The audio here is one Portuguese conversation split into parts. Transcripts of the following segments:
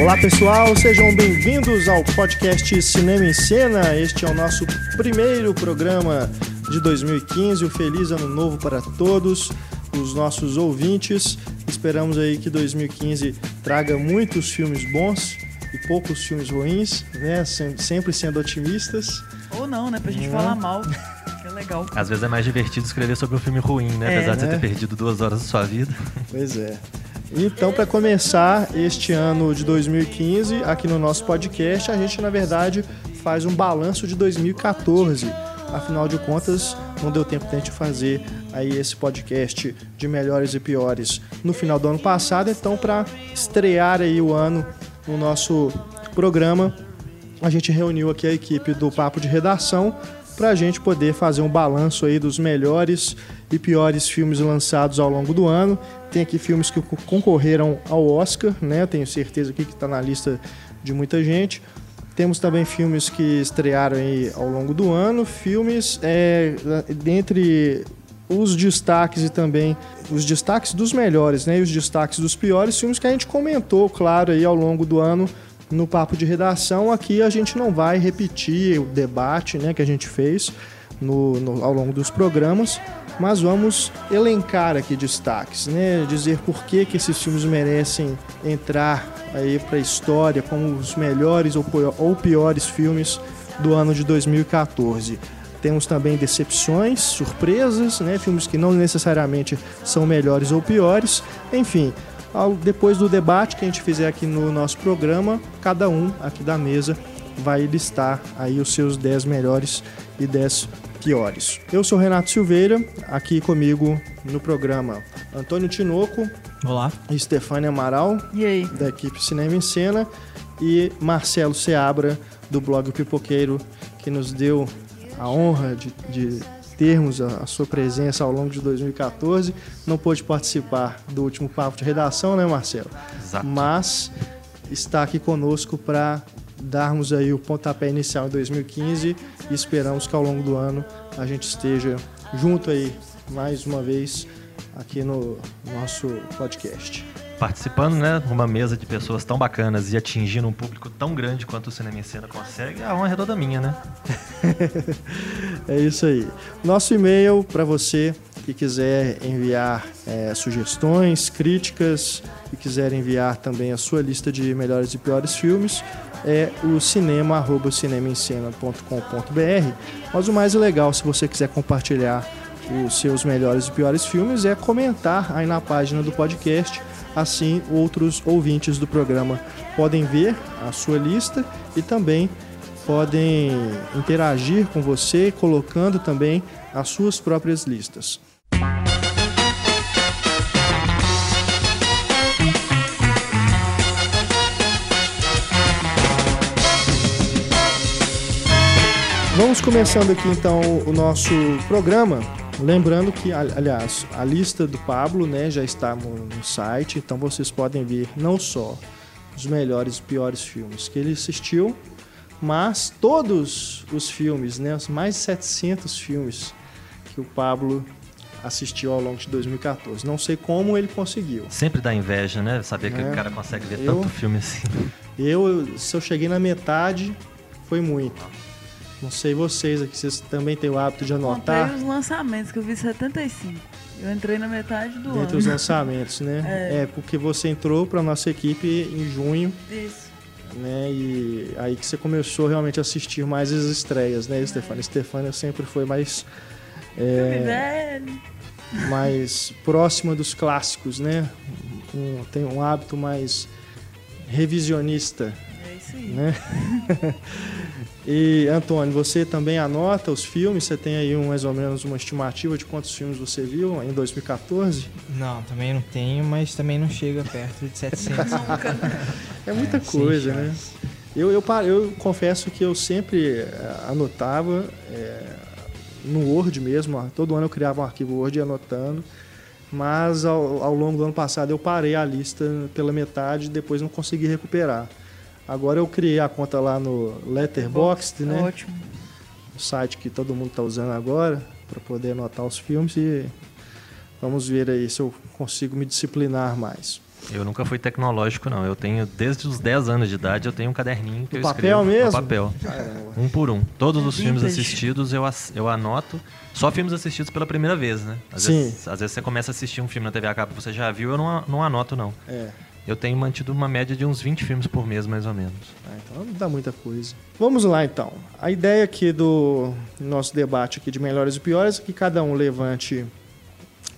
Olá pessoal, sejam bem-vindos ao podcast Cinema em Cena. Este é o nosso primeiro programa de 2015. Um feliz ano novo para todos os nossos ouvintes. Esperamos aí que 2015 traga muitos filmes bons e poucos filmes ruins, né? Sempre sendo otimistas. Ou não, né? Pra gente é. falar mal. É legal. Às vezes é mais divertido escrever sobre um filme ruim, né? É, Apesar de você ter perdido duas horas da sua vida. Pois é. Então, para começar este ano de 2015, aqui no nosso podcast, a gente, na verdade, faz um balanço de 2014. Afinal de contas, não deu tempo de a gente fazer aí esse podcast de melhores e piores no final do ano passado. Então, para estrear aí o ano no nosso programa, a gente reuniu aqui a equipe do Papo de Redação para a gente poder fazer um balanço aí dos melhores e piores filmes lançados ao longo do ano. Tem aqui filmes que concorreram ao Oscar, né? Tenho certeza aqui que está na lista de muita gente. Temos também filmes que estrearam aí ao longo do ano, filmes é, dentre os destaques e também os destaques dos melhores, né? E os destaques dos piores, filmes que a gente comentou, claro, aí ao longo do ano no papo de redação. Aqui a gente não vai repetir o debate né, que a gente fez no, no, ao longo dos programas, mas vamos elencar aqui destaques, né? dizer por que, que esses filmes merecem entrar aí para a história como os melhores ou, ou piores filmes do ano de 2014. Temos também decepções, surpresas, né? filmes que não necessariamente são melhores ou piores. Enfim, depois do debate que a gente fizer aqui no nosso programa, cada um aqui da mesa vai listar aí os seus 10 melhores e 10 piores. Eu sou Renato Silveira, aqui comigo no programa Antônio Tinoco. Olá. Stefania Amaral. E aí? Da equipe Cinema em Cena. E Marcelo Seabra, do blog Pipoqueiro, que nos deu a honra de, de termos a, a, sua presença ao longo de 2014. Não pôde participar do último papo de redação, né, Marcelo? Exato. Mas está aqui conosco para darmos aí o pontapé inicial em 2015 e esperamos que ao longo do ano a gente esteja junto aí mais uma vez aqui no nosso podcast participando, né, uma mesa de pessoas tão bacanas e atingindo um público tão grande quanto o Cinema em Cena consegue, a honra é toda minha, né? é isso aí. Nosso e-mail para você que quiser enviar é, sugestões, críticas e quiser enviar também a sua lista de melhores e piores filmes é o cinema@cinemaencena.com.br. Mas o mais legal, se você quiser compartilhar os seus melhores e piores filmes, é comentar aí na página do podcast Assim, outros ouvintes do programa podem ver a sua lista e também podem interagir com você, colocando também as suas próprias listas. Vamos começando aqui então o nosso programa Lembrando que, aliás, a lista do Pablo né, já está no site, então vocês podem ver não só os melhores e piores filmes que ele assistiu, mas todos os filmes, né, os mais de 700 filmes que o Pablo assistiu ao longo de 2014. Não sei como ele conseguiu. Sempre dá inveja, né? Saber que é. o cara consegue ver eu, tanto filme assim. Eu, se eu cheguei na metade, foi muito. Não sei vocês aqui, vocês também têm o hábito de anotar? Contei os lançamentos, que eu vi 75. Eu entrei na metade do Dentre ano. Entre os lançamentos, né? É. é, porque você entrou para nossa equipe em junho. Isso. Né? E aí que você começou realmente a assistir mais as estreias, né, Stefania? É. Stefania sempre foi mais. É, mais próxima dos clássicos, né? Um, tem um hábito mais revisionista. É isso aí. Né? E, Antônio, você também anota os filmes? Você tem aí um, mais ou menos uma estimativa de quantos filmes você viu em 2014? Não, também não tenho, mas também não chega perto de 700. é muita é, coisa, né? Eu, eu, eu, confesso que eu sempre eh, anotava é, no Word mesmo, todo ano eu criava um arquivo Word e anotando, mas ao, ao longo do ano passado eu parei a lista pela metade e depois não consegui recuperar. Agora eu criei a conta lá no Letterboxd, né? Ótimo. O site que todo mundo está usando agora para poder anotar os filmes e vamos ver aí se eu consigo me disciplinar mais. Eu nunca fui tecnológico, não. Eu tenho, desde os 10 anos de idade, eu tenho um caderninho que No eu papel escrevo. mesmo? No papel. Caramba. Um por um. Todos os filmes assistidos eu, as- eu anoto. Só filmes assistidos pela primeira vez, né? Às, Sim. Vezes, às vezes você começa a assistir um filme na TV a cabo que você já viu, eu não, a- não anoto, não. É. Eu tenho mantido uma média de uns 20 filmes por mês, mais ou menos. Ah, então não dá muita coisa. Vamos lá então. A ideia aqui do nosso debate aqui de melhores e piores é que cada um levante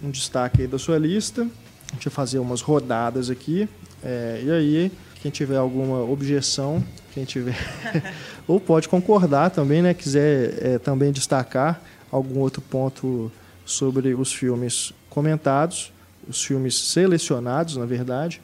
um destaque aí da sua lista. A gente vai fazer umas rodadas aqui. É, e aí, quem tiver alguma objeção, quem tiver. ou pode concordar também, né? Quiser é, também destacar algum outro ponto sobre os filmes comentados, os filmes selecionados, na verdade.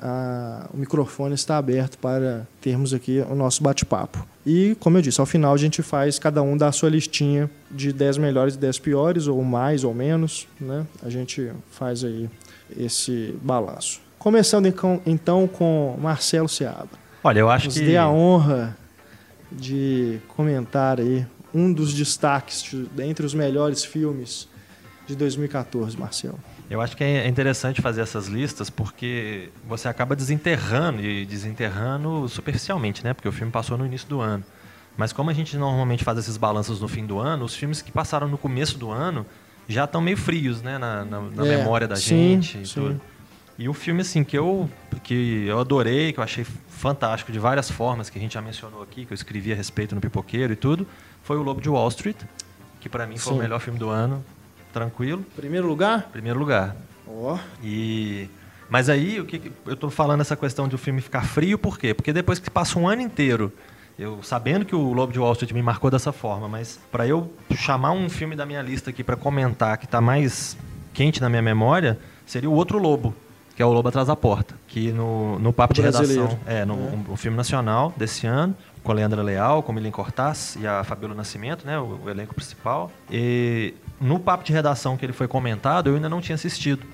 Ah, o microfone está aberto para termos aqui o nosso bate-papo. E, como eu disse, ao final a gente faz cada um da sua listinha de 10 melhores e 10 piores, ou mais ou menos, né? A gente faz aí esse balanço. Começando então, então com Marcelo Seabra. Olha, eu acho Nos que. dê a honra de comentar aí um dos destaques de, dentre os melhores filmes de 2014, Marcelo. Eu acho que é interessante fazer essas listas porque você acaba desenterrando e desenterrando superficialmente, né? Porque o filme passou no início do ano. Mas como a gente normalmente faz esses balanços no fim do ano, os filmes que passaram no começo do ano já estão meio frios, né? Na, na- na É, memória da sim, gente e sim. tudo. E o filme, assim, que eu, que eu adorei, que eu achei fantástico de várias formas, que a gente já mencionou aqui, que eu escrevi a respeito no Pipoqueiro e tudo, foi O Lobo de Wall Street, que pra mim foi Sim. o melhor filme do ano, tranquilo, Primeiro lugar? primeiro lugar. Ó, E mas aí o que que- eu tô falando essa questão de o filme ficar frio por quê? Porque depois que passa um ano inteiro, eu sabendo que o Lobo de Wall Street me marcou dessa forma, mas para eu chamar um filme da minha lista aqui para comentar que tá mais quente na minha memória, seria o outro Lobo, que é o Lobo atrás da porta, que no, no papo de Brasileiro. redação, é, no É. um, um filme nacional desse ano, com a Leandra Leal, com o Milen Cortaz e a Fabiola Nascimento, né, o, o elenco principal. E no papo de redação que ele foi comentado, eu ainda não tinha assistido.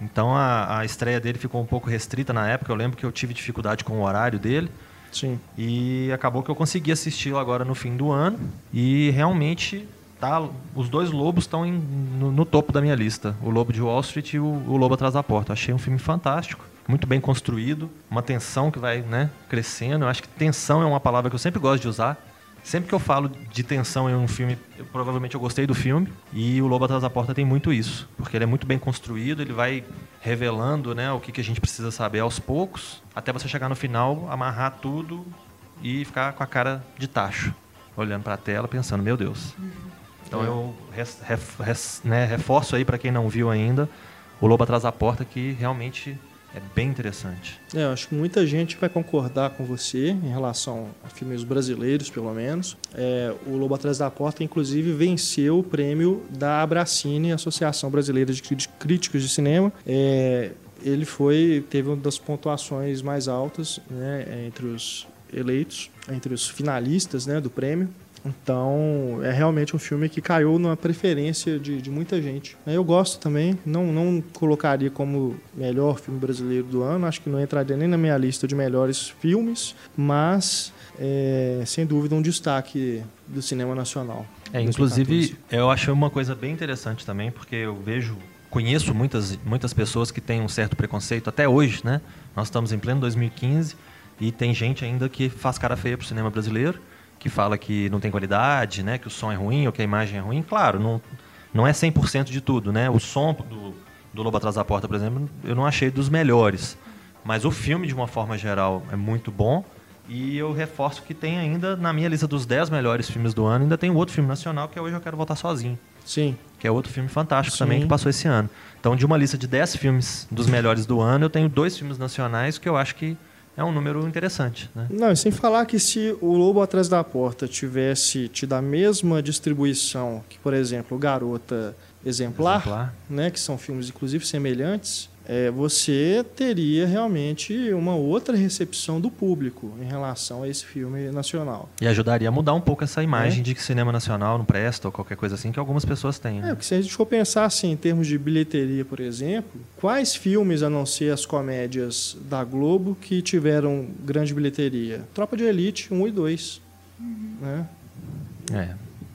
Então a, a estreia dele ficou um pouco restrita na época. Eu lembro que eu tive dificuldade com o horário dele. sim. E acabou que eu consegui assisti-lo agora no fim do ano. E realmente tá, os dois lobos estão no, no topo da minha lista. O Lobo de Wall Street e o, o Lobo Atrás da Porta. Achei um filme fantástico. Muito bem construído. Uma tensão que vai né, crescendo. Eu acho que tensão é uma palavra que eu sempre gosto de usar. Sempre que eu falo de tensão em um filme, eu- provavelmente eu gostei do filme. E o Lobo Atrás da Porta tem muito isso. Porque ele é muito bem construído, ele vai revelando né, o que, que a gente precisa saber aos poucos, até você chegar no final, amarrar tudo e ficar com a cara de tacho, olhando para a tela, pensando, meu Deus. Então É. eu res- ref- res- né, reforço aí para quem não viu ainda, o Lobo Atrás da Porta, que realmente é bem interessante. É, eu acho que muita gente vai concordar com você em relação a filmes brasileiros, pelo menos. É, o Lobo Atrás da Porta, inclusive, venceu o prêmio da Abracine, Associação Brasileira de Críticos de Cinema. É, ele foi teve uma das pontuações mais altas né, entre os eleitos, entre os finalistas né, do prêmio. Então, é realmente um filme que caiu na preferência de, de muita gente. Eu gosto também, não, não colocaria como melhor filme brasileiro do ano, acho que não entraria nem na minha lista de melhores filmes, mas é, sem dúvida um destaque do cinema nacional. É, 2014. inclusive, eu achei uma coisa bem interessante também, porque eu vejo, conheço muitas, muitas pessoas que têm um certo preconceito até hoje, né? Nós estamos em pleno 2015 e tem gente ainda que faz cara feia pro cinema brasileiro, que fala que não tem qualidade, né? Que o som é ruim ou que a imagem é ruim. Claro, não, não é 100% de tudo, né? O som do, do Lobo Atrás da Porta, por exemplo, eu não achei dos melhores. Mas o filme, de uma forma geral, é muito bom. E eu reforço que tem ainda, na minha lista dos 10 melhores filmes do ano, ainda tem um outro filme nacional que é Hoje Eu Quero Voltar Sozinho. Sim, Que é outro filme fantástico Sim. também que passou esse ano. Então, de uma lista de 10 filmes dos melhores do ano, eu tenho dois filmes nacionais que eu acho que é um número interessante. Né? Não, e sem falar que se o Lobo Atrás da Porta tivesse tido a mesma distribuição que, por exemplo, Garota Exemplar, Exemplar. né, que são filmes inclusive semelhantes, é, você teria realmente uma outra recepção do público em relação a esse filme nacional. E ajudaria a mudar um pouco essa imagem É. de que cinema nacional não presta ou qualquer coisa assim que algumas pessoas têm. É, Né? porque se a gente for pensar assim, em termos de bilheteria, por exemplo, quais filmes, a não ser as comédias da Globo, que tiveram grande bilheteria? Tropa de Elite 1 e 2. Né? É.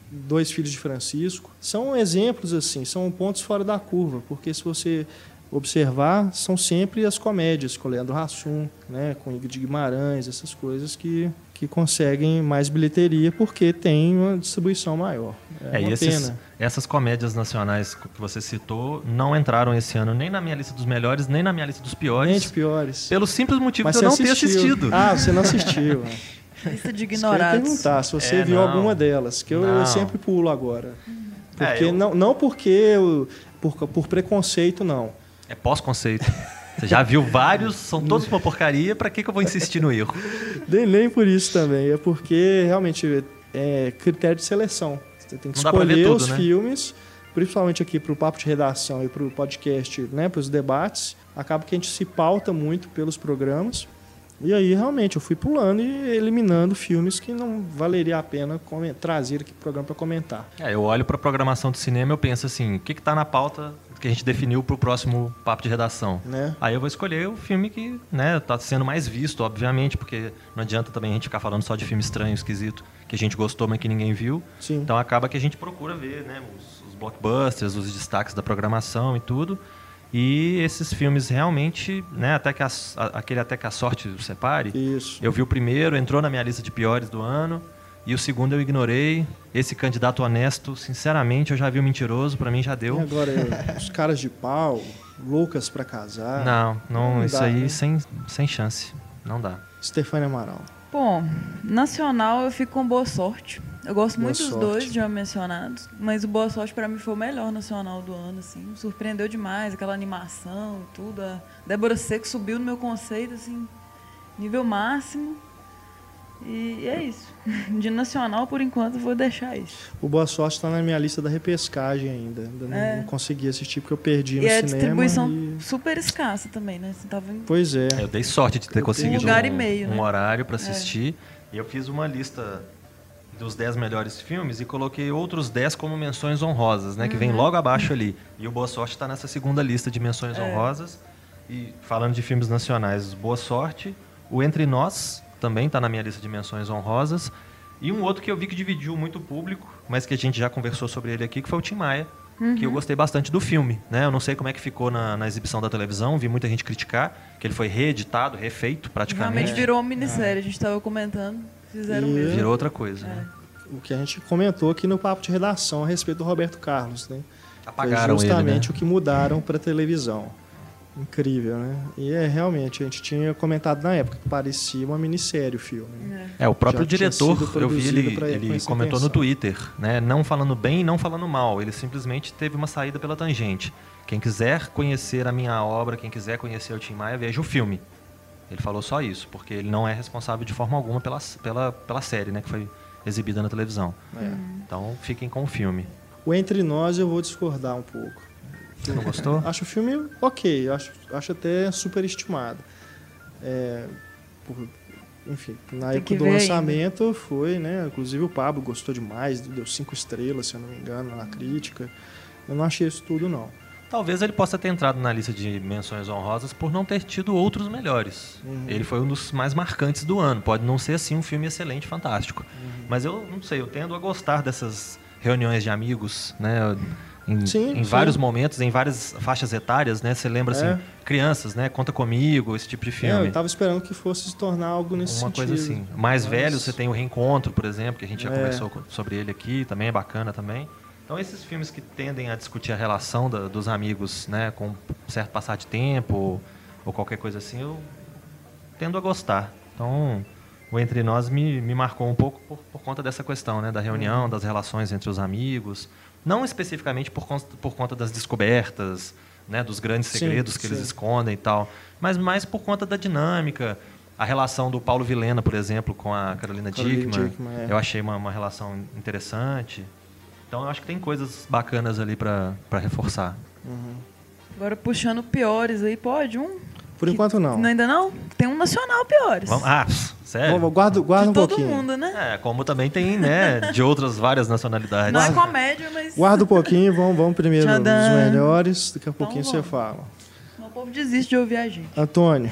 Dois Filhos de Francisco. São exemplos, assim, são pontos fora da curva, porque se você observar são sempre as comédias com o Leandro Hassum, né, com Ingrid Guimarães, essas coisas que, que conseguem mais bilheteria porque tem uma distribuição maior. É, É, uma esses- pena. essas comédias nacionais que você citou não entraram esse ano nem na minha lista dos melhores, nem na minha lista dos piores. Gente, piores. Pelo simples motivo Mas de eu você não ter assistiu. assistido. Ah, você não assistiu. né? Lista de Isso que eu ignorados. perguntar se você É, viu não. alguma delas, que eu, eu sempre pulo agora. É, Porque eu- não, não porque eu- por, por preconceito, não. É pós-conceito. Você já viu vários, são todos uma porcaria, pra que, que eu vou insistir no erro? Nem, nem por isso também. É porque realmente é critério de seleção. Você tem que Não escolher tudo, os né? filmes, principalmente aqui para o papo de redação e para o podcast, né, para os debates. Acaba que a gente se pauta muito pelos programas. E aí, realmente, eu fui pulando e eliminando filmes que não valeria a pena trazer aqui para o programa para comentar. É, eu olho pra programação de cinema e eu penso assim, o que, que tá na pauta que a gente definiu pro próximo papo de redação? Né? Aí eu vou escolher o filme que, né, tá sendo mais visto, obviamente, porque não adianta também a gente ficar falando só de filme estranho, esquisito, que a gente gostou, mas que ninguém viu. Sim. Então acaba que a gente procura ver, né, os, os blockbusters, os destaques da programação e tudo. E esses filmes realmente, né, até que a- aquele até que a sorte o separe. Isso. Eu vi o primeiro, entrou na minha lista de piores do ano. E o segundo eu ignorei. Esse candidato honesto, sinceramente, eu já vi o mentiroso, pra mim já E deu. agora, eu- os caras de pau, loucas para casar. Não, não, Não isso dá, aí né? sem, sem chance. Não dá. Stefania Amaral. Bom, nacional eu fico com Boa Sorte. Eu gosto Boa muito dos Sorte. dois já mencionados, mas o Boa Sorte pra mim foi o melhor nacional do ano, assim. Me surpreendeu demais, aquela animação e tudo. A Débora Seco subiu no meu conceito, assim, nível máximo. E é isso. De nacional, por enquanto, eu vou deixar isso. O Boa Sorte está na minha lista da repescagem ainda. Ainda não, É. não consegui assistir porque eu perdi no E é a cinema. distribuição e- super escassa também, né? Você tava em... Pois é. Eu dei sorte de ter Um conseguido lugar um, e meio, um né? horário pra assistir. E eu fiz uma lista dos 10 melhores filmes e coloquei outros 10 como menções honrosas, né? Que vem Uhum. logo abaixo ali. E o Boa Sorte está nessa segunda lista de menções É. honrosas. E falando de filmes nacionais, Boa Sorte. O Entre Nós também está na minha lista de menções honrosas. E um outro que eu vi que dividiu muito o público, mas que a gente já conversou sobre ele aqui, que foi o Tim Maia. Que eu gostei bastante do filme, né? Eu não sei como é que ficou na, na exibição da televisão, vi muita gente criticar, que ele foi reeditado, refeito praticamente. Realmente virou uma minissérie, a gente tava comentando. Fizeram E- mesmo. Virou outra coisa, né? O que a gente comentou aqui no papo de redação a respeito do Roberto Carlos, né? Apagaram Foi justamente ele, né? o que mudaram para televisão. Incrível, né? E é realmente, a gente tinha comentado na época que parecia uma minissérie o filme. né? É. O próprio Já diretor, eu vi ele, pra- ele comentou no. Twitter, né? Não falando bem e não falando mal. Ele simplesmente teve uma saída pela tangente. Quem quiser conhecer a minha obra, quem quiser conhecer o Tim Maia, veja o filme. Ele falou só isso, porque ele não é responsável de forma alguma pela, pela, pela série, né? Que foi exibida na televisão. É. Então fiquem com o filme. O Entre Nós eu vou discordar um pouco. Não gostou? Acho o filme ok, acho, acho até superestimado. É, por- enfim, na Tem época do lançamento foi, né? Inclusive o Pablo gostou demais, deu cinco estrelas, se eu não me engano, na crítica. Eu não achei isso tudo, não. Talvez ele possa ter entrado na lista de menções honrosas por não ter tido outros melhores. Uhum. Ele foi um dos mais marcantes do ano. Pode não ser assim um filme excelente, fantástico. Uhum. Mas eu não sei, eu tendo a gostar dessas reuniões de amigos, né? Em, Sim, em sim. vários momentos, em várias faixas etárias, né? Você lembra É. assim, crianças, né? Conta comigo, esse tipo de É, filme. eu tava esperando que fosse se tornar algo nesse Uma sentido. coisa assim. Mais Mas- velho, você tem o Reencontro, por exemplo, que a gente já É. conversou co- sobre ele aqui, também é bacana também. Então esses filmes que tendem a discutir a relação da- dos amigos, né, com um certo passar de tempo ou, ou qualquer coisa assim, eu tendo a gostar. Então o Entre Nós me, me marcou um pouco por, por conta dessa questão, né, da reunião, Uhum. das relações entre os amigos. Não especificamente por, conta- por conta das descobertas, né, dos grandes Sim, segredos que eles sim. escondem e tal, mas mais por conta da dinâmica, a relação do Paulo Vilena, por exemplo, com a Carolina Carolina Dickman, Dickman, é. eu achei uma, uma relação interessante. Então eu acho que tem coisas bacanas ali para reforçar. Agora puxando piores aí, pode um? Por enquanto, não. Ainda não? Tem um nacional piores. Vamos, ah, sério? Vamos, guarda um todo pouquinho. mundo, né? É, como também tem, né, de outras várias nacionalidades. Não é comédia, mas Guarda um pouquinho, vamos, vamos primeiro nos melhores, daqui a pouquinho você fala. o povo desiste de ouvir a gente. Antônio,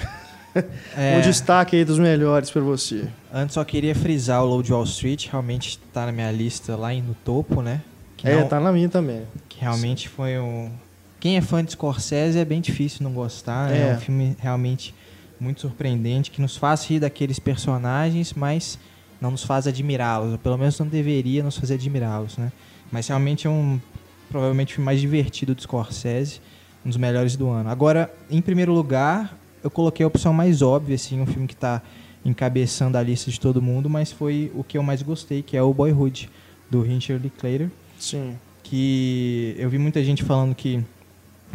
É, um destaque aí dos melhores pra você. Antes só queria frisar o Low de Wall Street, realmente tá na minha lista lá em- no topo, né? Que, É, não- tá na minha também. que realmente foi um. Quem é fã de Scorsese é bem difícil não gostar. É, É. um filme realmente muito surpreendente, que nos faz rir daqueles personagens, mas não nos faz admirá-los. Ou pelo menos não deveria nos fazer admirá-los, né? Mas realmente é um provavelmente o filme mais divertido do Scorsese, um dos melhores do ano. Agora, em primeiro lugar, eu coloquei a opção mais óbvia, assim, um filme que está encabeçando a lista de todo mundo, mas foi o que eu mais gostei, que é o Boyhood, do Richard Linklater Sim. que eu vi muita gente falando que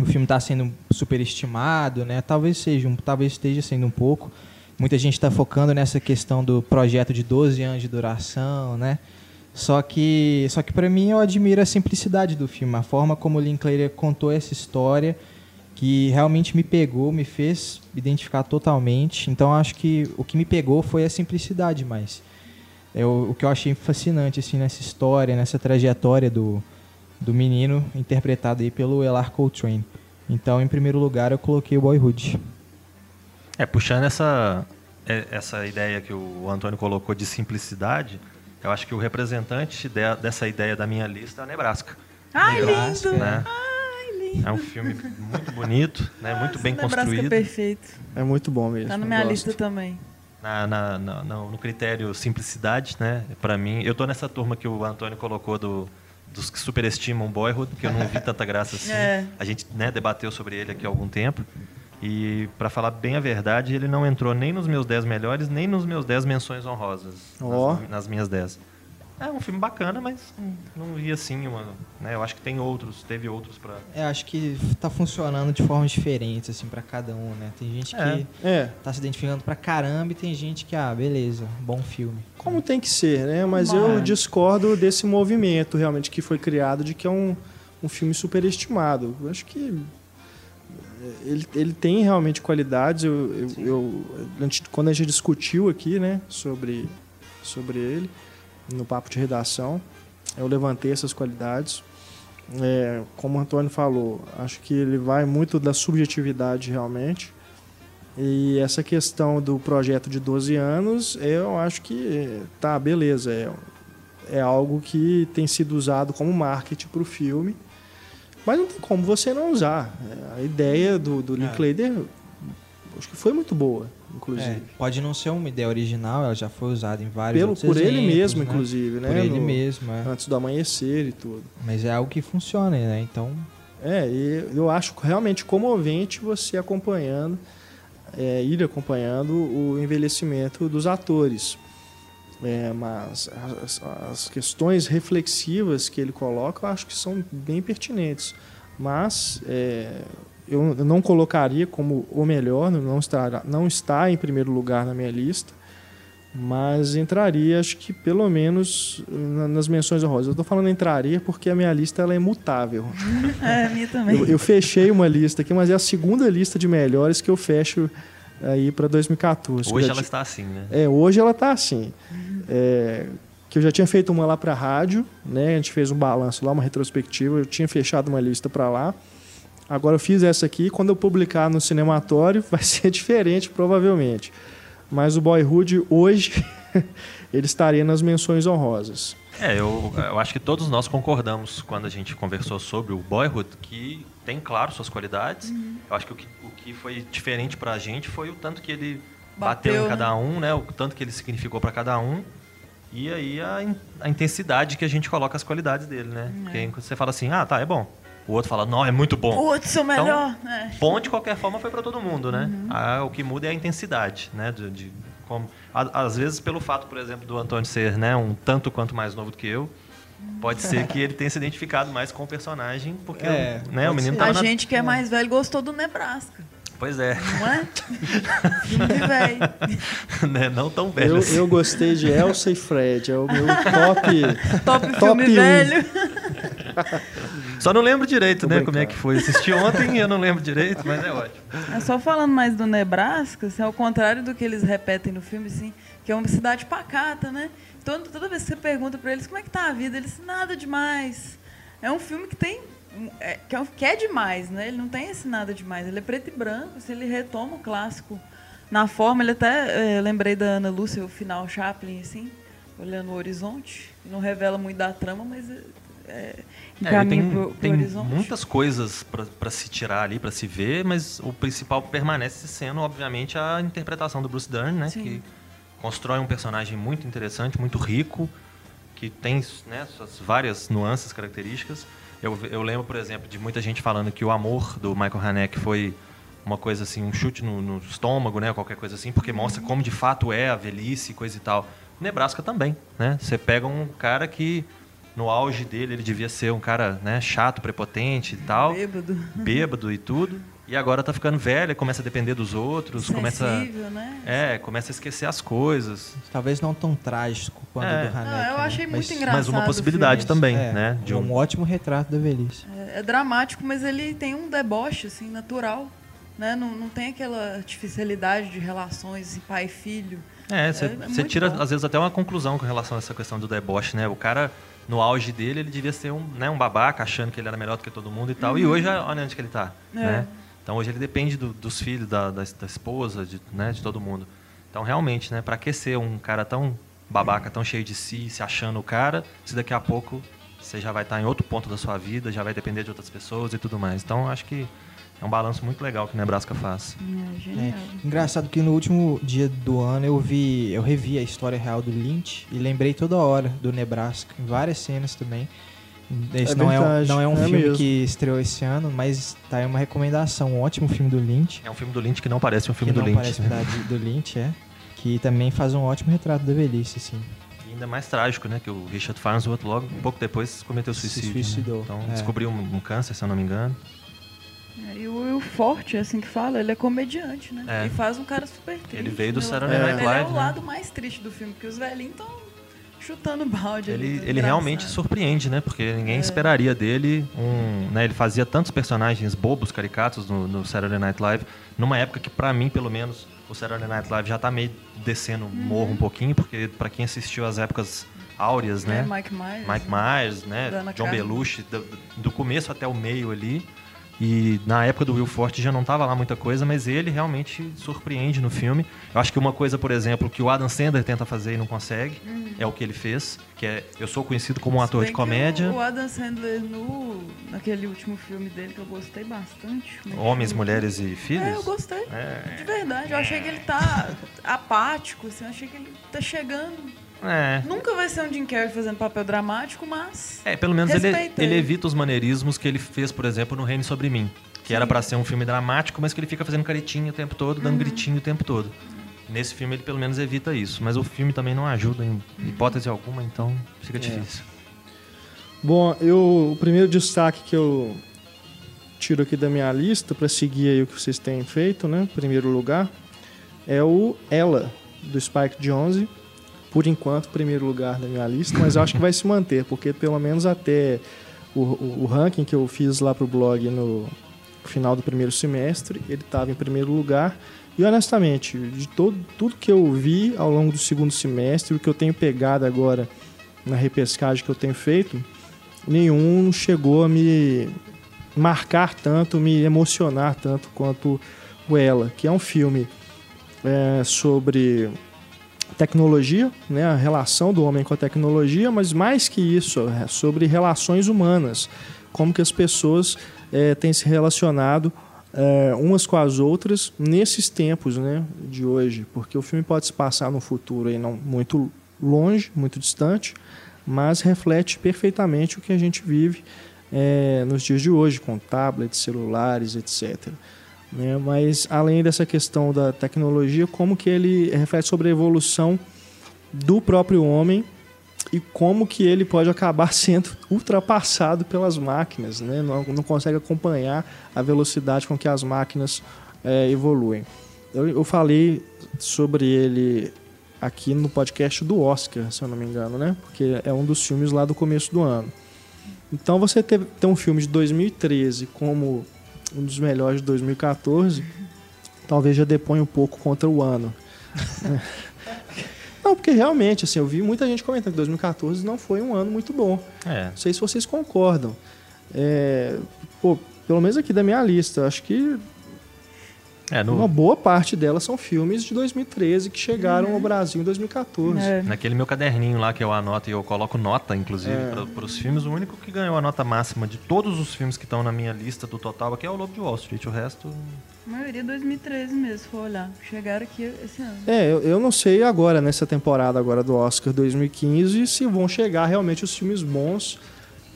o filme está sendo superestimado, né? Talvez seja, talvez esteja sendo um pouco. Muita gente está focando nessa questão do projeto de 12 anos de duração, né? Só que, só que para mim eu admiro a simplicidade do filme, a forma como o Linklater contou essa história, que realmente me pegou, me fez identificar totalmente. Então acho que o que me pegou foi a simplicidade, mais. É o, o que eu achei fascinante assim nessa história, nessa trajetória do, do menino interpretado aí pelo Elar Coltrane. Então, em primeiro lugar, eu coloquei o Boyhood. É, puxando essa, é, essa ideia que o Antônio colocou de simplicidade, eu acho que o representante de- dessa ideia da minha lista é o Nebraska. Ai, Nebraska, lindo! né? Ai, lindo! É um filme muito bonito, né? muito Nossa, bem Nebraska construído. perfeito. É muito bom mesmo. Tá na minha lista também. Na, na- na- no, no critério simplicidade, né? Para mim, eu tô nessa turma que o Antônio colocou do, dos que superestimam Boyhood, que eu não vi tanta graça assim. É. A gente né, debateu sobre ele aqui há algum tempo. E, para falar bem a verdade, ele não entrou nem nos meus 10 melhores, nem nos meus 10 menções honrosas. Ó. Nas, nas minhas 10. É um filme bacana, mas não vi assim uma. Né, eu acho que tem outros, teve outros para. É, acho que tá funcionando de formas diferentes, assim, para cada um, né? Tem gente É. que É, tá se identificando pra caramba e tem gente que, ah, beleza, bom filme. como tem que ser, né? Mas eu Mas- discordo desse movimento realmente que foi criado de que é um, um filme superestimado. Eu acho que é, ele, ele tem realmente qualidades. Eu, eu, eu- quando a gente discutiu aqui, né, sobre, sobre ele, no papo de redação, eu levantei essas qualidades. É, como o Antônio falou, acho que ele vai muito da subjetividade realmente. E essa questão do projeto de 12 anos, eu acho que tá, beleza. É, é algo que tem sido usado como marketing para o filme. Mas não tem como você não usar. É, A ideia do, do É. Linklater acho que foi muito boa, inclusive. É, pode não ser uma ideia original, ela já foi usada em vários Pelo, por ele exemplos, mesmo, né? inclusive, né? Por ele No- mesmo, é. Antes do amanhecer e tudo. Mas é algo que funciona, né? Então, É, e eu acho realmente comovente você acompanhando, é, ir acompanhando o envelhecimento dos atores. É, mas as, as questões reflexivas que ele coloca, eu acho que são bem pertinentes. Mas é, eu não colocaria como o melhor, não está, não está em primeiro lugar na minha lista, mas entraria, acho que pelo menos na- nas menções honrosas. Eu estou falando entraria porque a minha lista ela é mutável. É, a minha também. Eu, eu fechei uma lista aqui, mas é a segunda lista de melhores que eu fecho aí para 2014. Hoje ela está assim, né? É, hoje ela tá assim. É, que eu já tinha feito uma lá para rádio, né? A gente fez um balanço lá, uma retrospectiva. Eu tinha fechado uma lista para lá. Agora eu fiz essa aqui. Quando eu publicar no cinematório, vai ser diferente, provavelmente. Mas o Boyhood hoje ele estaria nas menções honrosas. É, eu, eu acho que todos nós concordamos quando a gente conversou sobre o Boyhood que tem, claro, suas qualidades. Eu acho que o que, o que foi diferente pra gente foi o tanto que ele bateu, Bateu, em cada um, né? O tanto que ele significou pra cada um. E aí a, in- a intensidade que a gente coloca as qualidades dele, né? Porque aí você fala assim, ah, tá, é bom. O outro fala, não, é muito bom. O outro seu melhor. é. Bom, de qualquer forma, foi para todo mundo, né? Ah, o que muda é a intensidade, né? De, de como, a- às vezes, pelo fato, por exemplo, do Antônio ser né, um tanto quanto mais novo do que eu, pode ser que ele tenha se identificado mais com o personagem, porque É, né, o menino tava A na... gente que é mais velho gostou do Nebraska, Pois é, não é? Filme velho. né? não tão velho Eu, assim. eu gostei de Elsa e Fred. É o meu top. Top, Top filme um. velho. Só não lembro direito, Tô né, brincando. como é que foi. Assisti ontem e eu não lembro direito, mas é ótimo. É só falando mais do Nebraska, assim, ao contrário do que eles repetem no filme, assim, que é uma cidade pacata, né? Então, toda vez que você pergunta pra eles como é que tá a vida, eles nada demais. É um filme que tem é, que, é, que é demais, né? Ele não tem esse nada demais. Ele é preto e branco, se ele retoma o clássico na forma, ele até é, lembrei da Ana Lúcia, o final Chaplin, assim, olhando o horizonte. Não revela muito da trama, mas é, é, tem, pro, pro tem muitas coisas para se tirar ali, para se ver, mas o principal permanece sendo, obviamente, a interpretação do Bruce Dern, né? Sim. Que constrói um personagem muito interessante, muito rico, que tem né, suas várias nuances, características. Eu, eu lembro, por exemplo, de muita gente falando que o amor do Michael Haneke foi uma coisa assim, um chute no, no estômago, né? Qualquer coisa assim, porque mostra como de fato é a velhice coisa e tal. Nebraska também, né? Você pega um cara que no auge dele ele devia ser um cara né, chato, prepotente e tal, Bêbado. bêbado e tudo, e agora tá ficando velho, começa a depender dos outros, começa Sensível, né? é, começa a esquecer as coisas. Talvez não tão trágico quanto É. o do Haneke. Não, eu né? achei muito Mas- engraçado. Mas uma possibilidade também, É, né? De um um, ótimo retrato da velhice. É, é dramático, mas ele tem um deboche, assim, natural. Né? Não, não tem aquela artificialidade de relações de pai e filho. É, você É- é tira bom. às vezes até uma conclusão com relação a essa questão do deboche, né? O cara no auge dele ele devia ser um, né, um babaca, achando que ele era melhor do que todo mundo e tal. E hoje olha onde que ele tá, É. né? Então hoje ele depende do- dos filhos, da, da, da esposa, de, né, de todo mundo. Então realmente, né? Para que ser um cara tão babaca, tão cheio de si, se achando o cara, se daqui a pouco você já vai estar em outro ponto da sua vida, já vai depender de outras pessoas e tudo mais. Então acho que é um balanço muito legal que o Nebraska faz. É, É. Engraçado que no último dia do ano eu vi, eu revi a história real do Lynch e lembrei toda hora do Nebraska, em várias cenas também. Esse É não, é um, não é um é filme mesmo. que estreou esse ano, mas tá aí uma recomendação, um ótimo filme do Lynch. É um filme do Lynch que não parece um filme que do não Lynch. parece né? verdade do Lynch, é. Que também faz um ótimo retrato da velhice, assim. E ainda mais trágico, né? Que o Richard Farnsworth logo um pouco depois cometeu Se suicídio. suicidou, né? Então é. descobriu um, um câncer, se eu não me engano. É, e o Forte, assim que fala, ele é comediante, né? É. E faz um cara super triste. Ele veio do né? Saturday Ele Night é Live, o né? lado mais triste do filme, porque os velhinhos estão chutando balde. ali, Ele, tá ele realmente surpreende, né? Porque ninguém É. esperaria dele um. Né? Ele fazia tantos personagens bobos, caricatos no, no Saturday Night Live, numa época que, pra mim, pelo menos, o Saturday Night Live já tá meio descendo Uhum. morro um pouquinho, porque pra quem assistiu as épocas áureas, né? É, Mike Myers. Mike né? Myers, né? Dana John Carvey. Belushi, do, do começo até o meio ali. E na época do Will Forte já não tava lá muita coisa, mas ele realmente surpreende no filme. Eu acho que uma coisa, por exemplo, que o Adam Sandler tenta fazer e não consegue, é o que ele fez, que é eu sou conhecido como um ator de comédia. O, Adam Sandler, no, naquele último filme dele, que eu gostei bastante. é que Homens, mulheres e filhos. É, eu gostei. É. De verdade. Eu achei que ele tá apático, assim. Eu achei que ele tá chegando. É. Nunca vai ser um Jim Carrey fazendo papel dramático, mas... É, pelo menos ele, ele evita os maneirismos que ele fez, por exemplo, no Reino Sobre Mim. Que era pra ser um filme dramático, mas que ele fica fazendo caretinha o tempo todo, Uhum. dando gritinho o tempo todo. Nesse filme ele pelo menos evita isso. Mas o filme também não ajuda em hipótese alguma, então fica difícil. Bom, eu, o primeiro destaque que eu tiro aqui da minha lista para seguir aí o que vocês têm feito, né? Em primeiro lugar, é o Ela do Spike Jonze. Por enquanto, primeiro lugar da minha lista, mas eu acho que vai se manter, porque pelo menos até o, o, o ranking que eu fiz lá pro blog no final do primeiro semestre, ele estava em primeiro lugar. E honestamente, de todo, tudo que eu vi ao longo do segundo semestre, o que eu tenho pegado agora na repescagem que eu tenho feito, nenhum chegou a me marcar tanto, me emocionar tanto quanto o Ela, que é um filme é, sobre tecnologia, né, a relação do homem com a tecnologia, mas mais que isso, é sobre relações humanas, como que as pessoas é, têm se relacionado é, umas com as outras nesses tempos né, de hoje, porque o filme pode se passar no futuro aí não muito longe, muito distante, mas reflete perfeitamente o que a gente vive é, nos dias de hoje, com tablets, celulares, etc. Né? Mas além dessa questão da tecnologia, como que ele reflete sobre a evolução do próprio homem e como que ele pode acabar sendo ultrapassado pelas máquinas, né? não, não consegue acompanhar a velocidade com que as máquinas é, evoluem. Eu, eu falei sobre ele aqui no podcast do Oscar, se eu não me engano, né? Porque é um dos filmes lá do começo do ano. Então você ter, ter um filme de 2013 como um dos melhores de 2014, talvez já depõe um pouco contra o ano. não, porque realmente, assim, eu vi muita gente comentando que 2014 não foi um ano muito bom. É. Não sei se vocês concordam. É, pô, pelo menos aqui da minha lista, acho que É, no- Uma boa parte delas são filmes de 2013 que chegaram ao Brasil em 2014. É. Naquele meu caderninho lá que eu anoto e eu coloco nota, inclusive, É. para os filmes, o único que ganhou a nota máxima de todos os filmes que estão na minha lista do total aqui é o Lobo de Wall Street. O resto. A maioria 2013 mesmo, se for olhar. Chegaram aqui esse ano. É, eu, eu não sei agora, nessa temporada agora do Oscar 2015, se vão chegar realmente os filmes bons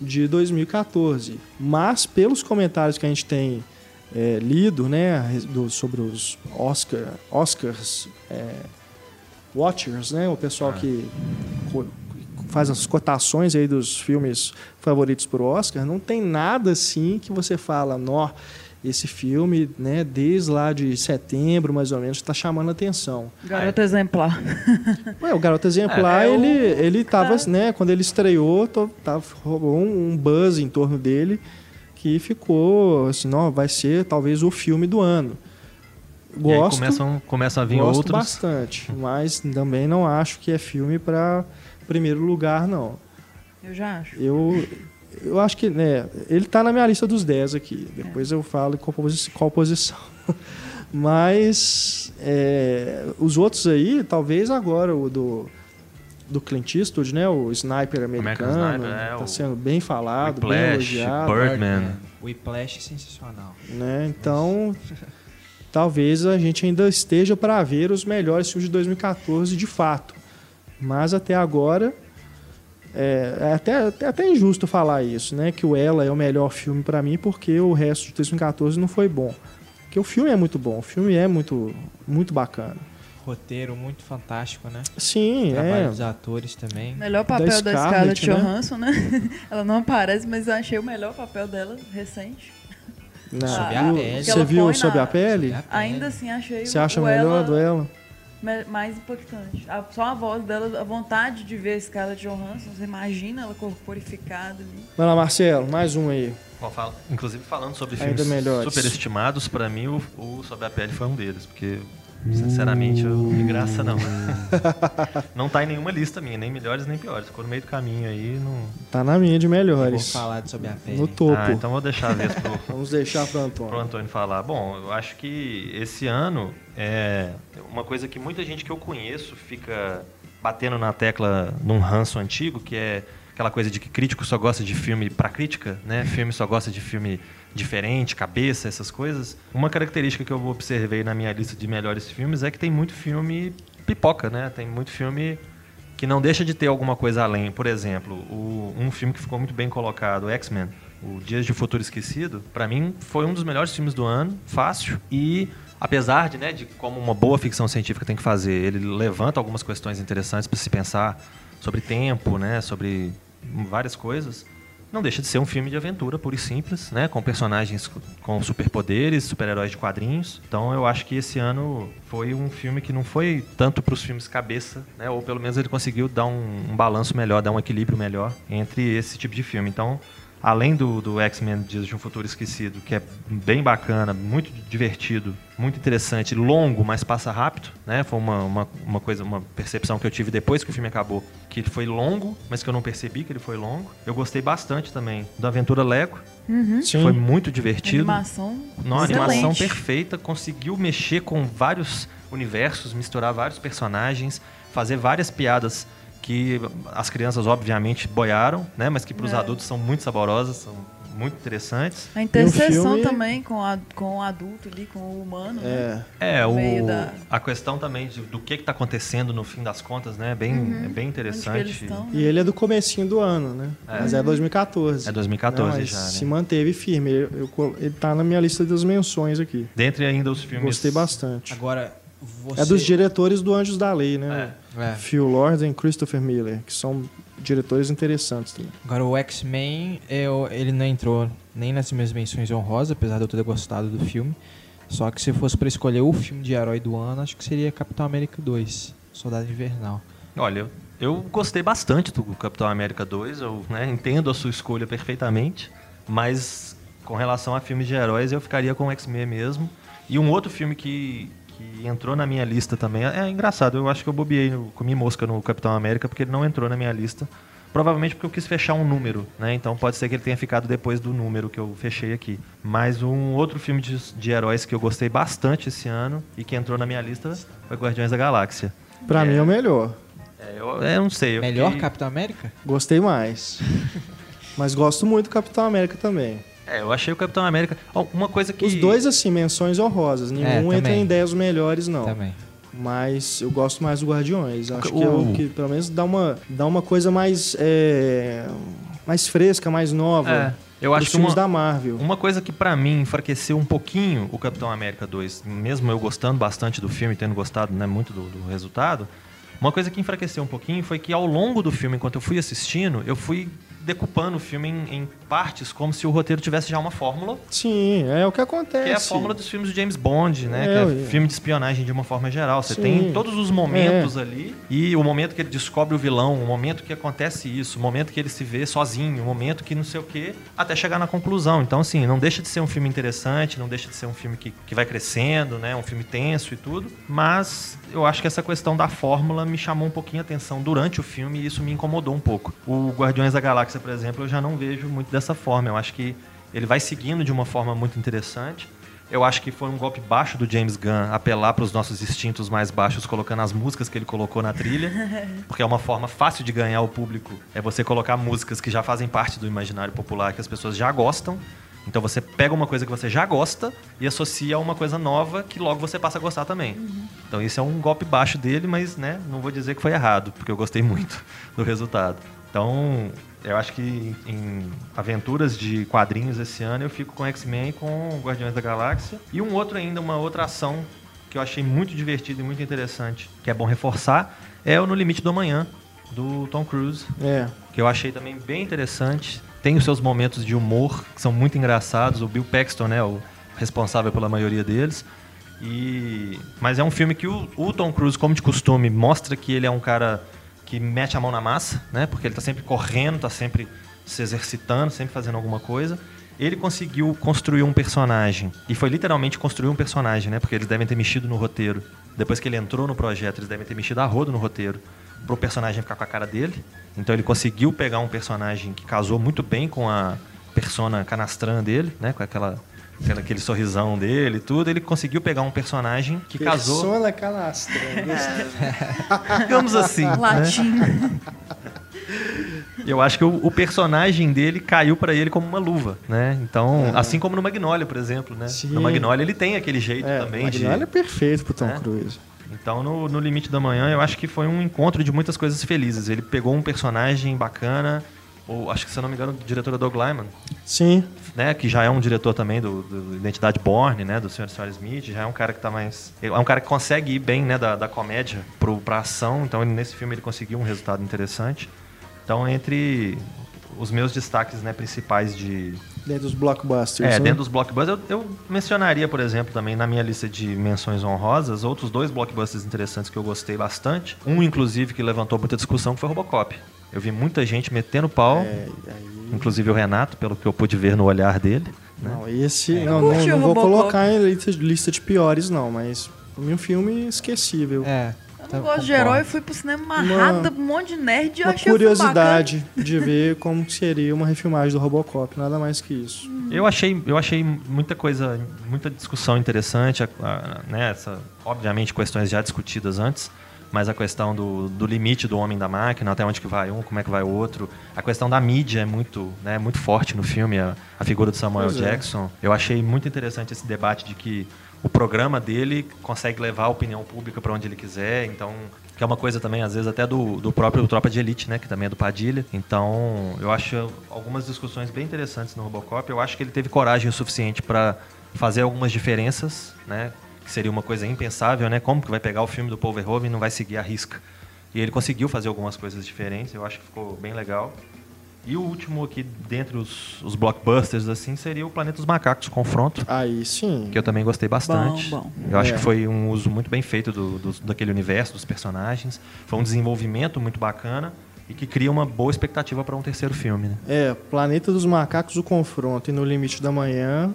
de 2014. Mas, pelos comentários que a gente tem é, lido, né, do- sobre os Oscar, Oscars é, Watchers, né, o pessoal que co- faz as cotações aí dos filmes favoritos por Oscar, não tem nada assim que você fala, nó, esse filme, né, desde lá de setembro, mais ou menos, está chamando a atenção. Garoto exemplar. Ué, o Garoto Exemplar, É, é o- ele, ele tava, né, quando ele estreou, tava, um, um buzz em torno dele que ficou assim, não, vai ser talvez o filme do ano. E aí Gosto, começam, começam a vir gosto outros. bastante, mas também não acho que é filme para primeiro lugar, não. Eu já acho. Eu, eu acho que, né, ele tá na minha lista dos 10 aqui. Depois eu falo qual, posi qual posição. Mas é, os outros aí, talvez agora o do, do Clint Eastwood, né? O Sniper American americano, Sniper, é, tá sendo bem falado, bem Whiplash, elogiado. Birdman. O Whiplash é sensacional. Né? Então, talvez a gente ainda esteja para ver os melhores filmes de 2014 de fato. Mas até agora é, é até, até, até injusto falar isso, né? Que o Ela é o melhor filme para mim porque o resto de 2014 não foi bom. Porque o filme é muito bom, o filme é muito, muito bacana. Roteiro muito fantástico, né? Sim, Trabalho é. dos atores também. Melhor papel da, Scarlett, Scarlett né? Johansson, né? Ela não aparece, mas eu achei o melhor papel dela recente. Não, Sob a viu? pele. Você viu põe Sob na- a Pele? Sob a pele. Ainda assim, achei Você acha o melhor ela do Ela? mais impactante. A- só a voz dela, a vontade de ver a Scarlett Johansson, você imagina ela corporificada ali. Vai lá, Marcelo, mais um aí. Bom, fala- inclusive falando sobre Ainda filmes melhores. superestimados, pra mim o, o Sobre a Pele foi um deles, porque sinceramente eu não me graça não. não tá em nenhuma lista minha, nem melhores nem piores. Ficou no meio do caminho aí, não. Tá na minha de Vou melhores. falar de Sob a Pele. No topo. Ah, então vou deixar a vez pro, Vamos deixar pro Antônio. pro Antônio falar. Bom, eu acho que esse ano é uma coisa que muita gente que eu conheço fica batendo na tecla num ranço antigo, que é aquela coisa de que crítico só gosta de filme pra crítica, né? Filme só gosta de filme diferente, cabeça, essas coisas. Uma característica que eu observei na minha lista de melhores filmes é que tem muito filme pipoca, né? Tem muito filme que não deixa de ter alguma coisa além. Por exemplo, o- um filme que ficou muito bem colocado, X-Men, o Dias de Futuro Esquecido, pra mim foi um dos melhores filmes do ano, fácil. E apesar de, né, de como uma boa ficção científica tem que fazer, ele levanta algumas questões interessantes para se pensar sobre tempo, né, sobre várias coisas. Não deixa de ser um filme de aventura, puro e simples, né? Com personagens co- com superpoderes, super-heróis de quadrinhos. Então eu acho que esse ano foi um filme que não foi tanto para os filmes cabeça, né? Ou pelo menos ele conseguiu dar um, um balanço melhor, dar um equilíbrio melhor entre esse tipo de filme. Então, além do, do X-Men Dias de um Futuro Esquecido, que é bem bacana, muito divertido, muito interessante, longo, mas passa rápido, né? Foi uma, uma, uma coisa, uma percepção que eu tive depois que o filme acabou, que ele foi longo, mas que eu não percebi que ele foi longo. Eu gostei bastante também da Aventura Lego, Sim. foi muito divertido. Animação. Não, animação perfeita, conseguiu mexer com vários universos, misturar vários personagens, fazer várias piadas que as crianças obviamente boiaram, né, mas que para os É. adultos são muito saborosas, são muito interessantes. A interseção filme- também com, a, com o adulto ali, com o humano. né? É. É, o, da- a questão também de- do que está acontecendo no fim das contas, né, é bem, é bem interessante. estão, E ele é do comecinho do ano, né? Mas é 2014. É 2014 Não, já, né? Se manteve firme. Eu- eu ele tá na minha lista das menções aqui. Dentre ainda os filmes... Gostei bastante. Agora, você... É dos diretores do Anjos da Lei, né? É. Phil Lord e Christopher Miller, que são diretores interessantes também. Agora, o X-Men, ele não entrou nem nas minhas menções honrosas, apesar de eu ter gostado do filme. Só que se fosse para escolher o filme de herói do ano, acho que seria Capitão América 2, Soldado Invernal. Olha, eu, eu gostei bastante do Capitão América 2, eu né, entendo a sua escolha perfeitamente, mas com relação a filmes de heróis, eu ficaria com o X-Men mesmo. E um outro filme que, que entrou na minha lista também, é engraçado, eu acho que eu bobiei, no, comi mosca no Capitão América, porque ele não entrou na minha lista, Provavelmente porque eu quis fechar um número, né? Então pode ser que ele tenha ficado depois do número que eu fechei aqui. Mas um outro filme de, de heróis que eu gostei bastante esse ano e que entrou na minha lista foi Guardiões da Galáxia. Pra É. mim é o melhor. É, eu, eu não sei. Eu Melhor fiquei- Capitão América? Gostei mais. Mas gosto muito do Capitão América também. É, eu achei o Capitão América. Ó, Uma coisa que. Os dois, assim, menções honrosas. Nenhum É, entra em 10 melhores, não. Também. Mas eu gosto mais do Guardiões. Acho O- que é o que pelo menos dá uma, dá uma coisa mais. é, mais fresca, mais nova. É, eu acho que filmes uma, da Marvel. uma coisa que pra mim enfraqueceu um pouquinho o Capitão América 2, mesmo eu gostando bastante do filme, tendo gostado né, muito do, do resultado, uma coisa que enfraqueceu um pouquinho foi que ao longo do filme, enquanto eu fui assistindo, eu fui decupando o filme em, em partes como se o roteiro tivesse já uma fórmula, Sim, é o que acontece. que é a fórmula dos filmes do James Bond, né? É, que é eu- filme de espionagem de uma forma geral. Você Sim. tem todos os momentos ali e o momento que ele descobre o vilão, o momento que acontece isso, o momento que ele se vê sozinho, o momento que não sei o quê, até chegar na conclusão. Então, assim, não deixa de ser um filme interessante, não deixa de ser um filme que, que vai crescendo, né? Um filme tenso e tudo. Mas eu acho que essa questão da fórmula me chamou um pouquinho a atenção durante o filme e isso me incomodou um pouco. O Guardiões da Galáxia, por exemplo, eu já não vejo muito dessa forma. Eu acho que ele vai seguindo de uma forma muito interessante. Eu acho que foi um golpe baixo do James Gunn apelar para os nossos instintos mais baixos, colocando as músicas que ele colocou na trilha, porque é uma forma fácil de ganhar o público. É você colocar músicas que já fazem parte do imaginário popular, que as pessoas já gostam. Então você pega uma coisa que você já gosta e associa a uma coisa nova que logo você passa a gostar também. Então isso é um golpe baixo dele, mas né, não vou dizer que foi errado, porque eu gostei muito do resultado. Então, eu acho que em aventuras de quadrinhos esse ano eu fico com X-Men e com Guardiões da Galáxia. E um outro ainda, uma outra ação que eu achei muito divertida e muito interessante, que é bom reforçar, é o No Limite do Amanhã, do Tom Cruise, É. que eu achei também bem interessante. Tem os seus momentos de humor que são muito engraçados. O Bill Paxton, né, o responsável pela maioria deles. E mas é um filme que o, o Tom Cruise, como de costume, mostra que ele é um cara que mete a mão na massa, né? Porque ele tá sempre correndo, tá sempre se exercitando, sempre fazendo alguma coisa. Ele conseguiu construir um personagem e foi literalmente construir um personagem, né? Porque eles devem ter mexido no roteiro. Depois que ele entrou no projeto, eles devem ter mexido a rodo no roteiro pro personagem ficar com a cara dele. Então ele conseguiu pegar um personagem que casou muito bem com a persona canastrã dele, né? Com aquela, aquela- aquele sorrisão dele e tudo. Ele conseguiu pegar um personagem que casou, Persona canastra. digamos assim. né? Latim. Eu acho que o, o personagem dele caiu pra ele como uma luva, né? Então, assim como no Magnolia, por exemplo, né? Sim. No Magnolia ele tem aquele jeito É, também de Magnolia é perfeito pro Tom né? Cruise. Então, no, no Limite da Manhã, eu acho que foi um encontro de muitas coisas felizes. Ele pegou um personagem bacana, ou acho que, se eu não me engano, o diretor é Doug Lyman, Sim, né? Que já é um diretor também do, do Identidade Borne, né? Do Sr. Sra. Smith. Já é um cara que tá mais... É um cara que consegue ir bem, né? Da, da comédia pro, pra ação. Então, ele- nesse filme, ele conseguiu um resultado interessante. Então, entre os meus destaques né, principais de, dentro dos blockbusters. é, né? dentro dos blockbusters, eu, eu mencionaria, por exemplo, também na minha lista de menções honrosas, outros dois blockbusters interessantes que eu gostei bastante. Um, inclusive, que levantou muita discussão, que foi Robocop. Eu vi muita gente metendo pau, É, aí- inclusive o Renato, pelo que eu pude ver no olhar dele. né? Não, esse. É. Não, não, não vou colocar em lista, lista de piores, não, mas pra mim um filme esquecível. É. Eu tá- não gosto de herói, fui pro cinema amarrada, um monte de nerd e eu Uma achei curiosidade de ver como seria uma refilmagem do Robocop, nada mais que isso. Eu achei, eu achei muita coisa, muita discussão interessante, a- a- né, essa, obviamente questões já discutidas antes, mas a questão do, do limite do homem da máquina, até onde que vai um, como é que vai o outro. A questão da mídia é muito, né, muito forte no filme, a, a figura do Samuel Pois é. Jackson. Eu achei muito interessante esse debate de que o programa dele consegue levar a opinião pública para onde ele quiser, então que é uma coisa também às vezes até do, do próprio Tropa de Elite, né, que também é do Padilha. Então, eu acho algumas discussões bem interessantes no Robocop. Eu acho que ele teve coragem o suficiente para fazer algumas diferenças, né, que seria uma coisa impensável, né? Como que vai pegar o filme do Paul Verhoeven e não vai seguir a risca? E ele conseguiu fazer algumas coisas diferentes, eu acho que ficou bem legal. E o último aqui, dentre os, os blockbusters, assim, seria o Planeta dos Macacos, Confronto, Aí sim. que eu também gostei bastante. Bom, bom. Eu acho É. que foi um uso muito bem feito do, do- daquele universo, dos personagens. Foi um desenvolvimento muito bacana e que cria uma boa expectativa para um terceiro filme, né? É, Planeta dos Macacos, o Confronto e No Limite da Manhã,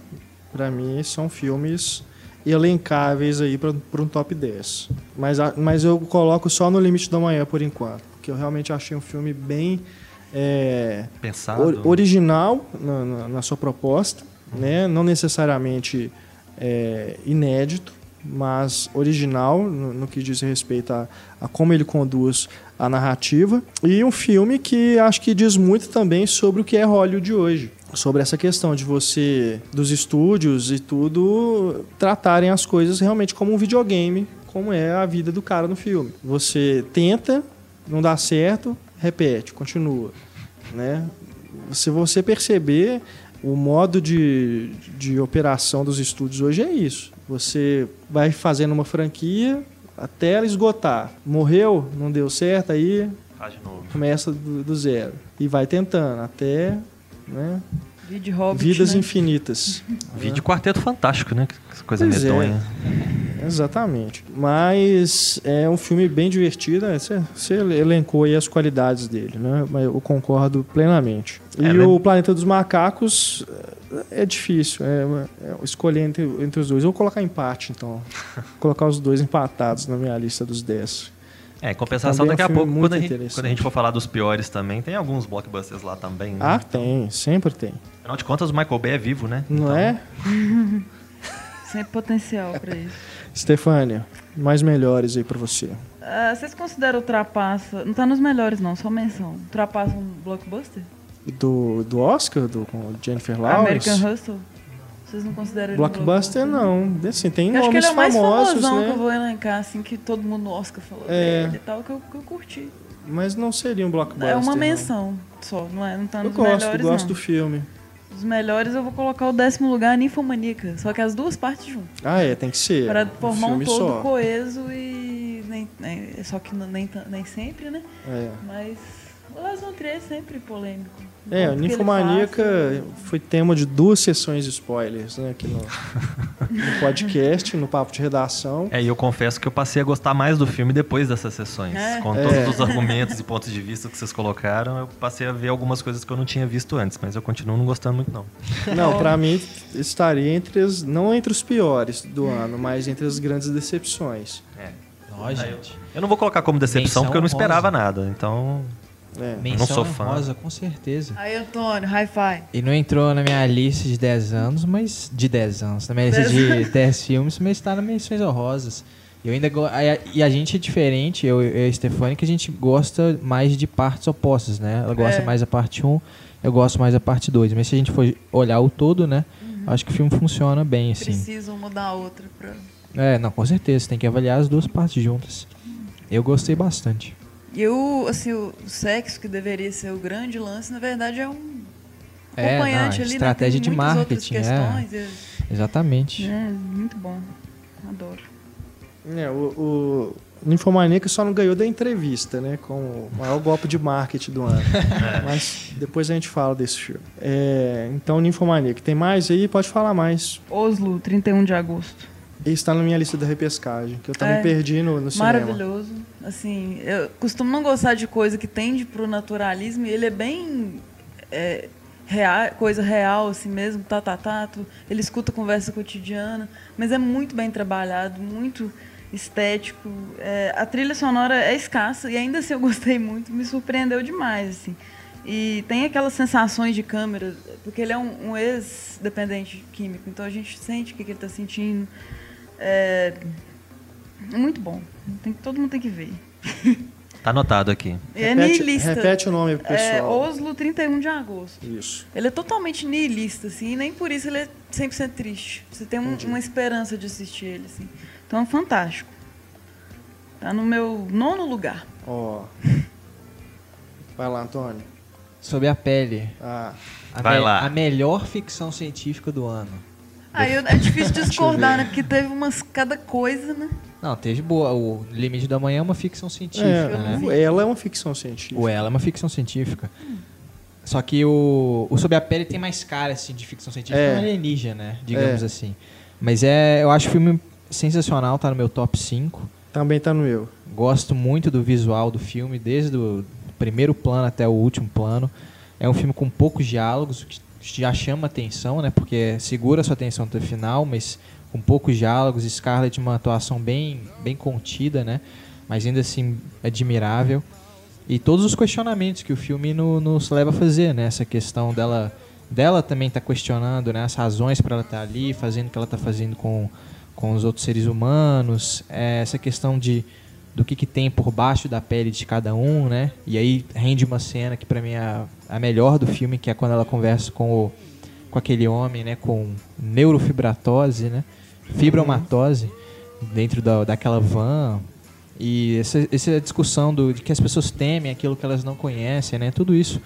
pra mim, são filmes elencáveis aí para um top 10. Mas, a- mas eu coloco só No Limite da Manhã por enquanto, porque eu realmente achei um filme bem é, Pensado. or- original na, na- na sua proposta, né? não necessariamente é, inédito, mas original no, no que diz respeito a, a como ele conduz a narrativa. E um filme que acho que diz muito também sobre o que é Hollywood hoje. Sobre essa questão de você, dos estúdios e tudo, tratarem as coisas realmente como um videogame, como é a vida do cara no filme. Você tenta, não dá certo, repete, continua. Né? Se você perceber, o modo de, de operação dos estúdios hoje é isso. Você vai fazendo uma franquia até ela esgotar. Morreu, não deu certo, aí Faz de novo. começa do, do zero. E vai tentando até né, Vídeo Hobbit, vidas né? infinitas. Vídeo Quarteto Fantástico, né? Que coisa Pois é. medonha. Exatamente. Mas é um filme bem divertido. né? Você, você elencou aí as qualidades dele, né? Mas eu concordo plenamente. E É, né? o Planeta dos Macacos é difícil. É, é escolher entre, entre os dois. Eu vou colocar empate, então. Vou colocar os dois empatados na minha lista dos 10. É, compensação, Também é um daqui a pouco, muito quando a, gente, interessante. quando a gente for falar dos piores também, tem alguns blockbusters lá também. né? Ah, tem. Sempre tem. Afinal de contas, o Michael Bay é vivo, né? Não Então, é? Sempre potencial pra isso. Stefânia, mais melhores aí pra você. Ah, vocês consideram Ultrapassa... Não tá nos melhores, não. Só menção. Ultrapassa um blockbuster? Do, do Oscar, do, com o Jennifer Lawrence? American Hustle? Vocês não consideram ele um Blockbuster, não. Assim, tem Eu acho que ele nomes é o mais famosos, famosão né? que eu vou elencar, assim, que todo mundo no Oscar falou É. dele e tal, que eu, que eu curti. Mas não seria um blockbuster. é uma não. menção só, não, é, não tá Eu nos gosto, melhores, gosto não. do filme. Dos melhores eu vou colocar o décimo lugar, Ninfomaníaca. Só que as duas partes juntas. Ah, é, tem que ser. Para um formar um filme todo só. coeso e. Nem, nem- só que não- nem, nem sempre, né? É, Mas. O Las é sempre polêmico. É o Ninfomaníaca foi tema de duas sessões de spoilers, né? Aqui no, no podcast, no papo de redação. É, e eu confesso que eu passei a gostar mais do filme depois dessas sessões. É. Com É. todos os argumentos e pontos de vista que vocês colocaram, eu passei a ver algumas coisas que eu não tinha visto antes, mas eu continuo não gostando muito, não. Não, pra mim estaria entre as. Não entre os piores do ano, mas entre as grandes decepções. É. Ó, gente. Eu não vou colocar como decepção Menção porque eu não esperava nada, então. É. Menção sou fã. honrosa, com certeza. Aí, Antônio, hi-fi. E não entrou na minha lista de 10 anos, mas. De 10 anos. Na minha lista de 10 filmes, mas está nas menções honrosas. Eu ainda go... E a gente é diferente, eu, eu e a Stefani, que a gente gosta mais de partes opostas, né? Ela gosta É. mais da parte 1, eu gosto mais da parte 2. Mas se a gente for olhar o todo, né? Acho que o filme funciona bem, assim. Precisam mudar a outra pra. É, não, com certeza. Tem que avaliar as duas partes juntas. Eu gostei bastante. E o, assim, o sexo, que deveria ser o grande lance, na verdade é um É, acompanhante não, ali, estratégia né? de marketing, é. questões. É, Exatamente. é, muito bom. Adoro. É, o, o Ninfomaníaca só não ganhou da entrevista, né? Com o maior golpe de marketing do ano. Mas depois a gente fala desse filme. É, então, Ninfomaníaca. Tem mais aí? Pode falar mais. Oslo, 31 de agosto. Está na minha lista da repescagem, que eu também É, perdi no, no cinema. Maravilhoso. Assim, eu costumo não gostar de coisa que tende pro naturalismo e ele é bem é, real, coisa real, assim mesmo, tá, tá, tá, tu- ele escuta conversa cotidiana, mas é muito bem trabalhado, muito estético. É, a trilha sonora é escassa e ainda assim eu gostei muito, me surpreendeu demais, assim. E tem aquelas sensações de câmera, porque ele é um, um ex-dependente químico, então a gente sente o que, que ele está sentindo. É, é muito bom. Tem, todo mundo tem que ver. Tá anotado aqui. É repete, niilista. repete o nome pro É pessoal. Oslo, 31 de agosto. Isso. Ele é totalmente niilista, assim, e nem por isso ele é 100% triste. Você tem um- uma esperança de assistir ele, assim. Então é fantástico. Tá no meu nono lugar. Ó. Vai lá, Antônio. Sobre a pele. Ah, A, Vai lá. a melhor ficção científica do ano. Aí é difícil discordar, né? Porque teve umas cada coisa, né? Não, teve boa. O Limite da Manhã é uma ficção científica, é, né? ela é uma ficção científica. O Ela é uma ficção científica. Só que o, o Sob a Pele tem mais cara assim, de ficção científica, É. é. um alienígena, né? Digamos É. assim. Mas é, eu acho o filme sensacional, tá no meu top 5. Também tá no meu. Gosto muito do visual do filme, desde o primeiro plano até o último plano. É um filme com poucos diálogos, que já chama atenção, né? Porque segura a sua atenção até o final, mas com poucos diálogos. Scarlett uma atuação bem, bem contida, né? Mas ainda assim admirável. e todos os questionamentos que o filme no, nos leva a fazer, né? Essa questão dela, dela também estar tá questionando né? as razões para ela estar tá ali, fazendo o que ela está fazendo com, com os outros seres humanos, é, essa questão de do que, que tem por baixo da pele de cada um, né? E aí rende uma cena que para mim é a, melhor do filme, que é quando ela conversa com o, com aquele homem, né? Com neurofibratose, né? Fibromatose dentro da, daquela van e essa, essa discussão do, de que as pessoas temem aquilo que elas não conhecem, né? Tudo isso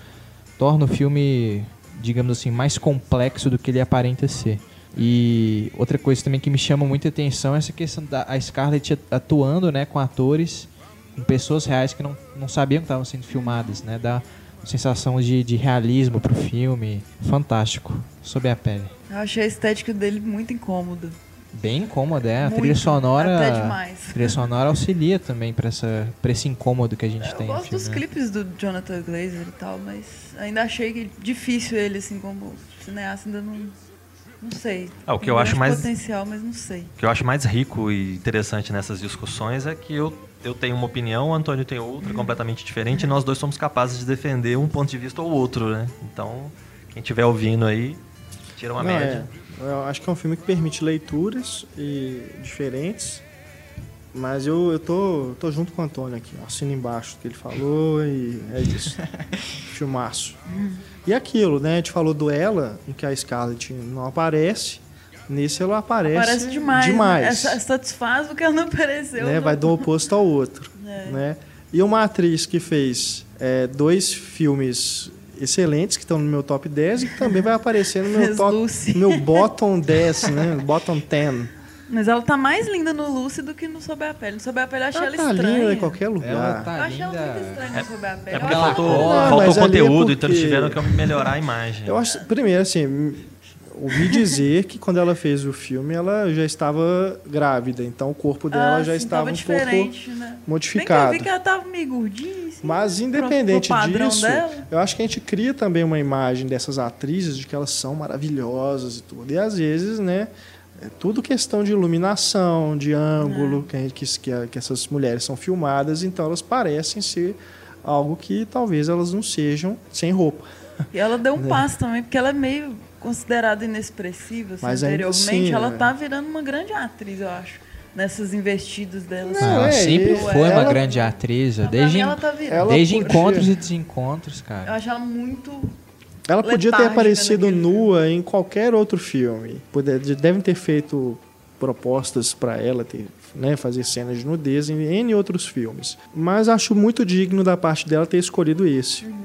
torna o filme, digamos assim, mais complexo do que ele aparenta ser. E outra coisa também que me chama muita atenção é essa questão da a Scarlett atuando, né, com atores, com pessoas reais que não, não sabiam que estavam sendo filmadas, né? Dá uma sensação de, de realismo pro filme. Fantástico. Sob a pele. Eu achei a estética dele muito incômoda bem incômoda, é. A trilha sonora. Até demais. A trilha sonora auxilia também pra, essa, pra esse incômodo que a gente eu tem. Eu gosto dos né? clipes do Jonathan Glazer e tal, mas ainda achei que difícil ele, assim, como cineasta, ainda não. Não sei. Ah, o que eu acho mais potencial, mas não sei. O que eu acho mais rico e interessante nessas discussões é que eu, eu tenho uma opinião, o Antônio tem outra, hum. completamente diferente, e nós dois somos capazes de defender um ponto de vista ou outro, né? Então, quem estiver ouvindo aí, tira uma não, média. É. Eu acho que é um filme que permite leituras e diferentes. Mas eu, eu tô, tô junto com o Antônio aqui, assino embaixo o que ele falou e é isso. Filmaço. E aquilo, né? A gente falou do Ela, em que a Scarlett não aparece. Nesse ela aparece, aparece demais. demais. Né? Satisfaz o que ela não apareceu. Né? Vai do oposto ao outro. É. Né? E uma atriz que fez é, dois filmes excelentes que estão no meu top 10 e que também vai aparecer no meu top, Lucy. meu bottom 10, né? Bottom 10. Mas ela tá mais linda no Lucy do que no Sob a Pele. No Sob a Pele eu achei ela, ela tá estranha. linda em qualquer lugar. Ela tá eu achei ela muito estranha no Sob a Pele. É porque faltou, faltou conteúdo, então eles tiveram que melhorar a imagem. Eu acho, primeiro, assim, ouvi dizer que quando ela fez o filme ela já estava grávida, então o corpo dela ah, já sim, estava um pouco né? modificado. Bem que eu vi que ela estava meio gordinha. Assim, Mas independente disso, dela. eu acho que a gente cria também uma imagem dessas atrizes de que elas são maravilhosas e tudo. E às vezes, né, é tudo questão de iluminação, de ângulo, é. que, que, que essas mulheres são filmadas, então elas parecem ser algo que talvez elas não sejam sem roupa. E ela deu um é. passo também, porque ela é meio considerada inexpressiva assim, Mas anteriormente, assim, ela é. tá virando uma grande atriz, eu acho. Nessas investidas dela. Não, ela é, sempre foi uma ela, grande atriz. Desde, ela tá desde encontros e desencontros, cara. Eu acho ela muito. Ela podia ter aparecido nua filme. em qualquer outro filme. Devem ter feito propostas para ela ter, né, fazer cenas de nudez em N outros filmes. Mas acho muito digno da parte dela ter escolhido esse. Uhum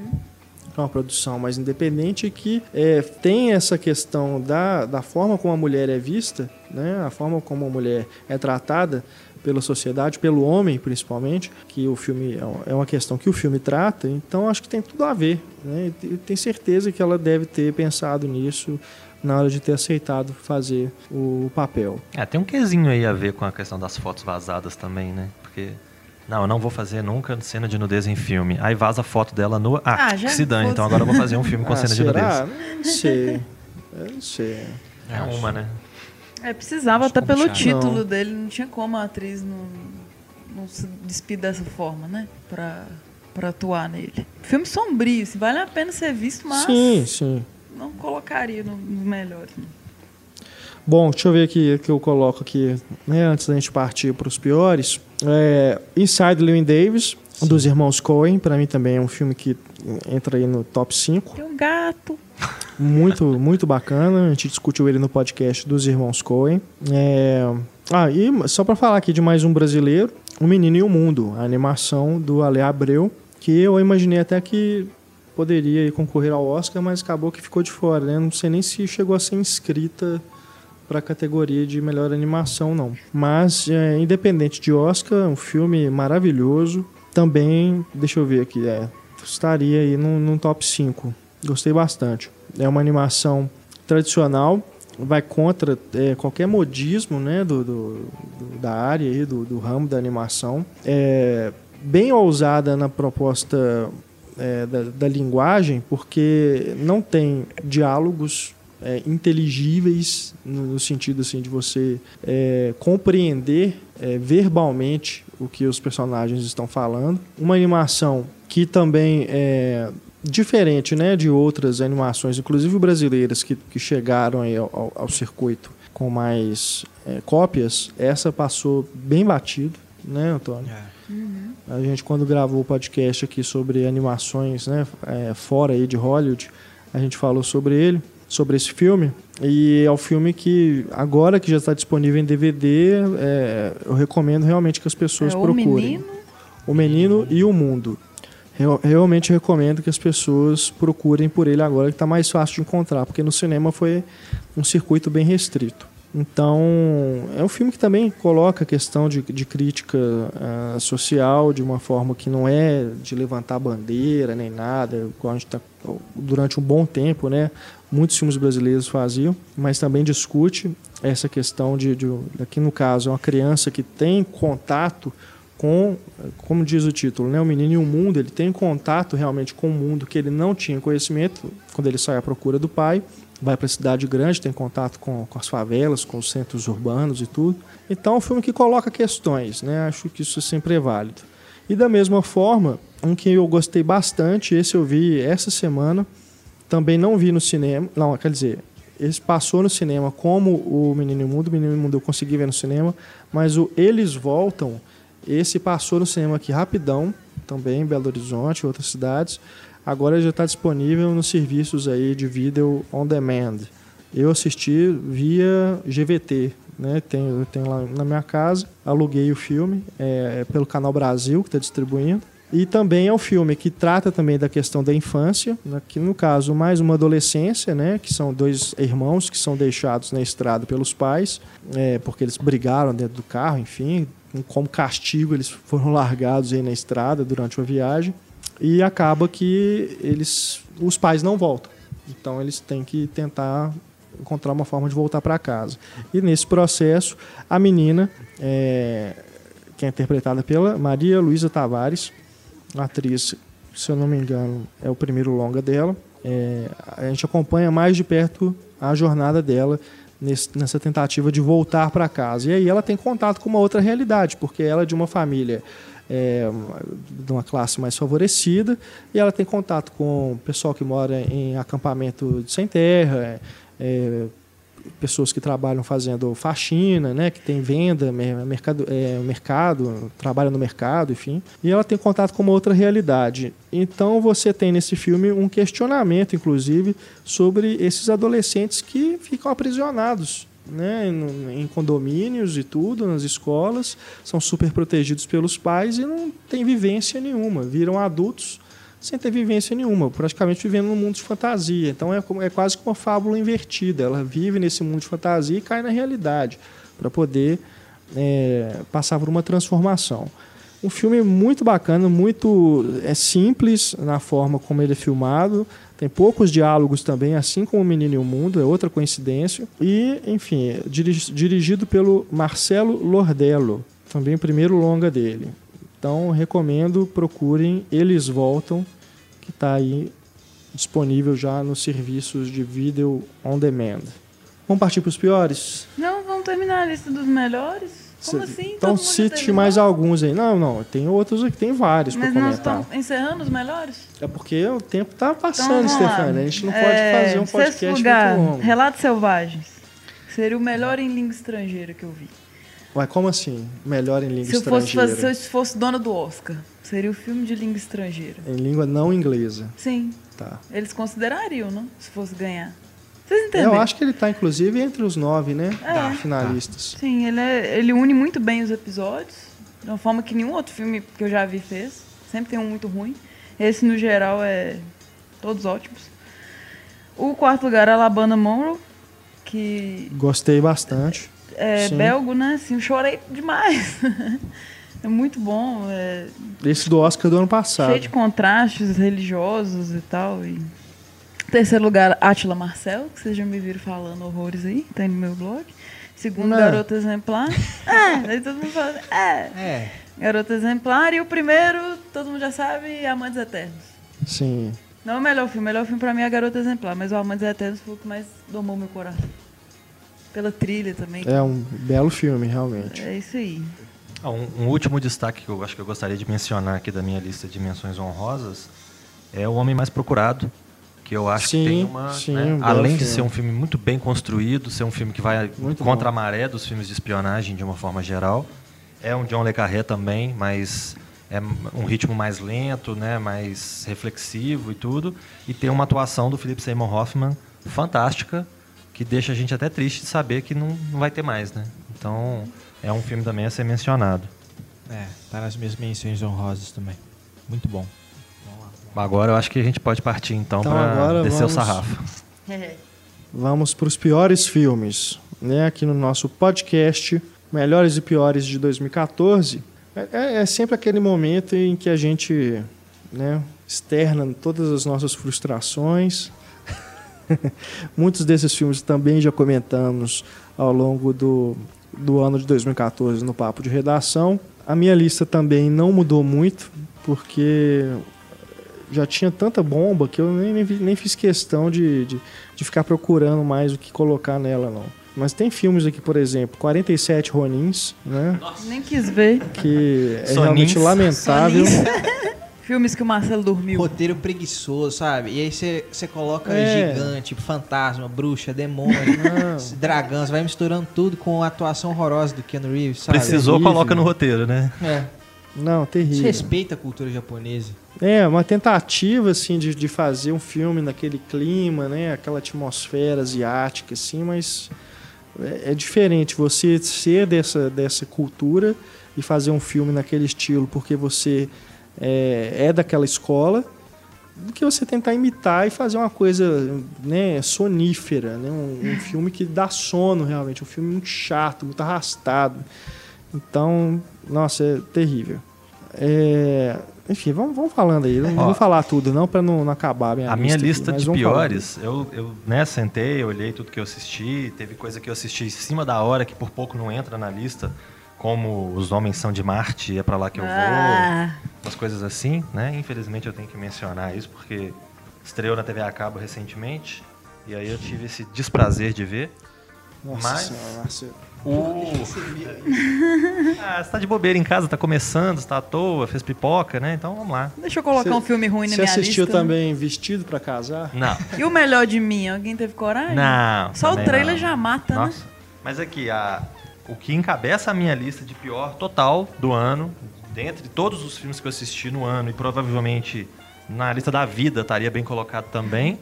uma produção mais independente que é, tem essa questão da, da forma como a mulher é vista, né, a forma como a mulher é tratada pela sociedade, pelo homem principalmente, que o filme é uma questão que o filme trata, então acho que tem tudo a ver. Né? Tenho certeza que ela deve ter pensado nisso na hora de ter aceitado fazer o papel. É, tem um quesinho aí a ver com a questão das fotos vazadas também, né? Porque não, eu não vou fazer nunca cena de nudez em filme. Aí vaza a foto dela no. Ah, ah já se dane, então agora eu vou fazer um filme com ah, cena será? de nudez. Não sei. Eu não sei. É uma, né? É, precisava até pelo título não. dele, não tinha como a atriz não, não se despir dessa forma, né? Pra, pra atuar nele. Filme sombrio, assim, vale a pena ser visto, mas. Sim, sim. Não colocaria no, no melhor. Assim. Bom, deixa eu ver aqui que eu coloco aqui, né, antes da gente partir para os piores. É, Inside Llewyn Davis, Sim. dos irmãos Coen, para mim também é um filme que entra aí no top 5. Tem um gato. Muito, muito bacana. A gente discutiu ele no podcast dos irmãos Coen. É... Ah, e só para falar aqui de mais um brasileiro, O Menino e o Mundo, a animação do Ale Abreu, que eu imaginei até que poderia concorrer ao Oscar, mas acabou que ficou de fora. Né? Não sei nem se chegou a ser inscrita para a categoria de melhor animação, não. Mas, é, independente de Oscar, um filme maravilhoso. Também, deixa eu ver aqui, é, estaria aí num, top 5. Gostei bastante. É uma animação tradicional, vai contra é, qualquer modismo né, do, do, do, da área, aí, do, do ramo da animação. É bem ousada na proposta é, da, da, linguagem, porque não tem diálogos é, inteligíveis no, no, sentido assim de você é, compreender é, verbalmente o que os personagens estão falando. Uma animação que também é diferente né, de outras animações, inclusive brasileiras, que, que chegaram aí ao, ao circuito com mais é, cópias, essa passou bem batido, né, Antônio? É. Uhum. A gente, quando gravou o podcast aqui sobre animações né, é, fora aí de Hollywood, a gente falou sobre ele, sobre esse filme. E é um filme que, agora que já está disponível em DVD, é, eu recomendo realmente que as pessoas É o procurem. menino. O Menino e o Mundo. Real- Realmente recomendo que as pessoas procurem por ele agora, que está mais fácil de encontrar, porque no cinema foi um circuito bem restrito. Então, é um filme que também coloca a questão de, de crítica ah, social de uma forma que não é de levantar bandeira nem nada, a gente tá, durante um bom tempo, né? Muitos filmes brasileiros faziam, mas também discute essa questão de, de aqui no caso, é uma criança que tem contato com, como diz o título, né, o menino e o mundo, ele tem contato realmente com o mundo que ele não tinha conhecimento quando ele sai à procura do pai, vai para a cidade grande, tem contato com, com as favelas, com os centros urbanos e tudo. Então é um filme que coloca questões, né? Acho que isso sempre é válido. E da mesma forma, um que eu gostei bastante, esse eu vi essa semana, também não vi no cinema, não, quer dizer, esse passou no cinema como o Menino Mundo, o Menino Mundo eu consegui ver no cinema, mas o Eles Voltam, esse passou no cinema aqui rapidão, também em Belo Horizonte, outras cidades. Agora já está disponível nos serviços aí de vídeo on demand. Eu assisti via GVT, né? Tenho, tenho lá na minha casa, aluguei o filme é, pelo Canal Brasil que está distribuindo. E também é um filme que trata também da questão da infância, né, que no caso mais uma adolescência, né, que são dois irmãos que são deixados na estrada pelos pais, é, porque eles brigaram dentro do carro, enfim, como castigo eles foram largados aí na estrada durante uma viagem e acaba que eles, os pais não voltam, então eles têm que tentar encontrar uma forma de voltar para casa. E nesse processo a menina, é, que é interpretada pela Maria Luísa Tavares atriz, se eu não me engano, é o primeiro longa dela. É, a gente acompanha mais de perto a jornada dela nesse, nessa tentativa de voltar para casa. E aí ela tem contato com uma outra realidade, porque ela é de uma família é, de uma classe mais favorecida e ela tem contato com o pessoal que mora em acampamento sem terra, é, pessoas que trabalham fazendo faxina, né, que tem venda, mer- mercado, é, mercado, trabalham no mercado, enfim. E ela tem contato com uma outra realidade. Então você tem nesse filme um questionamento, inclusive, sobre esses adolescentes que ficam aprisionados. Né, em condomínios e tudo, nas escolas, são super protegidos pelos pais e não tem vivência nenhuma, viram adultos sem ter vivência nenhuma, praticamente vivendo num mundo de fantasia. Então é, é quase que uma fábula invertida. Ela vive nesse mundo de fantasia e cai na realidade para poder é, passar por uma transformação. Um filme muito bacana, muito é simples na forma como ele é filmado. Tem poucos diálogos também, assim como O Menino e o Mundo, é outra coincidência. E, enfim, é diri- dirigido pelo Marcelo Lordello, também o primeiro longa dele. Então, recomendo, procurem Eles Voltam, que está aí disponível já nos serviços de vídeo on demand. Vamos partir para os piores? Não, vamos terminar a lista dos melhores? Como Cê- assim? Então cite terminou? mais alguns aí. Não, não, tem outros aqui, tem vários para Mas nós comentar. estamos encerrando os melhores? É porque o tempo tá Então, passando, lá. Stefania. A gente não pode É, fazer um podcast lugar, muito longo. Relatos Selvagens. Seria o melhor em língua estrangeira que eu vi. Ué, como assim? Melhor em língua Se eu, fosse estrangeira? fazer, se eu fosse dona do Oscar, seria o filme de língua estrangeira. Em língua não inglesa. Sim, Tá. eles considerariam, não? Se fosse ganhar. Vocês entenderam? Eu acho que ele tá, inclusive, entre os nove, né? É. Finalistas. Sim, ele, é- ele une muito bem os episódios, de uma forma que nenhum outro filme que eu já vi fez. Sempre tem um muito ruim. Esse, no geral, é todos ótimos. O quarto lugar, Alabama Monroe, que Gostei bastante. É belgo, né? Assim, eu chorei demais. é muito bom, é Esse do Oscar do ano passado. cheio de contrastes religiosos e tal. E... Terceiro lugar, Atila Marcel, que vocês já me viram falando horrores aí, tá aí no meu blog. Segundo, Não. Garota Exemplar. é, aí todo mundo fala, é, É. Garota Exemplar. E o primeiro, todo mundo já sabe, Amantes Eternos. Sim. Não é o melhor filme, o melhor filme pra mim é Garota Exemplar, mas o Amantes Eternos foi o que mais domou meu coração. Pela trilha também. É um belo filme, realmente. É isso aí. Ah, Um, um último destaque que eu acho que eu gostaria de mencionar aqui da minha lista de menções honrosas é O Homem Mais Procurado, que eu acho Sim, que tem uma. sim, né, um além de filme. ser um filme muito bem construído, ser um filme que vai Muito contra bom. a maré dos filmes de espionagem de uma forma geral. É um John Le Carré também, mas é um ritmo mais lento, né, mais reflexivo e tudo. E tem uma atuação do Philip Seymour Hoffman fantástica, que deixa a gente até triste de saber que não, não vai ter mais, né? Então, é um filme também a ser mencionado. É, tá nas minhas menções honrosas também. Muito bom. Agora eu acho que a gente pode partir então, Então, para agora descer vamos- o sarrafo. Vamos para os piores filmes, né? Aqui no nosso podcast Melhores e Piores de 2014. É, é- é sempre aquele momento em que a gente, né, externa todas as nossas frustrações. Muitos desses filmes também já comentamos ao longo do, do ano de 2014 no Papo de Redação. A minha lista também não mudou muito, porque já tinha tanta bomba que eu nem, nem, nem fiz questão de, de, de ficar procurando mais o que colocar nela, não. Mas tem filmes aqui, por exemplo, 47 Ronins, né? Nem quis ver. Que é Sonins. realmente lamentável. Filmes que o Marcelo dormiu. Roteiro preguiçoso, sabe? E aí você você coloca É. gigante, fantasma, bruxa, demônio, dragão, você vai misturando tudo com a atuação horrorosa do Keanu Reeves, sabe? Precisou, terrível. coloca no roteiro, né? É. Não, terrível. Desrespeita a cultura japonesa. É, uma tentativa, assim, de, de fazer um filme naquele clima, né? Aquela atmosfera asiática, assim, mas é, é diferente você ser dessa, dessa cultura e fazer um filme naquele estilo porque você é, é daquela escola do que você tentar imitar e fazer uma coisa né, sonífera, né? Um, um filme que dá sono realmente, um filme muito chato, muito arrastado. Então, nossa, é terrível. É, enfim, vamos, vamos falando aí. Não Ó, vou falar tudo, não, para não, não acabar a minha A minha aqui, lista mas de piores, eu, eu né, sentei, olhei tudo que eu assisti, teve coisa que eu assisti em cima da hora que por pouco não entra na lista, como Os Homens São de Marte, é pra lá que eu vou, Ah, umas coisas assim, né? Infelizmente eu tenho que mencionar isso porque estreou na TV a cabo recentemente e aí eu tive esse desprazer de ver. Nossa Mas- senhora, Marcelo. O... ah, você tá de bobeira em casa, tá começando, você tá à toa, fez pipoca, né? Então vamos lá. deixa eu colocar Você- um filme ruim na Você minha assistiu lista. né? também Vestido para Casar? Não. E o melhor de mim? Alguém teve coragem? Não. Só o trailer não. já mata, né? Nossa. Mas aqui, a, o que encabeça a minha lista de pior total do ano, dentre todos os filmes que eu assisti no ano, e provavelmente na lista da vida estaria bem colocado também.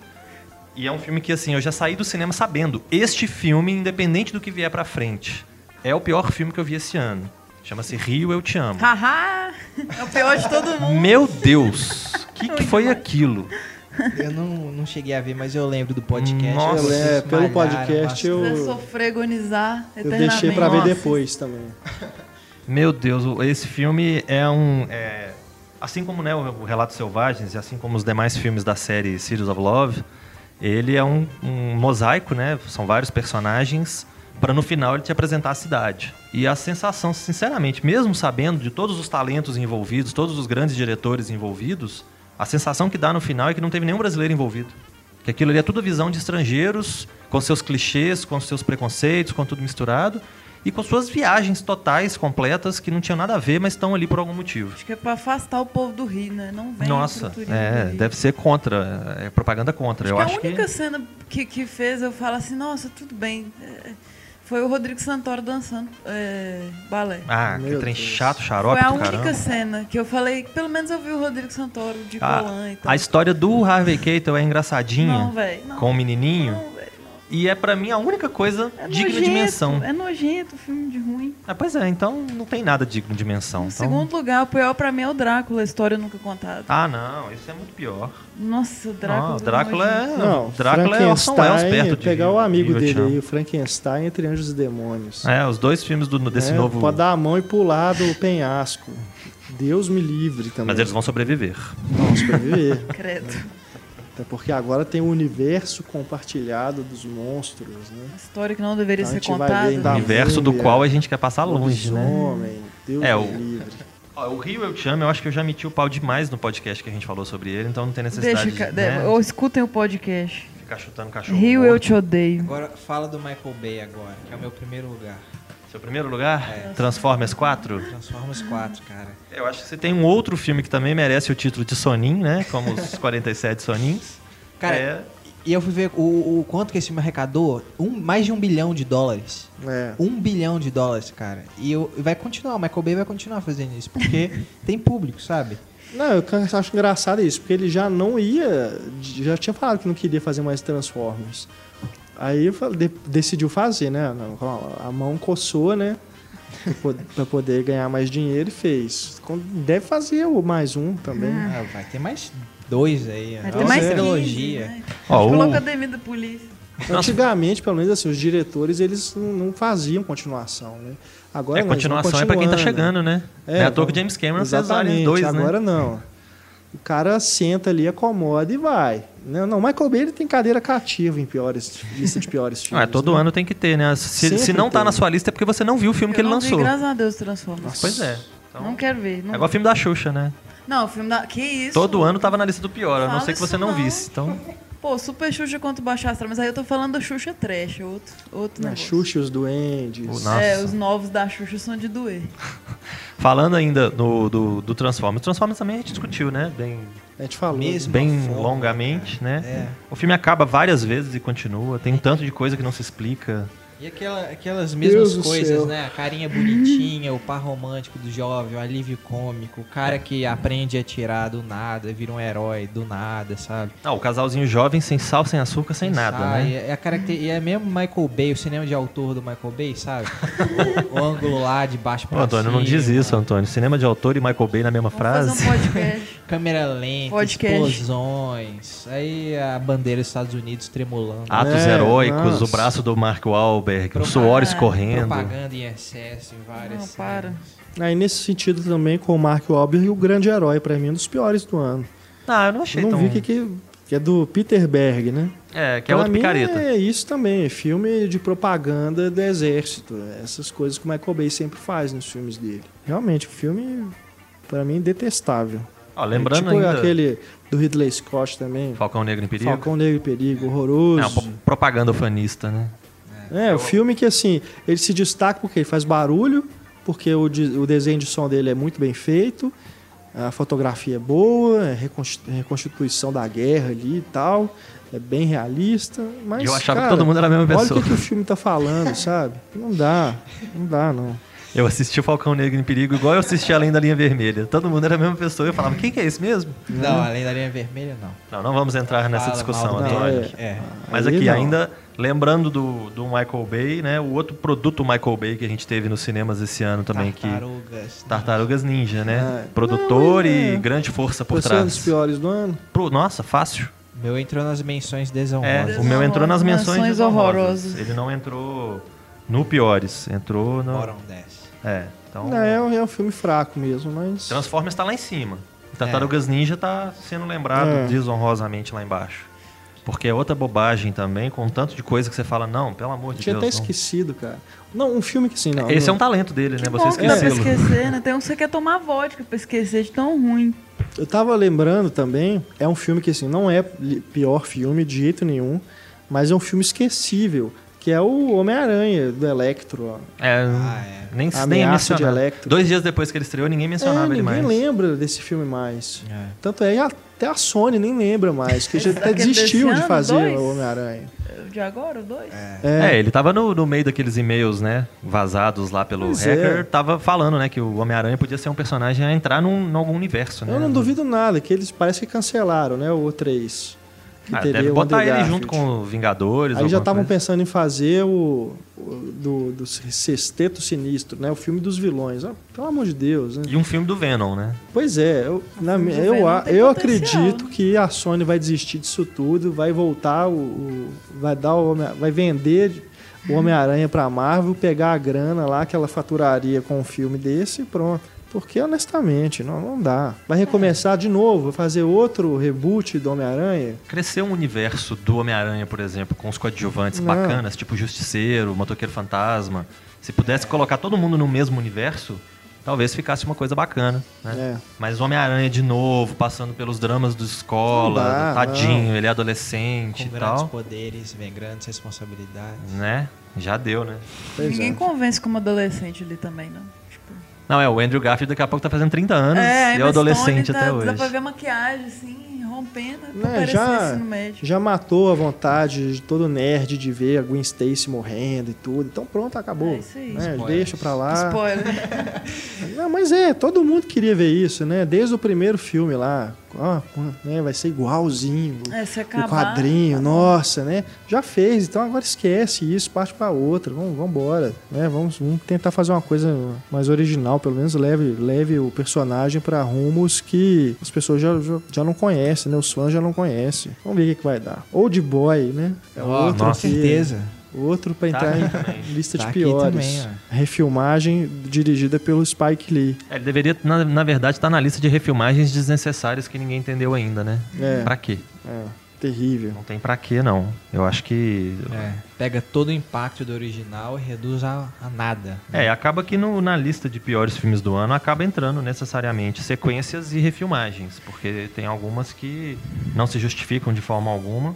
E é um filme que, assim, eu já saí do cinema sabendo. Este filme, independente do que vier pra frente, é o pior filme que eu vi esse ano. Chama-se Rio, Eu Te Amo. Haha! É o pior de todo mundo. Meu Deus! O que, que foi aquilo? Eu não, não cheguei a ver, mas eu lembro do podcast. Nossa. É, pelo podcast bastante. eu- agonizar Eu deixei para ver Nossa. depois também. Meu Deus, esse filme é um. é, assim como né, o o Relatos Selvagens e assim como os demais filmes da série Series of Love, ele é um, um mosaico, né? São vários personagens para no final ele te apresentar a cidade. E a sensação, sinceramente, mesmo sabendo de todos os talentos envolvidos, todos os grandes diretores envolvidos, a sensação que dá no final é que não teve nenhum brasileiro envolvido. Que aquilo ali é tudo visão de estrangeiros, com seus clichês, com seus preconceitos, com tudo misturado, e com suas viagens totais, completas, que não tinham nada a ver, mas estão ali por algum motivo. Acho que é pra afastar o povo do Rio, né? Não vem Nossa, é, deve ser contra, é propaganda contra. Acho Eu que acho a única que. cena que, que fez eu falo assim, nossa, tudo bem. é, Foi o Rodrigo Santoro dançando é, balé. Ah, Meu que trem Deus. chato, xarope Foi a única caramba. cena que eu falei, pelo menos eu vi o Rodrigo Santoro de Ah, Colan e tal. a história do Harvey Keitel é engraçadinha, Não, velho. não. com o menininho, não. E é pra mim a única coisa É digna de nojento, menção. É nojento, filme de ruim. Ah, pois é, então não tem nada digno de menção. Em Então... segundo lugar, o pior pra mim é o Drácula, a história nunca contada. Ah, não, isso é muito pior. Nossa, o Drácula. Não, Drácula é. Não, Drácula é Orson Welles perto de pegar o amigo te dele aí, o Frankenstein entre Anjos e Demônios. É, os dois filmes do, desse É, novo. Pode dar a mão e pular do penhasco. Deus me livre também. Mas eles vão sobreviver. Vamos sobreviver. Credo. Até porque agora tem o universo compartilhado dos monstros, né? Uma história que não deveria Então ser contada. ver Da universo do qual a gente quer passar longe, né? Lobisomem, Deus É, o- livre. Ó, o Rio Eu Te Amo, eu acho que eu já meti o pau demais no podcast que a gente falou sobre ele, então não tem necessidade Deixa, ca- de né, ou escutem o podcast. ficar chutando cachorro. Rio, eu morto. te odeio. Agora fala do Michael Bay agora, que é o meu primeiro lugar. Seu primeiro lugar? Transformers 4? Transformers 4, cara. Eu acho que você tem um outro filme que também merece o título de Sonin, né? Como os 47 Sonins. Cara, É. e eu fui ver o, o quanto que esse filme arrecadou. Um, mais de um bilhão de dólares. É. Um bilhão de dólares, cara. E eu, vai continuar, o Michael Bay vai continuar fazendo isso, porque tem público, sabe? Não, eu acho engraçado isso, porque ele já não ia. Já tinha falado que não queria fazer mais Transformers. Aí de- decidiu fazer, né? A mão coçou, né? Pra poder ganhar mais dinheiro e fez. Deve fazer o mais um também. Ah, vai ter mais dois aí. Vai é ter mais 15, trilogia. né? Ó, Coloca o- a academia da polícia. Antigamente, pelo menos assim, os diretores eles não faziam continuação, né? Agora É, continuação é pra quem tá continuando. chegando, né? É, à toa que James Cameron fez Aliens 2, né? Agora não. O cara senta ali, acomoda e vai. Não, não, Michael Bay ele tem cadeira cativa em piores, lista de piores Não, filmes. é, todo né? ano tem que ter, né? Se, se não tá tem. na sua lista é porque você não viu o filme que Eu ele não lançou. Vi, graças a Deus, Transformers. Pois é. Então, Não quero ver. é Não, igual o filme da Xuxa, né? não o filme da... Que isso? Todo ano tava na lista do pior, a não ser que você não não. visse. Então, Pô, Super Xuxa contra o Baixo Astral. Mas aí eu tô falando do Xuxa Trash. Outro, outro negócio. Xuxa e os Duendes. O- Nossa. É, os novos da Xuxa são de doer. falando ainda no, do, do Transformers. Transformers também a gente discutiu, né? Bem, A gente falou. Mesmo. bem forma, longamente, né? É. O filme acaba várias vezes e continua. Tem um tanto de coisa que não se explica. E aquela- aquelas Deus mesmas do coisas, né? A carinha bonitinha, o par romântico do jovem, o alívio cômico, o cara que aprende a tirar do nada, vira um herói do nada, sabe? Ah, o casalzinho jovem, sem sal, sem açúcar, sem nada, Sai, né? É, a caracter... e é mesmo Michael Bay, o cinema de autor do Michael Bay, sabe? o, o ângulo lá de baixo pra Ô, Antônio, não diz cima, isso, Antônio. Cinema de autor e Michael Bay na mesma Vamos frase. fazer um podcast. Câmera lenta, Podcast. explosões, aí a bandeira dos Estados Unidos tremulando. Atos É, heróicos, nossa. o braço do Mark Wahlberg, o Propaganda- suor escorrendo. Propaganda em excesso em várias Não, para. cenas. Aí nesse sentido também, com o Mark Wahlberg, o grande herói, pra mim, um dos piores do ano. Ah, eu não achei Eu não tão... vi que, que, que é do Peter Berg, né? É, que é Pra outro mim picareta. É isso também, é filme de propaganda do exército. Essas coisas que o Michael Bay sempre faz nos filmes dele. Realmente, o filme, pra mim, detestável. Ó, lembrando tipo ainda... aquele do Ridley Scott também. Falcão Negro em Perigo. Falcão Negro e Perigo, horroroso. É, uma propaganda fanista, né? É, o filme que assim, ele se destaca porque ele faz barulho, porque o, de- o desenho de som dele é muito bem feito, a fotografia é boa, é reconsti- reconstituição da guerra ali e tal, é bem realista, mas eu achava cara, que todo mundo era a mesma Olha o pessoa. que, que o filme tá falando, sabe? Não dá, não dá não. Eu assisti o Falcão Negro em Perigo igual eu assisti Além da Linha Vermelha. Todo mundo era a mesma pessoa. Eu falava, quem que é esse mesmo? Não, além da linha vermelha, não. Não, não vamos entrar nessa Fala discussão, mal. É. Mas Aí aqui, não. ainda lembrando do, do Michael Bay, né? O outro produto Michael Bay que a gente teve nos cinemas esse ano também, que Tartarugas. Tartarugas Ninja, né? É. Produtor Não, e é. grande força por Por ser um dos trás. piores do ano. Pro- Nossa, fácil. Meu entrou nas menções É, desonrosas. o meu entrou nas menções Menções horrorosas. horrorosas. Ele não entrou no piores, entrou no. Bottom 10. É, então. Não, é, um- é um filme fraco mesmo, mas... Transformers tá lá em cima. Tartarugas Ninja tá sendo lembrado É. desonrosamente lá embaixo. Porque é outra bobagem também, com tanto de coisa que você fala, não, pelo amor de Tinha Deus. até não. esquecido, cara. Não, um filme que assim, não. Esse é não, um talento dele, né? Você que dá pra esquecer, né? Tem um que você quer tomar vodka pra esquecer de tão ruim. Eu tava lembrando também, é um filme que assim, não é pior filme de jeito nenhum, mas é um filme esquecível, que é o Homem-Aranha do Electro. ó. É, Ah, é. nem, A nem é de mencionado. Electro. Dois dias depois que ele estreou, ninguém mencionava é, ele ninguém mais. lembra desse filme mais. É. Tanto é, e até a Sony nem lembra mais, que já até Aquele desistiu de fazer dois? o Homem-Aranha. O De agora, o dois? É, ele tava no, no meio daqueles e-mails, né, vazados lá pelo Pois hacker, é. tava falando, né, que o Homem-Aranha podia ser um personagem a entrar num, num algum universo, né? Eu não duvido nada, que eles parece que cancelaram, né, o 3. Ah, deve botar ele Garfield. junto com o Vingadores. Aí já estavam pensando em fazer o, o- do, do Sexteto Sinistro, né? O filme dos vilões. Ah, pelo amor de Deus, né? E um filme do Venom, né? Pois é, eu, na eu, a- eu potencial. acredito que a Sony vai desistir disso tudo, vai voltar, o, o- vai dar o Homem- vai vender o Homem-Aranha pra Marvel, pegar a grana lá que ela faturaria com um filme desse e pronto. Porque, honestamente, não, não dá. Vai recomeçar de novo, vai fazer outro reboot do Homem-Aranha. Crescer um universo do Homem-Aranha, por exemplo, com os coadjuvantes Não. bacanas, tipo Justiceiro, Motoqueiro Fantasma. Se pudesse colocar todo mundo no mesmo universo, talvez ficasse uma coisa bacana, né? É. Mas o Homem-Aranha de novo, passando pelos dramas do escola, Não dá, tadinho, ele é adolescente Com e grandes tal, poderes, vem grandes responsabilidades. né? Já deu, né? Pois Ninguém é. convence como adolescente ali também, não. Não, é, o Andrew Garfield daqui a pouco tá fazendo 30 anos é, e é adolescente Stone até tá, hoje. Dá pra ver a maquiagem, assim, rompendo, Né, parecer já- ensino médio. Já matou a vontade de todo nerd de ver a Gwen Stacy morrendo e tudo. Então pronto, acabou. É isso aí. né? Deixa pra lá. Spoiler. Não, mas é, todo mundo queria ver isso, né? Desde o primeiro filme lá. Ó, né, vai ser igualzinho. É, o quadrinho, tá nossa, né? Já fez, então agora esquece isso, parte pra outra. Vamos, vamos embora, né? Vamos, vamos tentar fazer uma coisa mais original, pelo menos leve, leve o personagem pra rumos que as pessoas já, já, já não conhecem, né? Os fãs já não conhecem. Vamos ver o que, que vai dar. Old Boy, né? É Ó, outro com que- certeza. Outro pra Tá entrar aqui em também. lista Tá de piores. também. Refilmagem dirigida pelo Spike Lee. É, ele deveria, na, na verdade, estar na lista de refilmagens desnecessárias que ninguém entendeu ainda, né? É. Pra quê? É, terrível. Não tem pra quê, não. Eu acho que. É, pega todo o impacto do original e reduz a, a nada. É, acaba que no- na lista de piores filmes do ano acaba entrando necessariamente sequências e refilmagens, porque tem algumas que não se justificam de forma alguma.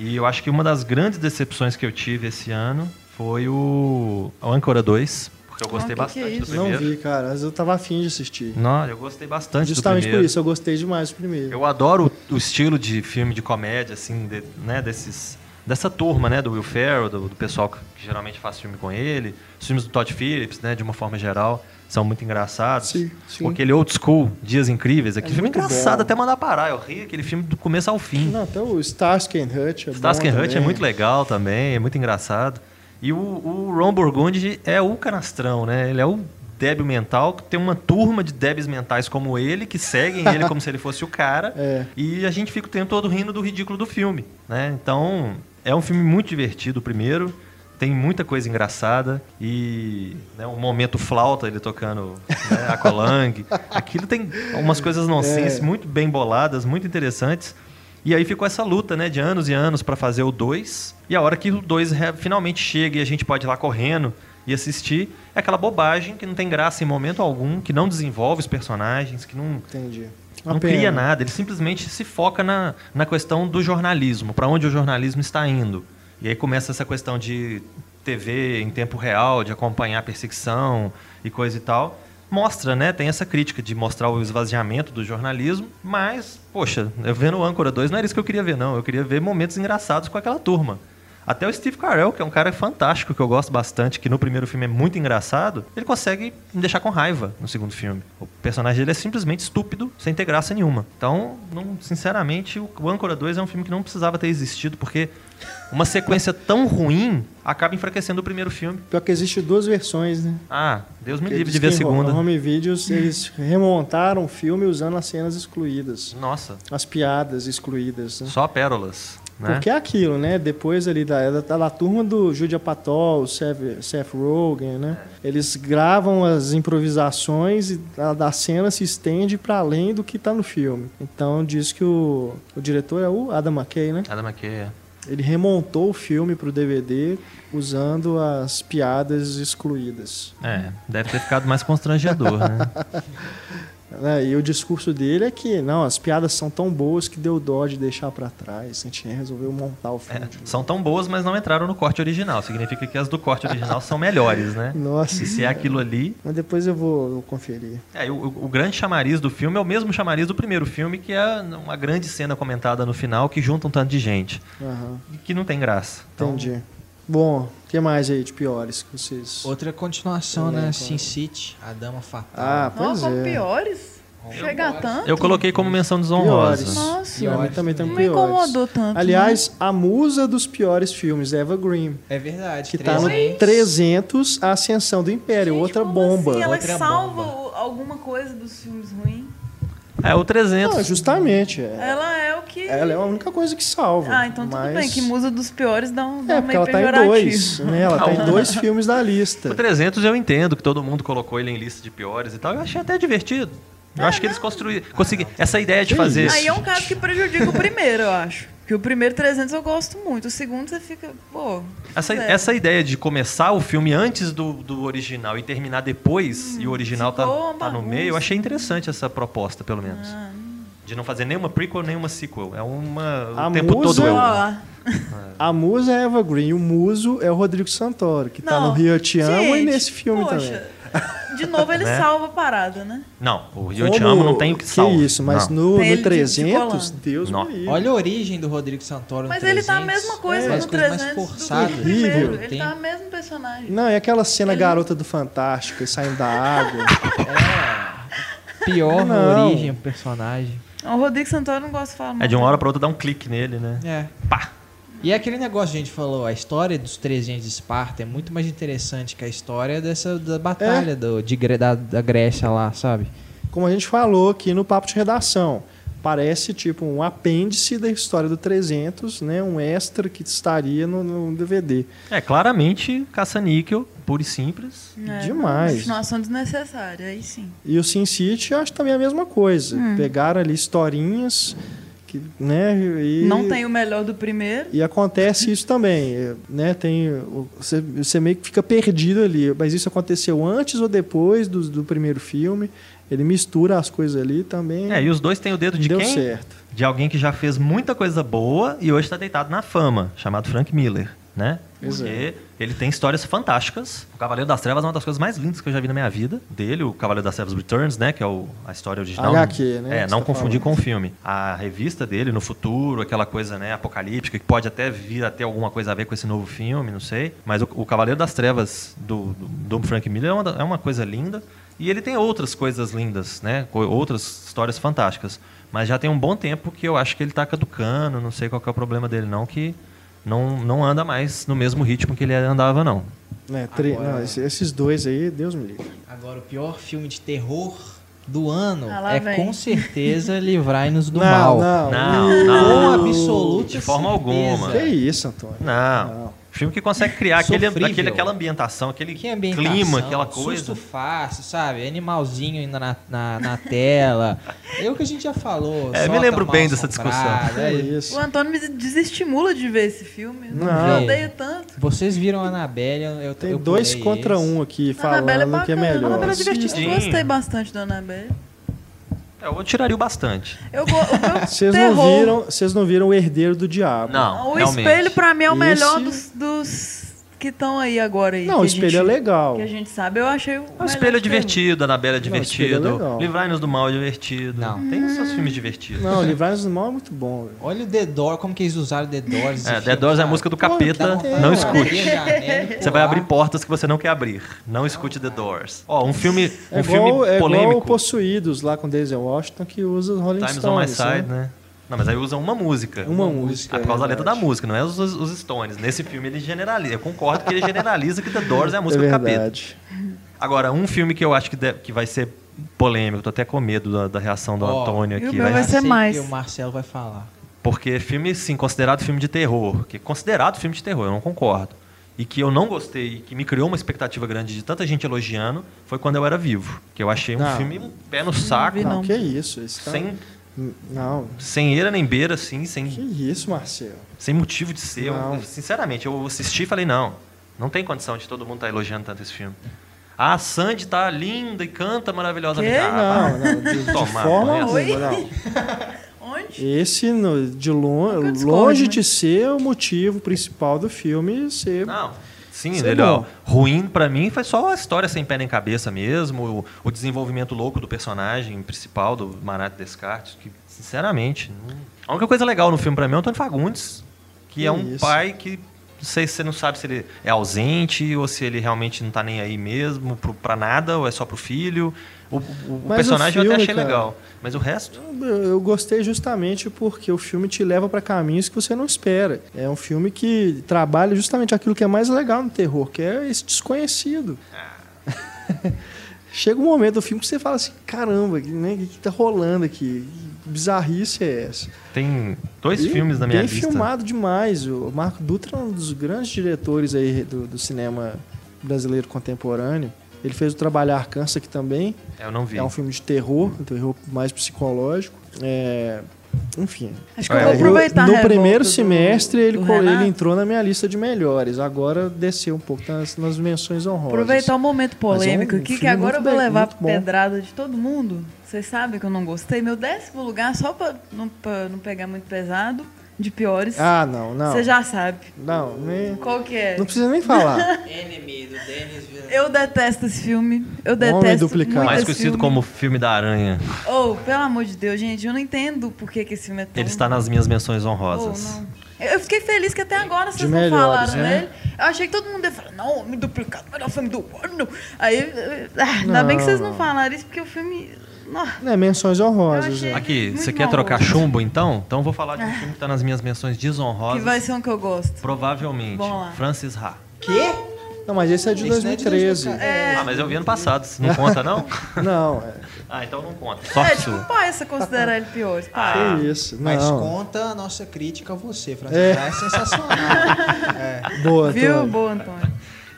E eu acho que uma das grandes decepções que eu tive esse ano foi o, o Âncora 2, porque eu Ah, gostei que que é bastante do isso? Não primeiro. vi, cara, mas eu tava afim de assistir. Não, eu gostei bastante Justamente do por primeiro. isso, eu gostei demais do primeiro. Eu adoro o, o estilo de filme de comédia, assim, de- né, desses, dessa turma, né, do Will Ferrell, do, do pessoal que, que geralmente faz filme com ele. Os filmes do Todd Phillips, né, de uma forma geral, são muito engraçados. Sim, sim. Com aquele old school, Dias Incríveis. Aquele É filme engraçado bom. até mandar parar. Eu ri aquele filme do começo ao fim. Não, até o Starsky and Hutch é Starsky and Hutch é muito legal também, é muito engraçado. E o, o Ron Burgundy é o canastrão, né? Ele é o débil mental, que tem uma turma de débeis mentais como ele, que seguem ele como se ele fosse o cara. É. E a gente fica o tempo todo rindo do ridículo do filme, né? Então, é um filme muito divertido, o primeiro. Tem muita coisa engraçada e né, um momento flauta ele tocando né, Aqualung. Aquilo tem umas coisas nonsense É. muito bem boladas, muito interessantes. E aí ficou essa luta, né, de anos e anos para fazer o 2. E a hora que o 2 finalmente chega e a gente pode ir lá correndo e assistir, é aquela bobagem que não tem graça em momento algum, que não desenvolve os personagens, que não, Entendi. Uma não pena. cria nada. Ele simplesmente se foca na, na questão do jornalismo, para onde o jornalismo está indo. E aí começa essa questão de TV em tempo real, de acompanhar perseguição e coisa e tal. Mostra, né? Tem essa crítica de mostrar o esvaziamento do jornalismo, mas, poxa, eu vendo o Âncora 2 não era isso que eu queria ver, não. Eu queria ver momentos engraçados com aquela turma. Até o Steve Carell, que é um cara fantástico, que eu gosto bastante, que no primeiro filme é muito engraçado, ele consegue me deixar com raiva no segundo filme. O personagem dele é simplesmente estúpido, sem ter graça nenhuma. Então, não- sinceramente, o Âncora 2 é um filme que não precisava ter existido, porque uma sequência tão ruim acaba enfraquecendo o primeiro filme. Pior que existe duas versões, né? Ah, Deus me Porque livre de ver a segunda. Home Videos, eles remontaram o filme usando as cenas excluídas. Nossa, As piadas excluídas, né? só pérolas. Né? Porque é aquilo, né? Depois ali da, da, da turma do Julia Apatow, Seth, Seth Rogen, né? Eles gravam as improvisações e a da cena se estende para além do que tá no filme. Então diz que o, o diretor é o Adam McKay, né? Adam McKay. Ele remontou o filme pro DVD usando as piadas excluídas. É, deve ter ficado mais constrangedor, né? Né? E o discurso dele é que, não, as piadas são tão boas que deu dó de deixar para trás. A gente resolveu montar o filme. É, de novo. são tão boas, mas não entraram no corte original. Significa que as do corte original são melhores, né? Nossa. E se é aquilo ali. Mas depois eu vou, vou conferir. É, o, o grande chamariz do filme é o mesmo chamariz do primeiro filme, que é uma grande cena comentada no final que junta um tanto de gente. E que não tem graça. Então, entendi. Bom, o que mais aí de piores que vocês... Outra continuação, né? Sin City, a Dama Fatal. Ah, pois Nossa, como é. piores? Chega a tanto? Eu coloquei como menção desonrosa. Piores. Nossa, mim também tem não me piores. incomodou tanto. Aliás, a musa dos piores filmes, Eva Green, É verdade. que tá no 300. 300, A Ascensão do Império, Gente, outra como bomba. Assim? Ela Outra salva bomba. alguma coisa dos filmes ruins. É, o 300. Não, justamente. é. Ela é o que. Ela é a única coisa que salva. Ah, então tudo mas- bem, que musa dos piores dá um, dá É, porque ela tá em dois, né? Ela tá em dois filmes da lista. O 300 eu entendo que todo mundo colocou ele em lista de piores e tal. Eu achei até divertido. Eu acho que eles construíram. Conseguiram. Essa ideia de fazer. isso? Aí é um caso que prejudica o primeiro, eu acho. Porque o primeiro 300 eu gosto muito, o segundo você fica, pô. Essa, zero. essa ideia de começar o filme antes do, do original e terminar depois, e o original tá, tá no meio, eu achei interessante essa proposta, pelo menos. Ah, De não fazer nenhuma prequel, nenhuma sequel. É uma. A o tempo musa- todo eu. Ó, A musa é Eva Green, o muso é o Rodrigo Santoro, que tá não. no Rio Eu Te Amo e Gente, nesse filme poxa, também. De novo ele Né? salva a parada, né? Não, o Eu Como- Te Amo não tem o que salvar. isso, mas Não. no, no ele de- de 300, volante. Deus Não. me livre. Olha a origem do Rodrigo Santoro no Mas ele tá a 300. mesma coisa É, no as coisas mais 300 forçadas. do que no primeiro. Horrível. Ele Tem- tá o mesmo personagem. Não, é aquela cena Ele- garota do Fantástico, saindo da água. Pior Não. origem do personagem. O Rodrigo Santoro eu não gosto de falar É de uma hora pra outra dar um clique nele, né? É. Pá! E é aquele negócio que a gente falou, a história dos 300 de Esparta é muito mais interessante que a história dessa da batalha do, de, da, da Grécia lá, sabe? Como a gente falou aqui no papo de redação. Parece tipo um apêndice da história do 300, né? Um extra que estaria no, no DVD. É, claramente, caça-níquel, puro e simples. É, Demais. Continuação desnecessária, aí sim. E o Sin City acho também a mesma coisa. Hum. Pegaram ali historinhas que, né? E, Não tem o melhor do primeiro. E acontece isso também, né? Tem o- você, você meio que fica perdido ali, mas isso aconteceu antes ou depois do, do primeiro filme. Ele mistura as coisas ali também. É, e os dois têm o dedo de deu quem? certo. De alguém que já fez muita coisa boa e hoje está deitado na fama, chamado Frank Miller, né? Pois é. Porque ele tem histórias fantásticas. O Cavaleiro das Trevas é uma das coisas mais lindas que eu já vi na minha vida. Dele, o Cavaleiro das Trevas Returns, né? Que é o- a história original. HQ, né, É, não tá confundir com o filme. A revista dele, no futuro, aquela coisa, né, apocalíptica, que pode até vir a ter alguma coisa a ver com esse novo filme, não sei. Mas o, o Cavaleiro das Trevas do, do, do Frank Miller é uma, é uma coisa linda. E ele tem outras coisas lindas, né? Outras histórias fantásticas. Mas já tem um bom tempo que eu acho que ele tá caducando, não sei qual é o problema dele, não, que não, não anda mais no mesmo ritmo que ele andava, não. Né, tre- Agora- não, esse- esses dois aí, Deus me livre. Agora, o pior filme de terror do ano Ah, é vem. com certeza Livrai-nos do não, Mal. não, Não, não. Com absoluta De forma certeza. alguma. Que isso, Antônio? Não. Não. Filme que consegue criar aquele, aquele, aquela ambientação, aquele Que ambientação, clima, aquela coisa. Susto fácil, sabe? Animalzinho indo na, na, na tela. É o que a gente já falou. É, me lembro bem dessa assombrado, Que é. isso. O Antônio me desestimula de ver esse filme. Eu Não. Eu odeio tanto. Vocês viram a Annabelle, eu Tem eu dois contra esse. um aqui é falando que é bacana. A melhor. Annabelle é divertida. Gostei bastante da Annabelle. É, eu tiraria o bastante. Eu meu Vocês terror... não viram, vocês não viram o Herdeiro do Diabo? Não, O realmente. espelho, pra mim, é o Esse- melhor dos, dos que estão aí agora. Aí, Não, o espelho gente- é legal. Que a gente sabe. Eu achei o O melhor espelho é divertido, a Anabela é Não, o espelho é divertido. Livrai-nos do Mal é divertido. Não. Tem os seus filmes divertidos. Não, Livrai-nos do Mal é muito bom. velho. Olha o The Door, como que eles usaram The Doors. É, The Doors é a música do Pô, capeta, vontade. não É, escute. Você vai abrir portas que você não quer abrir. Não escute The Doors. Ó, um filme, um É, filme igual, é igual o polêmico. Possuídos lá com Denzel Washington que usa os Rolling Times on My Stones. Side, né? né? Não, mas aí usa uma música. Uma música. Por causa é da letra da música, não é os, os, Stones. Nesse filme ele generaliza. Eu concordo que ele generaliza que The Doors é a música é do capeta. verdade. Agora, um filme que eu acho que, deve- que vai ser polêmico, tô até com medo da, da reação do Ó, Antônio aqui. vai- vai ser mais. que o Marcelo vai falar. Porque filme, sim, considerado filme de terror, que considerado filme de terror, eu não concordo. E que eu não gostei, que me criou uma expectativa grande de tanta gente elogiando, foi quando eu era vivo. Que eu achei um Não. filme um pé no saco, vi, Não, não. que isso. Esse cara... sem, Não, sem eira nem beira, assim, sem, que isso, Marcelo. sem motivo de ser. Eu, sinceramente, eu assisti e falei, não, não tem condição de todo mundo estar elogiando tanto esse filme. Ah, a Sandy tá linda e canta maravilhosamente. Ah, Não, não, de, de Tomar forma alguma. Onde? Esse, no- de longe, longe de ser o motivo principal do filme ser... Não. Sim, Isso é ele, ó, bom. ruim pra mim foi só a história sem pé nem cabeça mesmo, o, o desenvolvimento louco do personagem principal, do Marat Descartes, que, sinceramente, não- a única coisa legal no filme pra mim é o Antônio Fagundes, que, Que é um isso. pai que, não sei se você não sabe se ele é ausente ou se ele realmente não tá nem aí mesmo pro, pra nada, ou é só pro filho. O, o- o Mas o personagem eu filme, até achei cara- legal, mas o resto... Eu, eu gostei justamente porque o filme te leva para caminhos que você não espera. É um filme que trabalha justamente aquilo que é mais legal no terror, que é esse desconhecido. Chega um momento do filme que você fala assim, caramba, que, né, que, que tá rolando aqui? Que bizarrice é essa? Tem dois E filmes na minha bem lista. filmado demais. O Marco Dutra é um dos grandes diretores aí do, do cinema brasileiro contemporâneo. Ele fez o Trabalhar Cansa aqui também. Eu não vi. É um filme de terror, um terror mais psicológico. É, enfim. Acho que eu É, vou eu- aproveitar a no primeiro do- semestre ele, do ele entrou na minha lista de melhores. Agora desceu um pouco nas, nas menções honrosas. Aproveitar o momento polêmico é um aqui, que agora eu vou bem- levar pedrada de todo mundo. Vocês sabem que eu não gostei. Meu décimo lugar, só pra não, pra não pegar muito pesado, de piores. Ah, não, não. Você já sabe. Não, nem, Qual que é? não precisa nem falar. Enemy, do Dennis Eu detesto esse filme. Eu Homem detesto duplicado. muito Mais conhecido filme. como filme da aranha. Oh, pelo amor de Deus, gente, eu não entendo por que, que esse filme é tão... Ele está nas minhas menções Oh, honrosas. não. Eu fiquei feliz que até agora vocês De não melhores, falaram né? nele. Eu achei que todo mundo ia falar, não, Homem Duplicado, melhor filme do ano. Aí, eh, ah, ainda bem que vocês não Não. falaram isso, porque o filme... É, menções honrosas. É. Aqui, você quer trocar chumbo então? Então eu vou falar de um filme que está nas minhas menções que desonrosas. vai ser um que eu gosto. Provavelmente. Francis Ha. Quê? Não, mas esse é de Esse não é de 2013. 2014. É, Ah, mas eu vi ano passado. Não conta, não? Não, é, Ah, então não conta. é Sorte tipo, pai, você considera ele pior. Ah. que isso. Mas Não. conta a nossa crítica a você, Francisco. É. É, sensacional. é. Boa, Viu? Antônio. Boa, Antônio.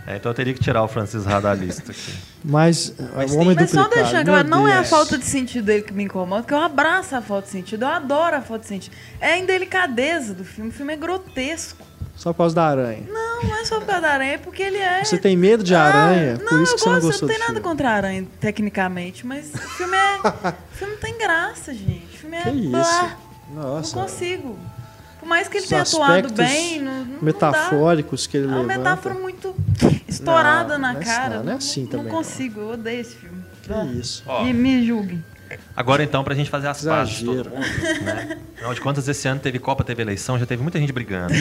É, então eu teria que tirar o Francis Ha da lista aqui. Mas, Mas o Homem Mas só Duplicado. meu claro, não é a Deus. falta de sentido dele que me incomoda, porque eu abraço a falta de sentido, eu adoro a falta de sentido. É a indelicadeza do filme, o filme é grotesco. Só por causa da aranha. Não, não é só por causa da aranha, é porque ele é... Você tem medo de Ah, aranha, não, por isso eu que você não gosto, gostou não tem do nada filme. contra a aranha, tecnicamente, mas o filme é... o filme não tem graça, gente. O filme é... Que isso? Nossa. Não consigo. Por mais que ele tenha atuado bem, não, não dá. Metafóricos que ele É uma levanta. metáfora muito estourada Não, na não é- cara. não, não é assim não, também, não. consigo, eu odeio esse filme. Que isso. Ó, Me, me julguem. Agora então, pra gente fazer as pazes de todo mundo, né? Afinal de contas, esse ano teve Copa, teve eleição, já teve muita gente brigando.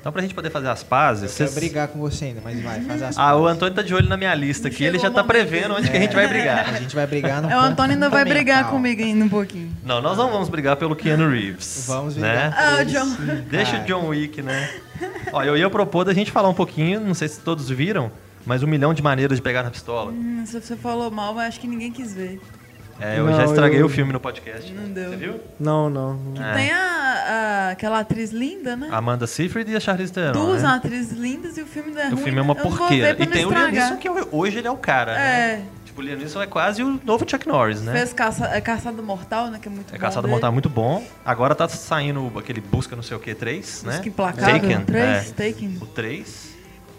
Então, pra gente poder fazer as pazes... Eu quero vocês- brigar com você ainda, mas vai, faz as Ah, o pazes. Antônio tá de olho na minha lista aqui, ele já tá prevendo onde que a gente vai brigar. A gente vai brigar no É, o Antônio ainda vai brigar comigo ainda um pouquinho. Não, nós não vamos brigar pelo Keanu Reeves. Vamos né? brigar. Ah, o John. esse Deixa o. John Wick, né? Ó, eu ia propor da gente falar um pouquinho, não sei se todos viram, mas um milhão de maneiras de pegar na pistola. Hum, se você falou mal, mas acho que ninguém quis ver. É, eu Não, já estraguei eu- o filme no podcast. Não deu. Você viu? Não, não. não. É. Tem a, a- aquela atriz linda, né? Amanda Seyfried e a Charlize Theron, Duas né? atrizes lindas e o filme é O ruim. filme é uma não vou porqueira. E tem o Liam estragar. Neeson, que é- hoje ele é o cara, É. né? Tipo, o Liam Neeson é quase o novo Chuck Norris, né? Fez caça, é Caçado Mortal, né? Que é muito É bom Caçado dele. Mortal muito bom. Agora tá saindo aquele Busca não sei o que 3, né? Busca Implacável, Taken. três, é. Taken. O 3.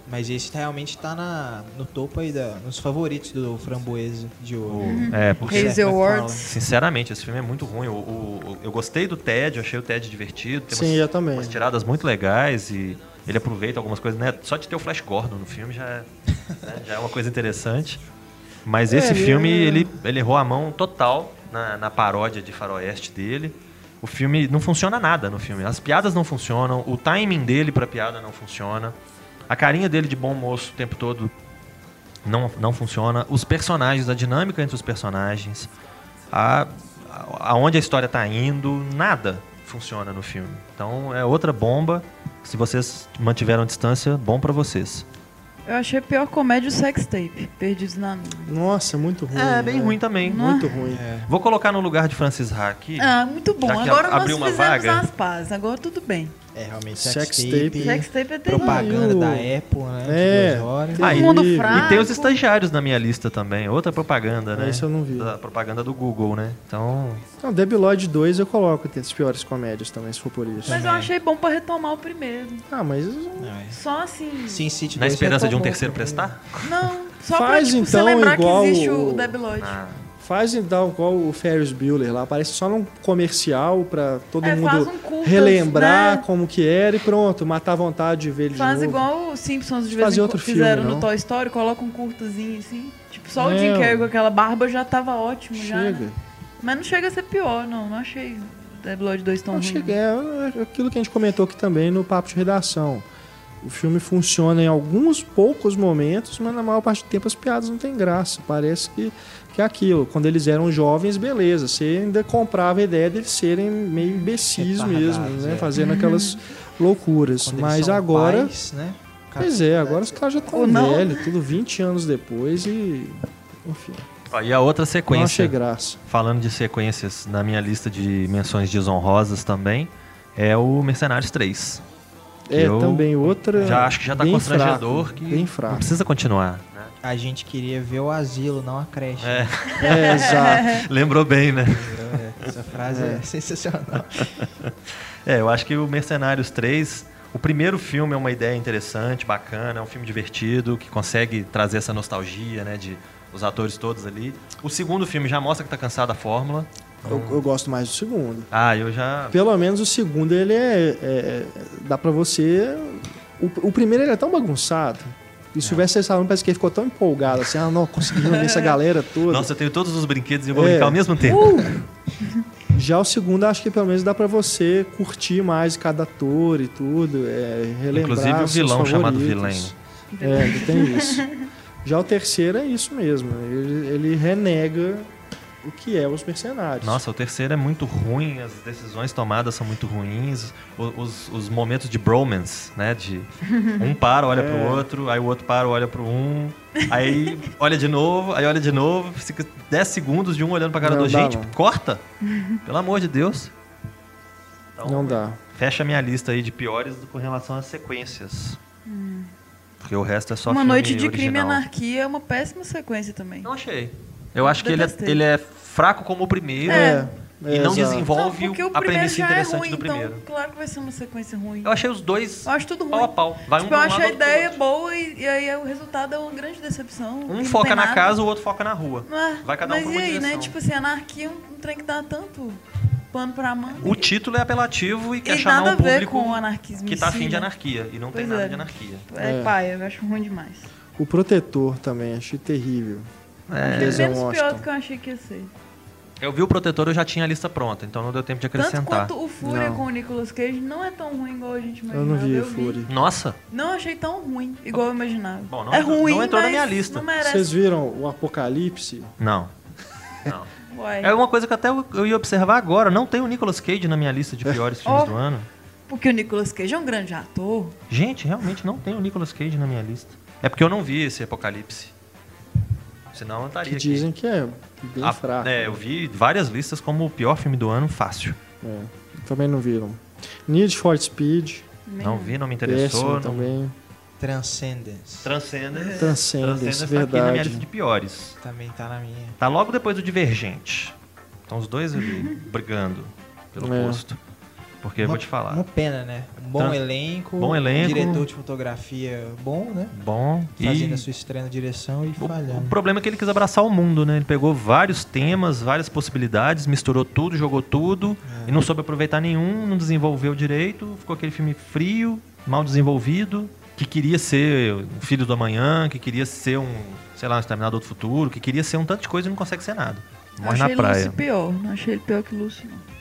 Mas esse realmente tá na, no topo aí, da, nos favoritos do Framboesa de ouro. É, porque... Hazel Awards. Sinceramente, esse filme é muito ruim. O, o- o- eu gostei do Ted, achei o Ted divertido. Tem Sim, umas, eu também. umas tiradas muito legais e ele aproveita algumas coisas, né? Só de ter o Flash Gordon no filme já é, né, já é uma coisa interessante. Mas É, esse filme, é- ele, ele errou a mão total na, na paródia de faroeste dele. O filme não funciona nada no filme. As piadas não funcionam, o timing dele pra piada não funciona. A carinha dele de bom moço o tempo todo não, não funciona. Os personagens, a dinâmica entre os personagens, a, a- aonde a história tá indo, nada funciona no filme. Então é outra bomba. Se vocês mantiveram distância, bom pra vocês. Eu achei a pior comédia o Sex Tape, Perdidos na. Nossa, muito ruim. É, bem né? ruim também. Muito ruim. É. Vou colocar no lugar de Francis Ha aqui. Ah, muito bom. Agora nós abriu uma fizemos vaga. as pazes, agora tudo bem. É, realmente, Sex sex, tape. tape, Sex Tape é propaganda da Apple, né? É. De duas horas. Todo mundo fraco. E tem os estagiários na minha lista também. Outra propaganda, né? Esse eu não vi. Da propaganda do Google, né? Então, Não, Debbie Lloyd 2 eu coloco entre as piores comédias também, se for por isso. Mas eu achei bom pra retomar o primeiro. Ah, mas é. Só assim. Sin City na 2 esperança de um terceiro prestar? Não, só Faz, pra tipo, você então, lembrar igual que existe o- o Lloyd. Ah, faz então igual o Ferris Bueller lá, aparece só num comercial pra todo É, mundo um relembrar né? como que era e pronto, matar a vontade de ver ele Faz de novo. igual os Simpsons de vez em quando fizeram filme, no. Toy Story, coloca um curtazinho assim. Tipo, só o É, Jim Carrey com aquela barba já tava ótimo já. Chega. né? Mas não chega a ser pior, não. Não achei Debbie Lloyd 2 tão Não, ruim. chega, é aquilo que a gente comentou aqui também no papo de redação. O filme funciona em alguns poucos momentos, mas na maior parte do tempo as piadas não têm graça. Parece que, que é aquilo. Quando eles eram jovens, beleza. Você ainda comprava a ideia deles serem meio imbecis mesmo, né? é. Fazendo aquelas loucuras. Quando eles Mas são agora. pais, né? Pois é, agora os caras já estão não. velhos, tudo 20 anos depois e. Enfim, e a outra não sequência, achei graça. falando de sequências na minha lista de menções desonrosas também, é o Mercenários 3. Que É, também outra. Já acho que já tá bem constrangedor fraco, que Bem não fraco. precisa continuar. Né? A gente queria ver o asilo, não a creche. É, É, exato. lembrou bem, né? É, Essa frase é, sensacional. É, eu acho que o Mercenários 3, o primeiro filme é uma ideia interessante, bacana, é um filme divertido, que consegue trazer essa nostalgia, né, de os atores todos ali. O segundo filme já mostra que tá cansado da fórmula. Eu, eu gosto mais do segundo. Ah, eu já... Pelo menos o segundo, ele é. é- dá pra você. O, o primeiro ele é tão bagunçado. E o Sylvester Stallone parece que ele ficou tão empolgado assim, ah, não, consegui reunir essa galera toda. Nossa, eu tenho todos os brinquedos e eu vou É. brincar ao mesmo tempo. Já o segundo, acho que pelo menos dá pra você curtir mais cada ator e tudo, é, relembrar Inclusive o vilão chamado. Vilém. É, tem isso. Já o terceiro é isso mesmo. Ele, ele renega o que é os mercenários. Nossa, o terceiro é muito ruim, as decisões tomadas são muito ruins, os, os momentos de bromance, né? De um para, olha pro É. outro, aí o outro para, olha pro um, aí olha de novo, aí olha de novo, fica 10 segundos de um olhando pra cara do dá, gente, não. corta! Pelo amor de Deus. Então, Não dá. Fecha a minha lista aí de piores com relação às sequências. Porque o resto é só Uma filme Noite de Crime e original. Anarquia é uma péssima sequência também. Não achei. Eu acho que ele é, ele é fraco como o primeiro. É. E não exato. desenvolve porque o a premissa é interessante ruim, do primeiro. então claro que vai ser uma sequência ruim. Eu achei os dois Eu acho tudo ruim. pau a pau. Vai tipo, um eu um acho lado, a ideia boa e, e aí o resultado é uma grande decepção. Um não foca tem na nada. casa, o outro foca na rua. Não é? Vai cada um Mas pra e uma aí, né? direção. Tipo assim, anarquia é um, um trem que dá tanto pano pra manga. O título é apelativo e quer e chamar nada um a ver público com o anarquismo que tá afim de né? anarquia. E não tem Pois nada é. de anarquia. É, É. pai, eu acho ruim demais. O Protetor também, achei terrível. É, É Denzel menos pior Washington. do que eu achei que ia ser. Eu vi o Protetor, eu já tinha a lista pronta, então não deu tempo de Tanto acrescentar. quanto o Fúria Não. com o Nicolas Cage não é tão ruim igual a gente Eu imaginava. não vi o eu Fury. Nossa, Não achei tão ruim, igual eu imaginava. Bom, não é ruim, não entrou na minha lista. Vocês viram o Apocalipse? não. Não. É uma coisa que até eu eu ia observar agora. Não tem o Nicolas Cage na minha lista de piores filmes Oh. do ano. Porque o Nicolas Cage é um grande ator. Gente, realmente não tem o Nicolas Cage na minha lista. É porque eu não vi esse Apocalipse. Senão eu estaria Que aqui. dizem que é bem Ah, fraco. É, eu vi várias listas como o pior filme do ano, fácil. É, também não viram. Need for Speed, Não vi, não me interessou. Não... também. Transcendence. Transcendence. Transcendence, tá aqui na minha verdade. lista de piores. Também tá na minha. Tá logo depois do Divergente. Estão os dois ali brigando pelo É. posto. Porque eu vou te falar. Uma pena, né? Um bom Trans- elenco. bom elenco. Diretor de fotografia bom, né? Bom. Fazendo E a sua estreia na direção e o, o falhando. problema é que ele quis abraçar o mundo, né? Ele pegou vários temas, várias possibilidades, misturou tudo, jogou tudo É. e não soube aproveitar nenhum, não desenvolveu direito. Ficou aquele filme frio, mal desenvolvido, que queria ser o Filho do Amanhã, que queria ser um, sei lá, um Exterminador do Futuro, que queria ser um tanto de coisa e não consegue ser nada. Eu Morre na achei praia. Lúcio pior. Não achei ele pior que o Lúcio, não.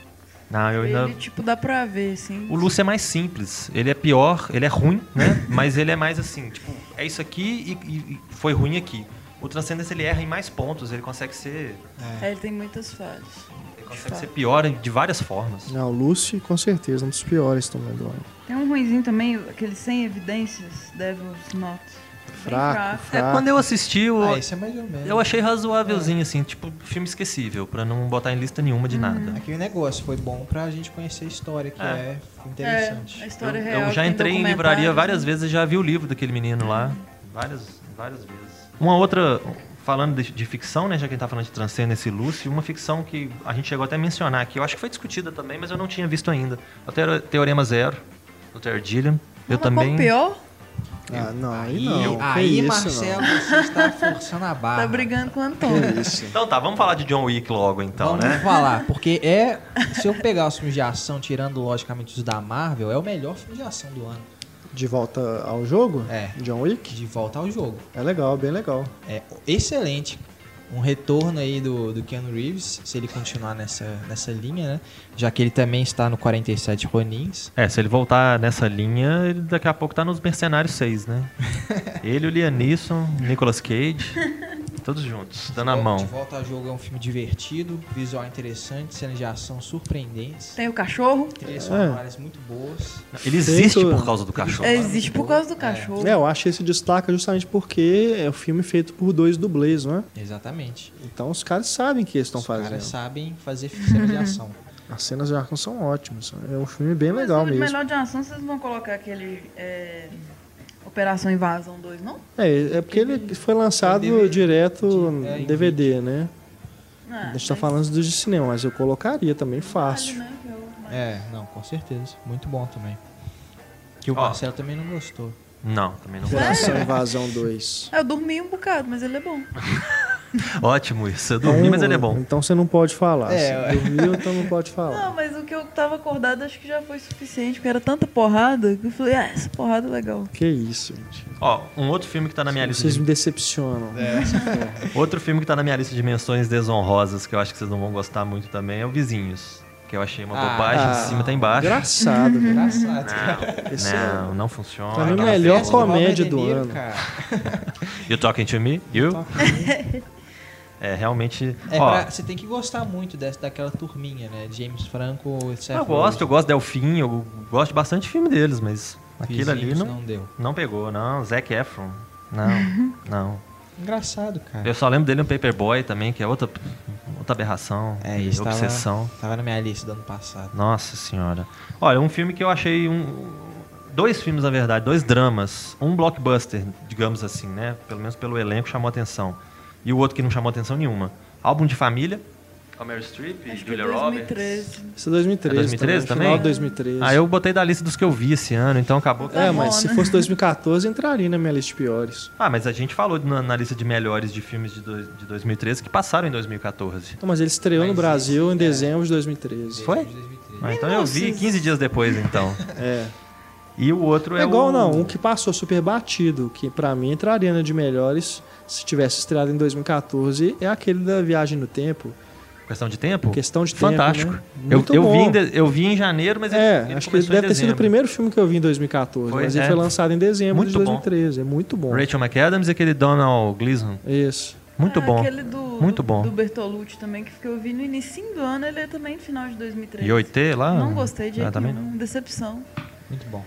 Não, eu ainda... Ele, tipo, dá pra ver, assim. O Lúcio é mais simples. Ele é pior, ele é ruim, né? Mas ele é mais assim, tipo, é isso aqui e, e- foi ruim aqui. O Transcendence ele erra em mais pontos, ele consegue ser, É, ele tem muitas falhas. ele consegue ser pior de várias formas. Não, Lucy com certeza, um dos piores também do ano. Tem um ruimzinho também, aquele sem evidências, Devil's Not. Fraco, É, fraco. quando eu assisti, eu, Ah, esse é mais ou menos. eu achei razoávelzinho, assim, tipo, filme esquecível, pra não botar em lista nenhuma de nada. Aquele negócio foi bom pra gente conhecer a história, que É. é, interessante. É, a Eu, história eu real. já tem entrei em livraria várias né? vezes e já vi o livro daquele menino lá. Várias, várias vezes. Uma outra, falando de, de ficção, né? Já que a gente tá falando de Transcendence e Lucy, uma ficção que a gente chegou até a mencionar aqui, eu acho que foi discutida também, mas eu não tinha visto ainda. O Teore- Teorema Zero, do Terry Gilliam. Eu também. Pior? Ah, não, aí Aí, não. aí isso, Marcelo, você está forçando a barra. Tá brigando com o Não. Antônio. Isso. Então tá, vamos falar de John Wick logo então, Vamos né? falar, porque é. Se eu pegar os filmes de ação, tirando logicamente os da Marvel, é o melhor filme de ação do ano. De volta ao jogo? É. John Wick? De volta ao jogo. É legal, bem legal. É excelente. Um retorno aí do, do Keanu Reeves, se ele continuar nessa, nessa linha, né? Já que ele também está no 47 Ronins. É, se ele voltar nessa linha, ele daqui a pouco tá nos Mercenários 6, né? ele, o Liam Neeson, Nicolas Cage, todos juntos, dando a De mão. volta ao jogo é um filme divertido, visual interessante, cenas de ação surpreendentes, Tem o cachorro. trilhas sonoras muito boas. Ele existe Feito- por causa do cachorro. É, existe por causa do cachorro. É, eu acho que esse destaca justamente porque é um filme feito por dois dublês, não é? Exatamente. Então os caras sabem o que eles estão Os fazendo. caras sabem fazer cena de ação. As cenas de ação são ótimas. É um filme bem Mas legal o mesmo. melhor de ação, vocês vão colocar aquele. é, Operação Invasão 2, não? É, é porque ele foi lançado DVD, direto é, em DVD, né? Ah, A gente tá mas falando do de cinema, mas eu colocaria também vale, fácil. né, é É, não, com certeza. Muito bom também. Que o Ó. Marcelo também não gostou. Não, também não. Operação Invasão 2. É, Eu dormi um bocado, mas ele é bom. Ótimo isso. Eu dormi, mas ele é bom. Então você não pode falar. É, Você dormiu, então não pode falar. Não, mas o que eu tava acordado acho que já foi suficiente, porque era tanta porrada que eu falei, ah, essa porrada é legal. Que isso, gente. Ó, um outro filme que tá na minha lista Vocês de me decepcionam. Outro filme que tá na minha lista de menções desonrosas, que eu acho que vocês não vão gostar muito também, é o Vizinhos. Que eu achei uma Ah, bobagem de cima até embaixo. Engraçado, velho. Engraçado, cara. Esse Não, não funciona. Pra mim, Não melhor fez. comédia do ano. cara. You talking to me? You? É, realmente... É ó, pra- você tem que gostar muito dessa, daquela turminha, né? James Franco, Seth eu gosto, eu gosto do Delfim, eu gosto de bastante filme deles, mas aquilo ali não, não deu. não pegou, não. Zac Efron, não, não. Engraçado, cara. Eu só lembro dele no Paperboy também, que é outra, outra aberração, É, isso tava- obsessão. Tava na minha lista do ano passado. Nossa senhora. Olha, um filme que eu achei um. Dois filmes, na verdade, dois dramas. Um blockbuster, digamos assim, né? Pelo menos pelo elenco chamou atenção. E o outro que não chamou atenção nenhuma. Álbum de família. Com a Meryl Streep e é Julia Roberts. 2013. Esse é 2013, É 2013 também? Final de 2013. Ah, eu botei da lista dos que eu vi esse ano, então acabou que. É, Tá mas bom, se né? fosse 2014, entraria na minha lista de piores. Ah, mas a gente falou na, na lista de melhores de filmes de, dois- de 2013 que passaram em 2014. Não, mas ele estreou no Mas Brasil esse- em dezembro de 2013. Foi? De 2013. Ah, então eu vi Nossa. 15 dias depois, então. É. E o outro é, É igual o... não, um que passou super batido, que pra mim entraria na de melhores se tivesse estreado em 2014, é aquele da Viagem no Tempo. Questão de tempo? Questão de Fantástico. tempo, né? Eu, eu, bom. vi de- eu vi em janeiro, mas ele, É, ele acho que começou deve ter sido o primeiro filme que eu vi em 2014, Foi, mas ele é. foi lançado em dezembro Muito de bom. 2013. É muito bom. Rachel McAdams e aquele Donald Gleason. Isso. Muito Ah, bom. Aquele do, Muito bom. do Bertolucci também, que eu vi no início do ano, ele é também no final de 2013. E 8T lá? Não gostei de Ah, também nenhum, decepção. Muito bom.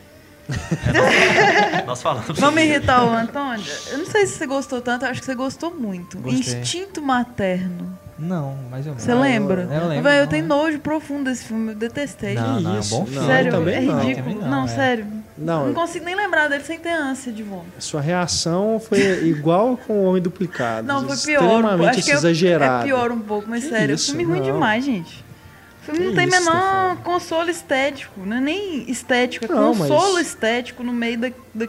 Nós falamos. Vamos irritar o Antônio? Eu não sei se você gostou tanto, eu acho que você gostou muito. Gostei. Instinto Materno. Não, ou menos. Você lembra? Eu lembro. Véi, eu tenho é. nojo profundo desse filme, eu detestei. Não, não, é um isso? bom Não, filme. sério, também é ridículo. Não, não, é. sério. Não, Eu não consigo nem lembrar dele sem ter ânsia de vômito. Sua reação foi igual com o Homem Duplicado. Não, foi pior. Extremamente Acho que é- exagerado. é pior um pouco, mas Que sério. isso? É filme ruim Não. demais, gente. O filme Que não tem isso, menor Stefano? consolo estético. Não é nem estético, é Não, mas- consolo estético no meio da. da-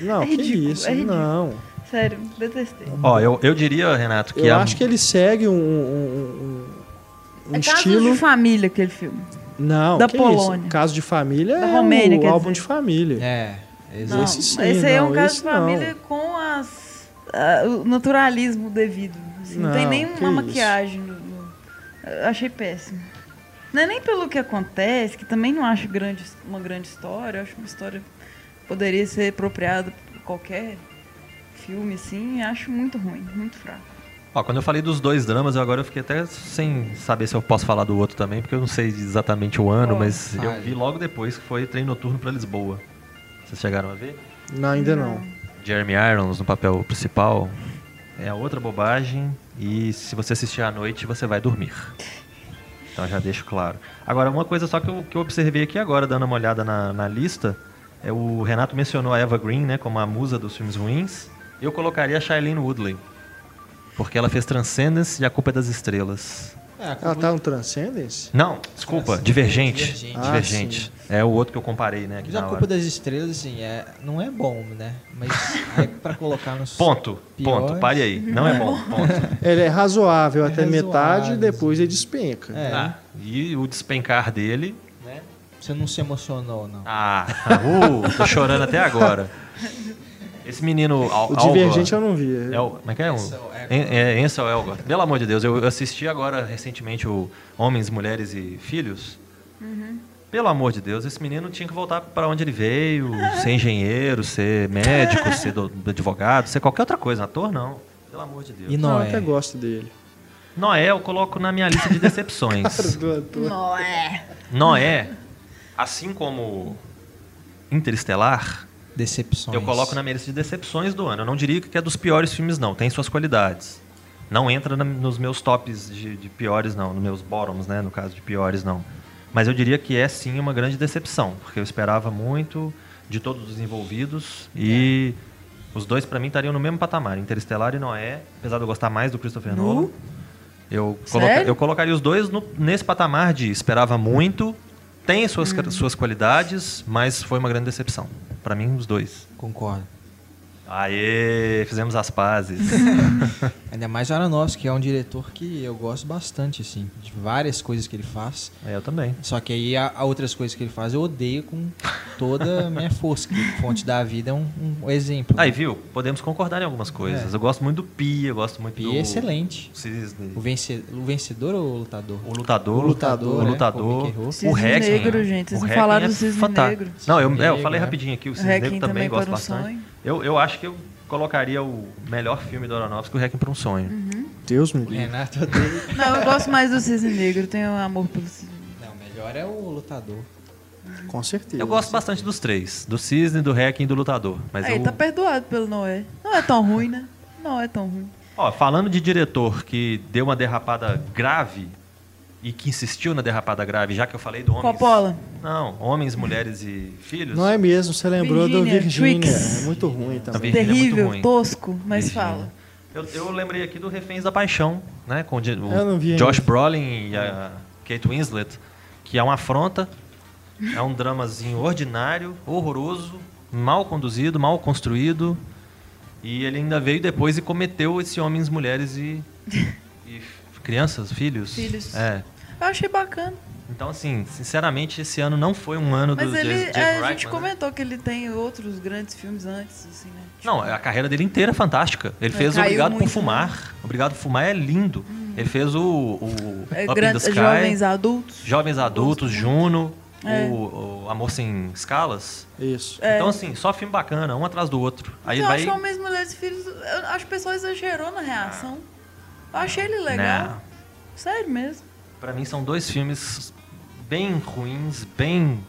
Não, É que ridículo, isso. é ridículo. não. Sério, detestei. Ó, eu, eu diria, Renato, que Eu a- acho que ele segue um, um, um- um é estilo. Casos de Família aquele filme. Não, da que Polônia. Isso? Caso de família Da é Romênia, o álbum dizer. de família. É, Não, exato. Esse sim, esse aí é um não, caso de família com as, ah, o naturalismo devido. assim, não, tem Não, nem que uma isso. maquiagem. Eu achei péssimo. Não é nem pelo que acontece, que também não acho grande, uma grande história. Eu acho uma história que poderia ser apropriada por qualquer filme, assim. Acho muito ruim, muito fraco. Ó, quando eu falei dos dois dramas, eu agora eu fiquei até sem saber se eu posso falar do outro também, porque eu não sei exatamente o ano, mas eu Fale. vi logo depois que foi Trem Noturno pra Lisboa. Vocês chegaram a ver? Não, ainda não. Jeremy Irons no papel principal. É outra bobagem e se você assistir à noite, você vai dormir. Então já deixo claro. Agora, uma coisa só que eu, que eu observei aqui agora, dando uma olhada na, na lista, é o Renato mencionou a Eva Green, né, como a musa dos filmes ruins. Eu colocaria a Shailene Woodley. Porque ela fez Transcendence e A Culpa é das Estrelas. É, Ela tá no Transcendence? Não, desculpa, Transcendence, Divergente. Divergente. Ah, Divergente. é o outro que eu comparei, né, Mas a culpa hora. das estrelas, assim, é, não é bom, né? Mas aí pra colocar nos. Ponto, piores- ponto, pare aí. Não é bom, ponto. Ele é razoável É até razoável, metade e depois assim. ele despenca. É, Ah, e o despencar dele você não se emocionou, não. Ah, uh, tô chorando até agora. Esse menino Al O Divergente eu não vi. É o, como é que é? O, Ansel Elgort. En- é Ansel Elgort. Pelo amor de Deus, eu assisti agora recentemente o Homens, Mulheres e Filhos. Pelo amor de Deus, esse menino tinha que voltar para onde ele veio, ser engenheiro, ser médico, ser do- advogado, ser qualquer outra coisa. Ator, não. Pelo amor de Deus. E Não, eu Noé? até gosto dele. Noé eu coloco na minha lista de decepções. Do ator. Não é. Noé, assim como Interestelar, Decepções. Eu coloco na minha lista de decepções do ano. Eu não diria que é dos piores filmes, não. Tem suas qualidades. Não entra na- nos meus tops de, de piores, não. Nos meus bottoms, né? No caso de piores, não. Mas eu diria que é sim uma grande decepção, porque eu esperava muito de todos os envolvidos e os dois pra mim estariam no mesmo patamar, Interestelar e Noé, apesar de eu gostar mais do Christopher? Nolan. Eu, coloca- eu colocaria os dois no- nesse patamar de esperava muito, tem suas, Hum. suas qualidades, mas foi uma grande decepção. Pra mim, os dois. Concordo. Aê, fizemos as pazes. Ainda mais o Aronofsky, que é um diretor que eu gosto bastante, assim, de várias coisas que ele faz. É, eu também. Só que aí há outras coisas que ele faz eu odeio com toda a minha força. Que Fonte da Vida é um, um exemplo. Aí, né? viu? Podemos concordar em algumas coisas. É. Eu gosto muito do Pi, eu gosto muito E do... é excelente. Cisne. O, vence- o vencedor ou o lutador? O lutador, O lutador, o né? lutador, O Rourke. o Requiem. Negro, gente. Vocês o não falaram é do Cisne fantástico. Negro. Não, eu, é, eu falei né? rapidinho aqui, o O Cisne Negro também também gosto um bastante. sonho. Eu, eu acho que eu colocaria o melhor filme do Aronofsky, o Requiem para um Sonho. Uhum. Deus me livre. Renato odeia. Não, eu gosto mais do Cisne Negro. Tenho amor pelo Cisne. Não, melhor é o lutador. Com certeza. Eu gosto bastante dos três, do Cisne, do Requiem e do Lutador. Mas Aí, eu... tá perdoado pelo Noé. Não é tão ruim, né? Não é tão ruim. Ó, falando de diretor que deu uma derrapada grave e que insistiu na derrapada grave, já que eu falei do Homens... Coppola. Não, Homens, Mulheres e Filhos. Não é mesmo, você lembrou do Virginia Virgínia. Twix. É muito ruim também. Virgínia é Terrível, ruim. tosco, mas Virgínia. fala. Eu, eu lembrei aqui do Reféns da Paixão, né? Com o, Di- o Eu não vi Josh ainda. Brolin e a Kate Winslet, que é uma afronta, é um dramazinho ordinário, horroroso, mal conduzido, mal construído. E ele ainda veio depois e cometeu esse homens, mulheres e crianças, filhos. Filhos. É. Eu achei bacana. Então, assim, sinceramente, esse ano não foi um ano Mas do ele, Jesse, Jesse é, a gente Reitman, né? comentou que ele tem outros grandes filmes antes, assim, né? Não, a carreira dele inteira é fantástica. Ele É, fez Obrigado por muito, Fumar. Obrigado por Fumar é lindo. Ele fez o, o É, Up Sky, jovens adultos. Jovens Adultos, Juno, É. o, o Amor Sem Escalas. Isso. É. Então, assim, só filme bacana, um atrás do outro. Aí eu vai... acho que Homens, Mulheres e Filhos. Eu acho que o pessoal exagerou na reação. Eu achei ele legal. Não. Sério mesmo. Pra mim são dois filmes bem ruins, bem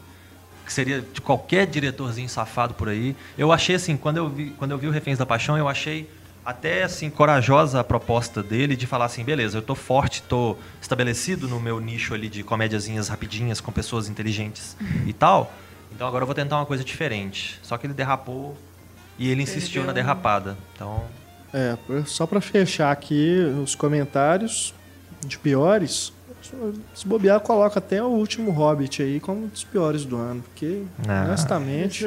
que seria de qualquer diretorzinho safado por aí. Eu achei assim, quando eu vi, quando eu vi o Reféns da Paixão, eu achei até assim corajosa a proposta dele de falar assim, beleza, eu tô forte, tô estabelecido no meu nicho ali de comédiazinhas rapidinhas com pessoas inteligentes e tal. Então agora eu vou tentar uma coisa diferente. Só que ele derrapou e ele insistiu Perdeu. na derrapada. Então, É, só pra fechar aqui os comentários de piores, se bobear, coloca até o último Hobbit aí como um dos piores do ano. Porque, Ah. honestamente,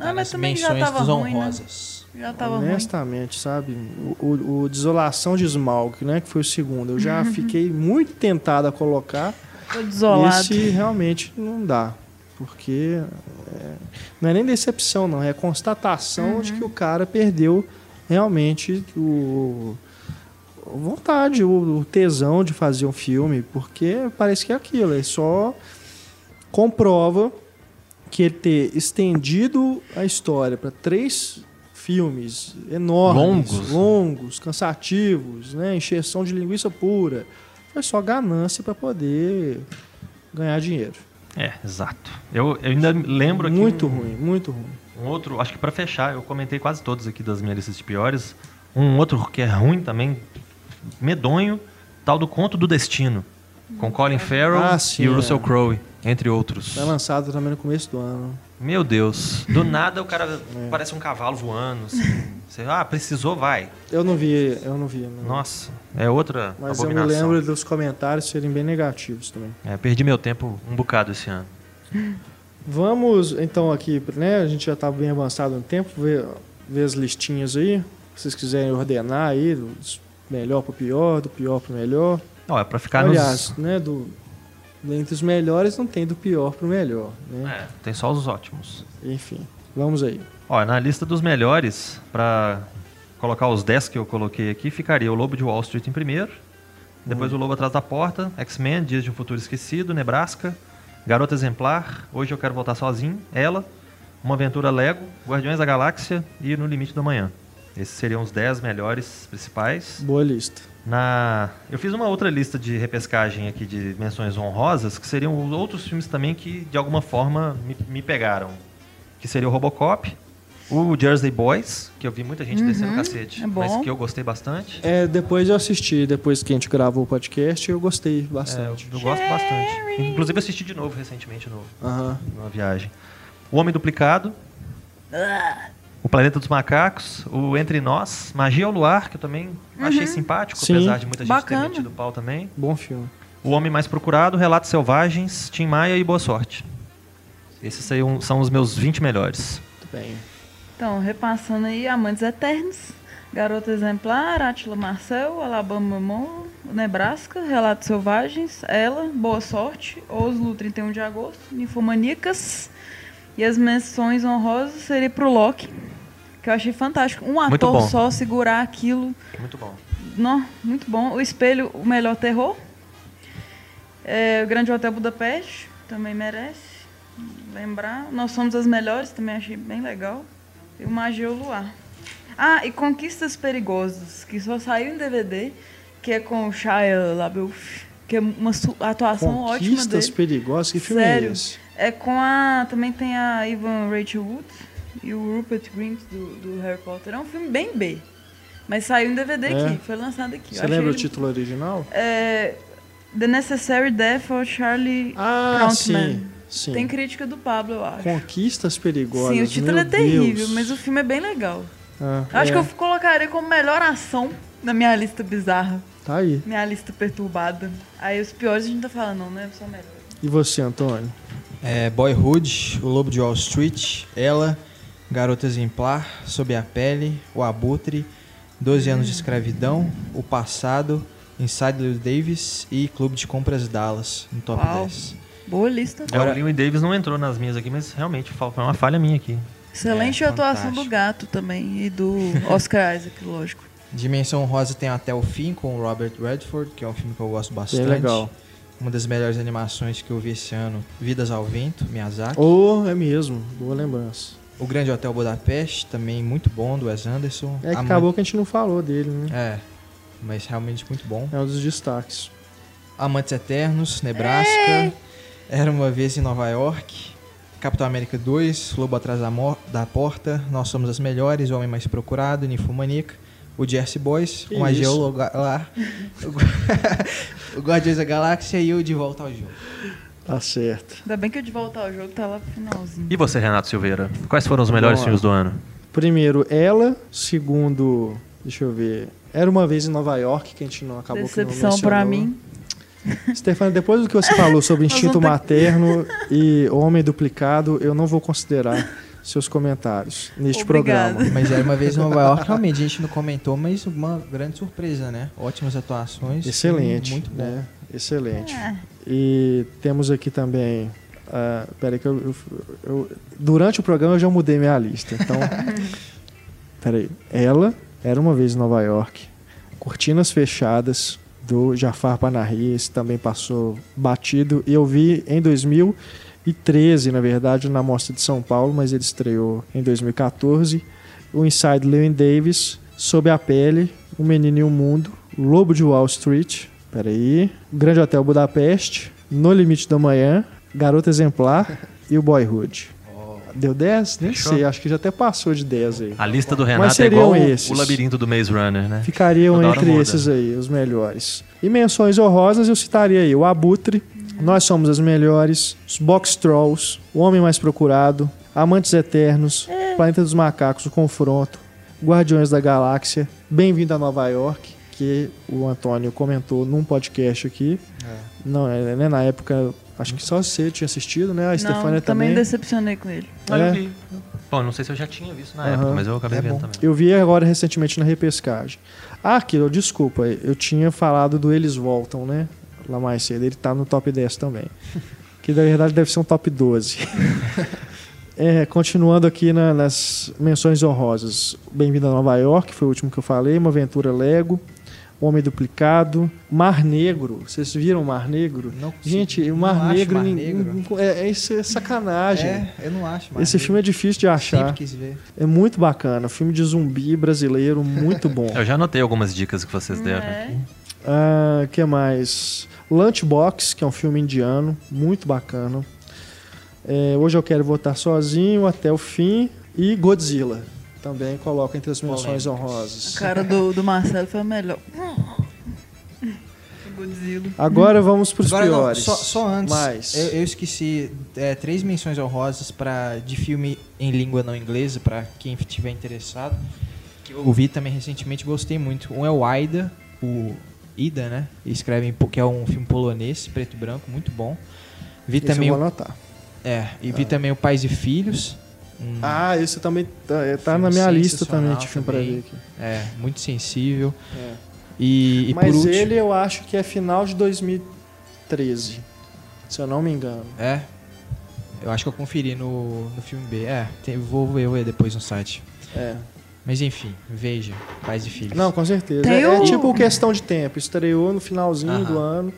Ah, mas também já menções tava ruim, né? honrosas. Já tava ruim. honestamente, sabe? O, o- o Desolação de Smaug, né? Que foi o segundo. Eu já fiquei muito tentado a colocar. Tô desolado. Esse realmente não dá. Porque é, não é nem decepção, não. É constatação de que o cara perdeu realmente o vontade, o, tesão de fazer um filme. Porque parece que é aquilo. Ele só comprova que ele ter estendido a história para três filmes enormes, Longos. longos, cansativos, né, encheção de linguiça pura, foi só ganância para poder ganhar dinheiro. é, exato. Eu, eu ainda lembro aqui muito ruim, muito ruim. Um outro, acho que pra fechar, eu comentei quase todos aqui das minhas listas de piores. Um outro que é ruim também, medonho, tal do Conto do Destino, com Colin Farrell Ah, sim, e o Russell é. Crowe, entre outros. Foi lançado também no começo do ano. Meu Deus, do nada o cara É. parece um cavalo voando, assim. Você, ah, precisou, vai. Eu não vi, eu não vi. não. Nossa, é outra Mas eu me abominação. lembro dos comentários serem bem negativos também. É, perdi meu tempo um bocado esse ano. Vamos então aqui, né? A gente já está bem avançado no tempo, ver, ver as listinhas aí. Se vocês quiserem ordenar aí, do melhor para o pior, do pior para o melhor. Ó, é pra ficar Aliás, nos... né, do, entre os melhores não tem do pior para o melhor, né? É, tem só os ótimos. Enfim, vamos aí. Ó, na lista dos melhores, pra colocar os 10 que eu coloquei aqui, ficaria o Lobo de Wall Street em primeiro, depois o Lobo Atrás da Porta, X-Men, Dias de um Futuro Esquecido, Nebraska, Garota Exemplar, Hoje Eu Quero Voltar Sozinho, Ela, Uma Aventura Lego, Guardiões da Galáxia e No Limite da Manhã. Esses seriam os 10 melhores principais. Boa lista. Na... Eu fiz uma outra lista de repescagem aqui de menções honrosas, que seriam outros filmes também que, de alguma forma, me, me pegaram. Que seria o Robocop, O Jersey Boys, que eu vi muita gente descendo o cacete, é bom. mas que eu gostei bastante. É, depois eu assisti, depois que a gente gravou o podcast, eu gostei É, eu, bastante. eu gosto bastante. Inclusive, eu assisti de novo recentemente no, Aham. numa viagem. O Homem Duplicado. O Planeta dos Macacos. O Entre Nós. Magia ao Luar, que eu também achei simpático, Sim. apesar de muita gente Bacana. ter metido pau também. Bom filme. O Homem Mais Procurado, Relatos Selvagens, Tim Maia e Boa Sorte. Esses aí são os meus 20 melhores. Muito bem. Então, repassando aí, Amantes Eternos, Garota Exemplar, Átila Marcel, Alabama Mon, Nebraska, Relatos Selvagens, Ela, Boa Sorte, Oslo, 31 de agosto, Ninfomaníacas. E as menções honrosas seria pro Loki, que eu achei fantástico. Um ator só segurar aquilo. Muito bom. Não, muito bom. O Espelho, o melhor terror. É, o Grande Hotel Budapeste, também merece lembrar. Nós somos as melhores, também achei bem legal. E o Magia Luar. Ah, e Conquistas Perigosas, que só saiu em DVD, que é com o Shia LaBeouf, que é uma atuação ótima Conquistas. Perigosas, que filme Sério? é esse? É com a. Também tem a Ivan Rachel Wood e o Rupert Grint do, do Harry Potter. É um filme bem B. Mas saiu em DVD É? aqui, foi lançado aqui. Você lembra o título original? É, The Necessary Death of Charlie Ah, Prontman. sim. Sim. Tem crítica do Pablo, eu acho. Conquistas Perigosas. Sim, o título meu é terrível, Deus. mas o filme é bem legal. Ah, Acho é, que eu colocaria como melhor ação na minha lista bizarra. Tá aí. Minha lista perturbada. Aí os piores a gente tá falando, não, né? Só melhor. E você, Antônio? É, Boyhood, O Lobo de Wall Street, Ela, Garota Exemplar, Sob a Pele, O Abutre, 12 Anos de Escravidão, O Passado, Inside Llewyn Davis e Clube de Compras Dallas, no top Uau. 10. Boa lista. É, Agora- o Lewin Davis não entrou nas minhas aqui, mas realmente foi uma falha minha aqui. Excelente É, atuação fantástico. do gato também. E do Oscar Isaac, lógico. Dimensão Rosa tem Até o Fim, com o Robert Redford, que é um filme que eu gosto bastante. Bem legal. Uma das melhores animações que eu vi esse ano, Vidas ao Vento, Miyazaki. Oh, é mesmo. Boa lembrança. O Grande Hotel Budapeste, também muito bom, do Wes Anderson. É que Ama- acabou que a gente não falou dele, né? É, mas realmente muito bom. É um dos destaques. Amantes Eternos, Nebraska. Era uma vez em Nova York. Capitão América 2, Lobo Atrás da, Mor- da Porta, Nós Somos as Melhores, O Homem Mais Procurado, Ninfomaníaca, o Jersey Boys, Que o isso? Lugar, o Guardiões da Galáxia e o De Volta ao Jogo. Tá certo. Ainda bem que o De Volta ao Jogo tá lá pro finalzinho. E você, Renato Silveira? Quais foram os melhores lá. filmes do ano? Primeiro, ela. Segundo, deixa eu ver. Era uma vez em Nova York, que a gente não acabou que não Decepção pra mencionou. mim. Stefano, depois do que você falou sobre instinto ter- materno e homem duplicado, eu não vou considerar seus comentários neste Obrigada. programa. Mas era uma vez em Nova York, realmente a gente não comentou, mas uma grande surpresa, né? Ótimas atuações. Excelente. Muito bom. né? Excelente. É. E temos aqui também. ah, peraí, que eu, eu- eu- Durante o programa eu já mudei minha lista. Então. peraí. Ela era uma vez em Nova York. Cortinas fechadas do Jafar Panahi. Esse também passou batido. Eu vi em 2013, na verdade, na Mostra de São Paulo, mas ele estreou em 2014. O Inside Llewyn Davis, Sob a Pele, O Menino e o Mundo, Lobo de Wall Street, peraí, Grande Hotel Budapeste, No Limite da Manhã, Garota Exemplar e o Boyhood. Deu 10? Nem Fechou. sei, acho que já até passou de 10 aí. A lista do Mas Renato é seriam igual o- esses. o labirinto do Maze Runner, né? Ficariam entre muda. esses aí, os melhores. E menções honrosas eu citaria aí o Abutre, Nós Somos as Melhores, os Box Trolls, O Homem Mais Procurado, Amantes Eternos, Planeta dos Macacos, O Confronto, Guardiões da Galáxia, Bem-vindo a Nova York, que o Antônio comentou num podcast aqui. Não, é, né, na época, acho que só você tinha assistido, né? A Stefania também também. decepcionei com ele. Ah, eu É. vi. Bom, não sei se eu já tinha visto na Aham. época, mas eu acabei É vendo bom. também. Eu vi agora recentemente na repescagem. Ah, aquilo, desculpa, eu tinha falado do Eles Voltam, né? Lá mais cedo. Ele tá no top 10 também. Que na verdade deve ser um top 12. É, continuando aqui na- nas menções honrosas. Bem-vindo a Nova York, foi o último que eu falei. Uma aventura Lego. Homem Duplicado. Mar Negro. Vocês viram Mar Negro? Não, Gente, o não Mar acho Negro. Mar Negro. É, é, isso é sacanagem. É, eu não acho. Esse filme é difícil de achar. Sempre quis ver. É muito bacana. Filme de zumbi brasileiro, muito bom. Eu já anotei algumas dicas que vocês deram É. aqui. Ah, que mais? Lunchbox, que é um filme indiano, muito bacana. É, hoje eu quero votar sozinho até o fim. E Godzilla. Também coloco entre as menções Polêmicas. A honrosas. cara do, do Marcelo foi a melhor. Godzilla. Agora vamos para os Agora, não, piores. só, só antes, Mas, eu, eu esqueci é, três menções honrosas para de filme em língua não inglesa, para quem estiver interessado. Que eu vi também recentemente, gostei muito. Um é o Aida, o Ida, né? Escreve em po- que é um filme polonês, preto e branco, muito bom. Vi esse também eu o, vou anotar. é, e vi também o Pais e Filhos. Um- Ah, esse também tá, é, tá na minha lista também de filme para também. ver aqui. É, muito sensível. É. E, e Mas por último, ele eu acho que é final de 2013. Se eu não me engano. É. Eu acho que eu conferi no, no filme B. É, tem- vou ver, vou ver depois no site. É. Mas enfim, veja, pais e filhos. Não, com certeza. Tem É, é tipo questão de tempo. Estreou no finalzinho Aham. do ano.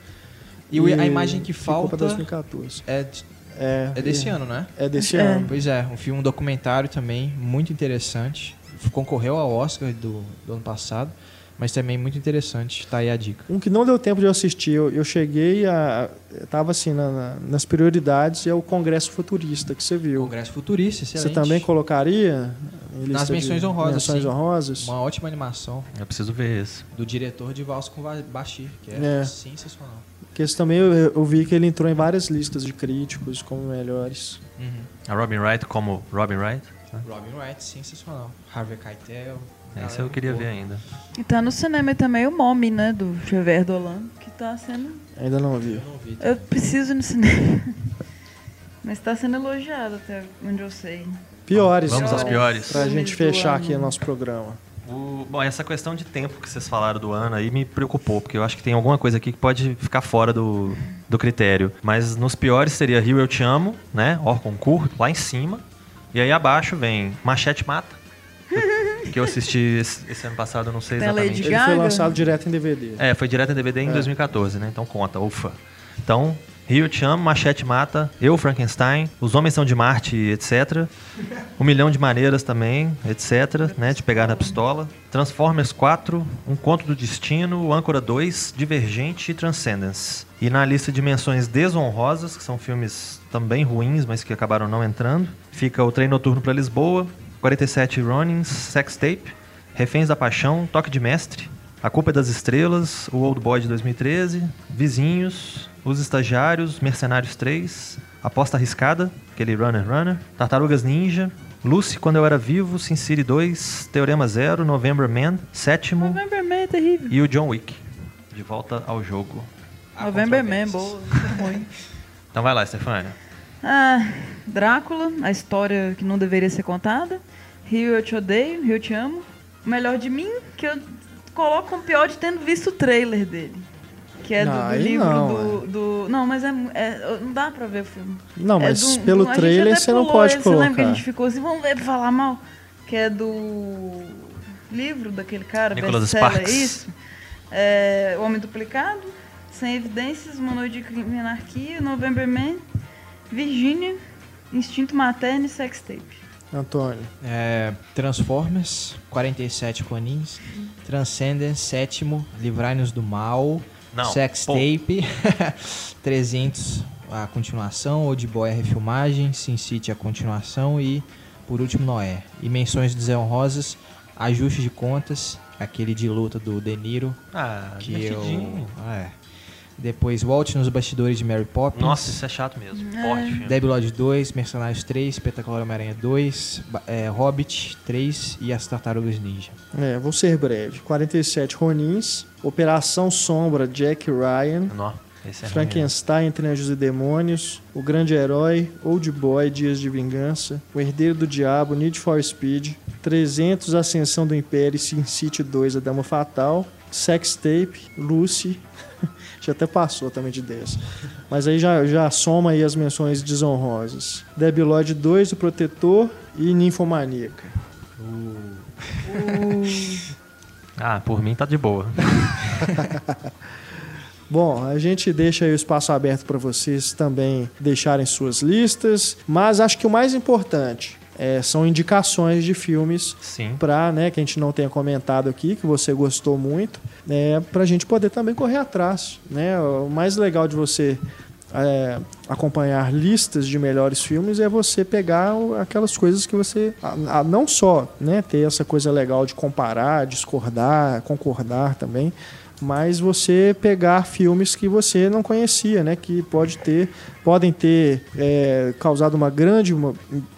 e o- a imagem que pra falta 2014. é, de- É, é desse ano, né? É desse É. ano. Pois é, um filme um documentário também, muito interessante. Concorreu ao Oscar do, do ano passado, mas também muito interessante. Tá aí a dica. Um que não deu tempo de eu assistir, eu, eu cheguei a. eu Tava assim na- na- nas prioridades, é o Congresso Futurista, que você viu. Congresso Futurista, Você excelente. também colocaria em Nas menções de honrosas, menções sim. honrosas? Uma ótima animação Eu preciso ver esse. do diretor de Valsa com Bashir, que é, É. sensacional. Porque esse também eu, eu vi que ele entrou em várias listas de críticos como melhores. Uhum. A Robin Wright como Robin Wright. Robin Wright, sensacional. Harvey Keitel. Esse eu queria boa. ver ainda. E tá no cinema também o Mommy, né? Do Xavier Dolan, que tá sendo. Ainda não vi. Eu não vi. Eu preciso ir no cinema. Mas tá sendo elogiado até onde eu sei. Piores. Vamos aos piores. Pra gente fechar aqui o nosso programa. O- bom, essa questão de tempo que vocês falaram do ano aí me preocupou, porque eu acho que tem alguma coisa aqui que pode ficar fora do, do critério. Mas nos piores seria Rio Eu Te Amo, né? Orconcourt, lá em cima. E aí abaixo vem Machete Mata, que- eu assisti esse, esse ano passado, eu não sei exatamente. Ele foi lançado direto em DVD. É, foi direto em DVD em É. 2014, né? Então conta, ufa. Então, Rio Te Amo, Machete Mata, Eu, Frankenstein, Os Homens São de Marte, etc. Um Milhão de Maneiras também, etc. Né? De pegar na pistola. Transformers 4, Um Conto do Destino, Âncora 2, Divergente e Transcendence. E na lista de menções desonrosas, que são filmes também ruins, mas que acabaram não entrando, fica O Trem Noturno para Lisboa, 47 Ronins, Sex Tape, Reféns da Paixão, Toque de Mestre, A Culpa é das Estrelas, O Old Boy de 2013, Vizinhos, Os Estagiários, Mercenários 3, Aposta Arriscada, aquele Runner Runner, Tartarugas Ninja, Lucy Quando Eu Era Vivo, Sin City 2, Teorema Zero, November Man, Sétimo November Man é terrível. e o John Wick. De volta ao jogo. Há November Man, boa. Muito ruim. Então vai lá, Stefania. Ah, Drácula, a história que não deveria ser contada. Rio Eu Te Odeio, Rio Eu Te Amo. O melhor de mim, que eu coloco como pior de tendo visto o trailer dele. Que é do, Não, do livro não, do, do- Não, mas é, é- Não dá pra ver o filme. Não, É mas do- pelo trailer você não pode ele, Você lembra que a colocar. gente ficou assim, vamos ver pra falar mal? Que é do livro daquele cara, Nicholas Sparks. isso. É, o Homem Duplicado, Sem Evidências, Uma Noite de Crime e Anarquia, November Man, Virginia, Instinto Materno e Sex Tape. Antônio. É, Transformers, 47 Ronins. Transcendence, sétimo. Livrai-nos do Mal. Não, Sex pô. Tape. 300, a continuação. Old Boy, a refilmagem. Sin City, a continuação. E, por último, Noé. E menções desonrosas. Ajuste de contas. Aquele de luta do De Niro. Ah, Que eu... É. Depois, Walt nos bastidores de Mary Poppins. Nossa, isso é chato mesmo. Forte filme. Debbie Lodge 2, Mercenários 3, Espetacular Homem-Aranha 2, ba- é, Hobbit 3 e As Tartarugas Ninja. É, vou ser breve. 47 Ronins. Operação Sombra, Jack Ryan. Nó, esse é ruim Frankenstein entre Anjos e Demônios, O Grande Herói, Old Boy, Dias de Vingança, O Herdeiro do Diabo, Need for Speed, 300, Ascensão do Império, Sin City 2, A Dama Fatal, Sex Tape, Lucy, já até passou também de 10. Mas aí já, já soma aí as menções desonrosas. Debbie Lloyd 2, O Protetor e Ninfomaníaca. Ah, por mim tá de boa. Bom, a gente deixa aí o espaço aberto para vocês também deixarem suas listas, mas acho que o mais importante é, são indicações de filmes para, né, que a gente não tenha comentado aqui, que você gostou muito, né, para a gente poder também correr atrás, né? O mais legal de você é, acompanhar listas de melhores filmes é você pegar aquelas coisas que você. A, a, não só né, ter essa coisa legal de comparar, discordar, concordar também, mas você pegar filmes que você não conhecia, né, que pode ter, podem ter é, causado uma grande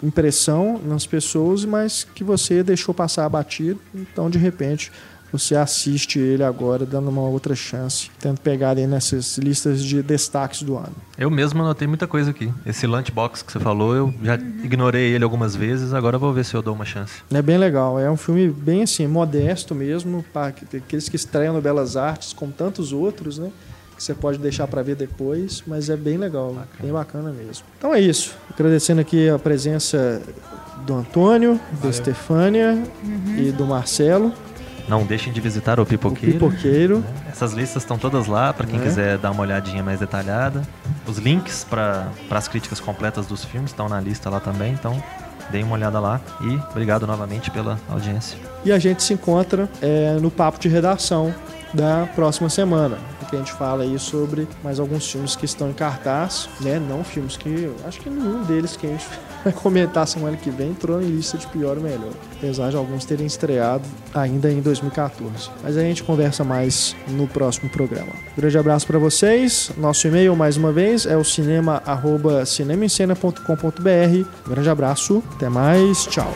impressão nas pessoas, mas que você deixou passar batido. Então, de repente, você assiste ele agora dando uma outra chance, tendo pegado aí nessas listas de destaques do ano. Eu mesmo anotei muita coisa aqui. Esse Lunchbox que você falou, eu já ignorei ele algumas vezes, agora vou ver se eu dou uma chance. É bem legal, é um filme bem assim, modesto mesmo, para aqueles que estreiam no Belas Artes, como tantos outros, né? que você pode deixar para ver depois, mas é bem legal, bacana. bem bacana mesmo. Então é isso. Agradecendo aqui a presença do Antônio, Valeu. da Estefânia uhum. e do Marcelo. Não deixem de visitar o Pipoqueiro. O Pipoqueiro. Essas listas estão todas lá para quem é. quiser dar uma olhadinha mais detalhada. Os links para as críticas completas dos filmes estão na lista lá também, então deem uma olhada lá e obrigado novamente pela audiência. E a gente se encontra é, no papo de redação da próxima semana, que a gente fala aí sobre mais alguns filmes que estão em cartaz, né? Não filmes que acho que nenhum deles que a gente vai comentar semana que vem entrou em lista de pior ou melhor, apesar de alguns terem estreado ainda em 2014. Mas a gente conversa mais no próximo programa. Grande abraço para vocês. Nosso e-mail mais uma vez é o cinema@cinemaencena.com.br. Um grande abraço, até mais, tchau.